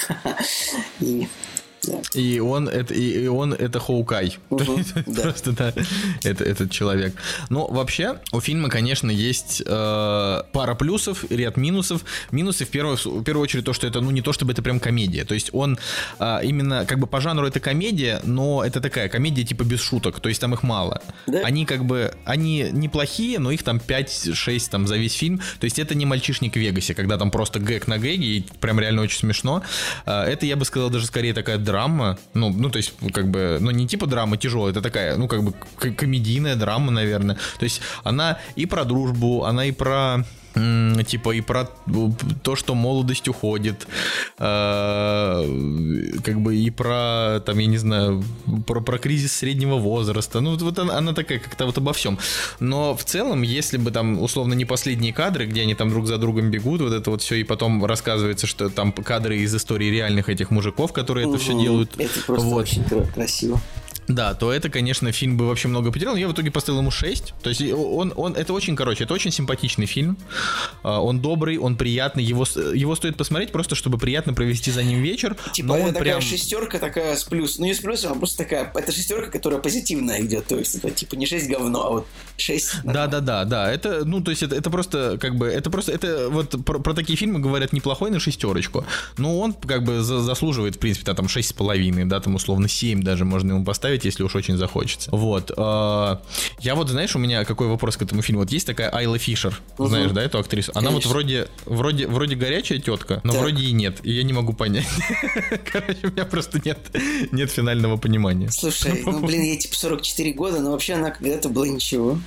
И. И он это, и, и он это Хоукай. Да. Просто да, это, этот человек. Но вообще у фильма, конечно, есть э, пара плюсов, ряд минусов. Минусы в первую, в первую очередь то, что это, ну, не то чтобы это прям комедия. То есть он э, именно, как бы по жанру это комедия, но это такая комедия типа без шуток. То есть там их мало. Да. Они как бы, они неплохие, но их там 5-6 там за весь фильм. То есть это не мальчишник в Вегасе, когда там просто гэг на гэге, и прям реально очень смешно. А, Это, я бы сказал, даже скорее такая драма. Ну, ну, то есть, как бы, ну, не типа драма тяжелая, это такая, ну, как бы комедийная драма, наверное. То есть она и про дружбу, она и про типа и про то, что молодость уходит, э, как бы и про, там, я не знаю, про, про кризис среднего возраста. Ну, вот, вот она, она такая как-то вот обо всем. Но в целом, если бы там, условно, не последние кадры, где они там друг за другом бегут, вот это вот все, и потом рассказывается, что там кадры из истории реальных этих мужиков, которые это все делают. Это просто Вот. очень кра- красиво. Да, то это, конечно, фильм бы вообще много потерял. Я в итоге поставил ему 6. То есть он, он, это очень, короче, это очень симпатичный фильм. А, Он добрый, он приятный. Его, его стоит посмотреть просто, чтобы приятно провести за ним вечер. Типа, но это он такая прям... шестерка такая с плюс. Ну, не с плюсом, а просто такая. Это шестерка, которая позитивная идет. То есть, это типа не шесть говно, а вот шесть. Да, да, да, да. Это, ну, то есть это, это просто, как бы, это просто, это вот про, про такие фильмы говорят неплохой на шестерочку. Но он, как бы, за- заслуживает, в принципе, да, там шесть с половиной, да, там условно 7 даже можно ему поставить, если уж очень захочется. Вот. а, Я вот, знаешь, у меня какой вопрос к этому фильму. Вот есть такая Айла Фишер, Мгм. знаешь, да, эту актрису? Она вот Конечно. вроде, вроде, вроде горячая тетка, но Так. вроде и нет. И я не могу понять. Короче, у меня просто нет, нет финального понимания. Слушай, ну, блин, ей типа 44 года, но вообще она когда-то была ничего.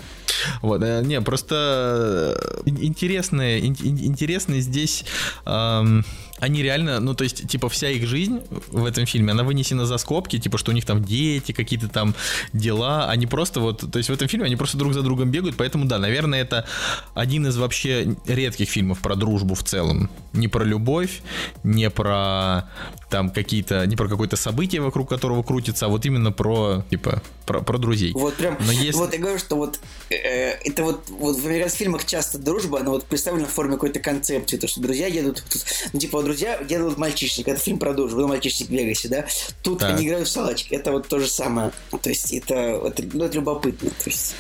Вот, э, не, просто э, ин- интересные, ин- ин- интересные здесь эм, они реально, ну, то есть, типа, вся их жизнь в этом фильме, она вынесена за скобки, типа, что у них там дети, какие-то там дела, они просто вот, то есть, в этом фильме они просто друг за другом бегают, поэтому, да, наверное, это один из вообще редких фильмов про дружбу в целом. Не про любовь, не про там какие-то, не про какое-то событие, вокруг которого крутится, а вот именно про, типа, про, про друзей. Вот прям, Но если- вот я говорю, что вот э, это вот, вот в американских фильмах часто дружба, она вот представлена в форме какой-то концепции, то, что друзья едут, тут, ну, типа, друзья едут в мальчишник, это фильм про дружбу, ну, мальчишник в Вегасе, да, тут Так. они играют в салочки, это вот то же самое, то есть это, это, ну, это любопытно, то есть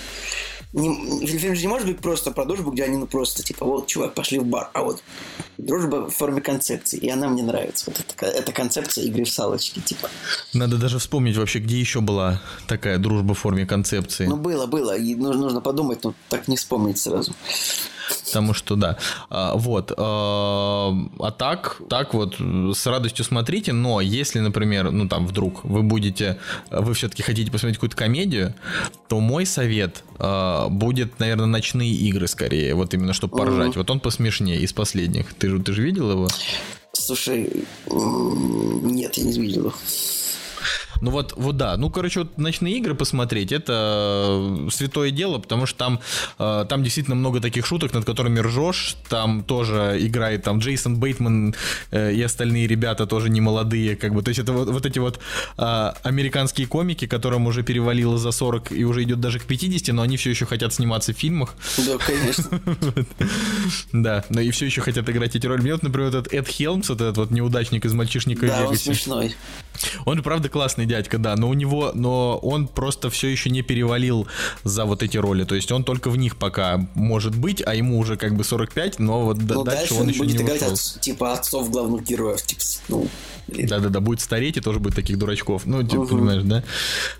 не- фильм же не может быть просто про дружбу, где они ну просто типа вот чувак пошли в бар, а вот дружба в форме концепции, и она мне нравится. Вот это, эта концепция игры в салочки, типа. Надо даже вспомнить вообще, где еще была такая дружба в форме концепции. Ну было, было, и нужно, нужно подумать, но так не вспомнить сразу. Потому что да. А, вот. А, а так, так вот, с радостью смотрите, но если, например, ну там вдруг вы будете, вы все-таки хотите посмотреть какую-то комедию, то мой совет а, будет, наверное, ночные игры скорее. Вот именно, чтобы поржать. Мгм. Вот он посмешнее из последних. Ты же, ты же видел его? Слушай, нет, я не видел его. Ну вот, вот да. Ну, короче, вот ночные игры посмотреть, это э, святое дело, потому что там, э, там действительно много таких шуток, над которыми ржешь. Там тоже играет там Джейсон Бейтман э, и остальные ребята тоже не молодые, как бы. То есть это вот, вот эти вот э, американские комики, которым уже перевалило за 40 и уже идет даже к 50, но они все еще хотят сниматься в фильмах. Да, конечно. Да, но и все еще хотят играть эти роли. Мне вот, например, этот Эд Хелмс, этот вот неудачник из мальчишника Да, он смешной. Он правда, классный дядька, да, но у него, но он просто все еще не перевалил за вот эти роли, то есть он только в них пока может быть, а ему уже как бы 45, но вот Но дальше, дальше он он еще будет не играть от- типа отцов главных героев. Типа, ну. Да-да-да, будет стареть и тоже будет таких дурачков. Ну, типа, понимаешь, да?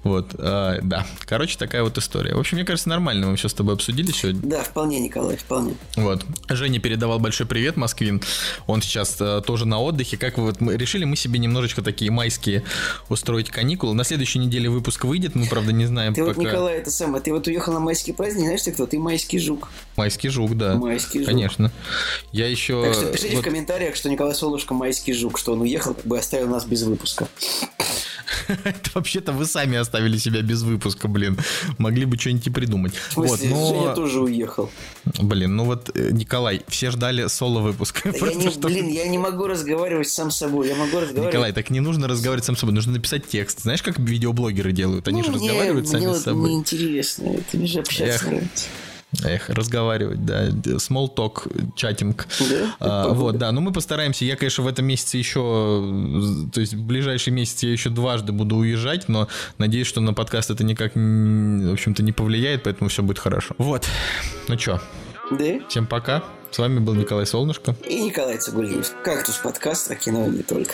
Вот, а, да. Короче, такая вот история. В общем, мне кажется, нормально мы все с тобой обсудили сегодня. Да, вполне, Николай, вполне. Вот. Женя передавал большой привет, Москвин. Он сейчас э, тоже на отдыхе. Как вы вот мы решили мы себе немножечко такие майские устроить каникулы. На следующей неделе выпуск выйдет. Мы, правда, не знаем Ты вот, пока. Николай, это самое, ты вот уехал на майский праздник, знаешь ты кто? Ты майский жук. Майский жук, да. Майский жук. Конечно. Я еще. Так что пишите вот- в комментариях, что Николай Солнышко майский жук, что он уехал, как бы оставил нас без выпуска. Это вообще-то вы сами оставили себя без выпуска, блин. Могли бы что-нибудь и придумать. В смысле, вот, но... Женя тоже уехал. Блин, ну вот, э, Николай, все ждали соло-выпуск. Да я не, чтобы- блин, я не могу разговаривать сам с собой. Я могу разговаривать. Николай, так не нужно разговаривать сам с собой, нужно написать текст. Знаешь, как видеоблогеры делают? Они Ну, же мне- разговаривают сами мне с собой. неинтересно. Это мне же общаться Эх. нравится. Эх, разговаривать, да. Small talk, чатинг. Да? А, вот, да. Но мы постараемся. Я, конечно, в этом месяце еще, то есть в ближайший месяц я еще дважды буду уезжать, но надеюсь, что на подкаст это никак, в общем-то, не повлияет, поэтому все будет хорошо. Вот. Ну что, Да? всем пока. С вами был Николай Солнышко. И Николай Цигулиев. Кактус подкаст, а кино не только.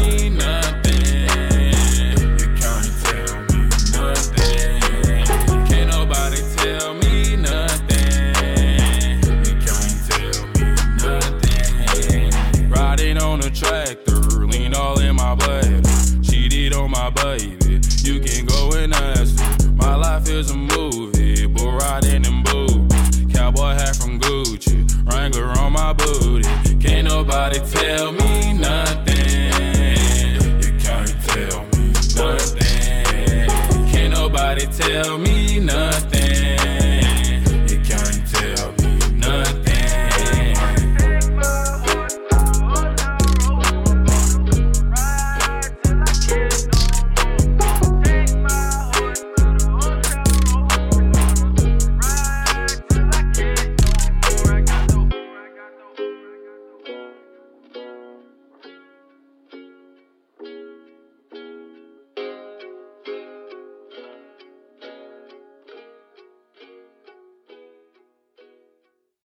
tractor, lean all in my blood. Cheated on my baby. You can go and ask her. My life is a movie, bull riding in boots. Cowboy hat from Gucci, Wrangler on my booty. Can't nobody tell me nothing. You can't tell me nothing. Can't nobody tell me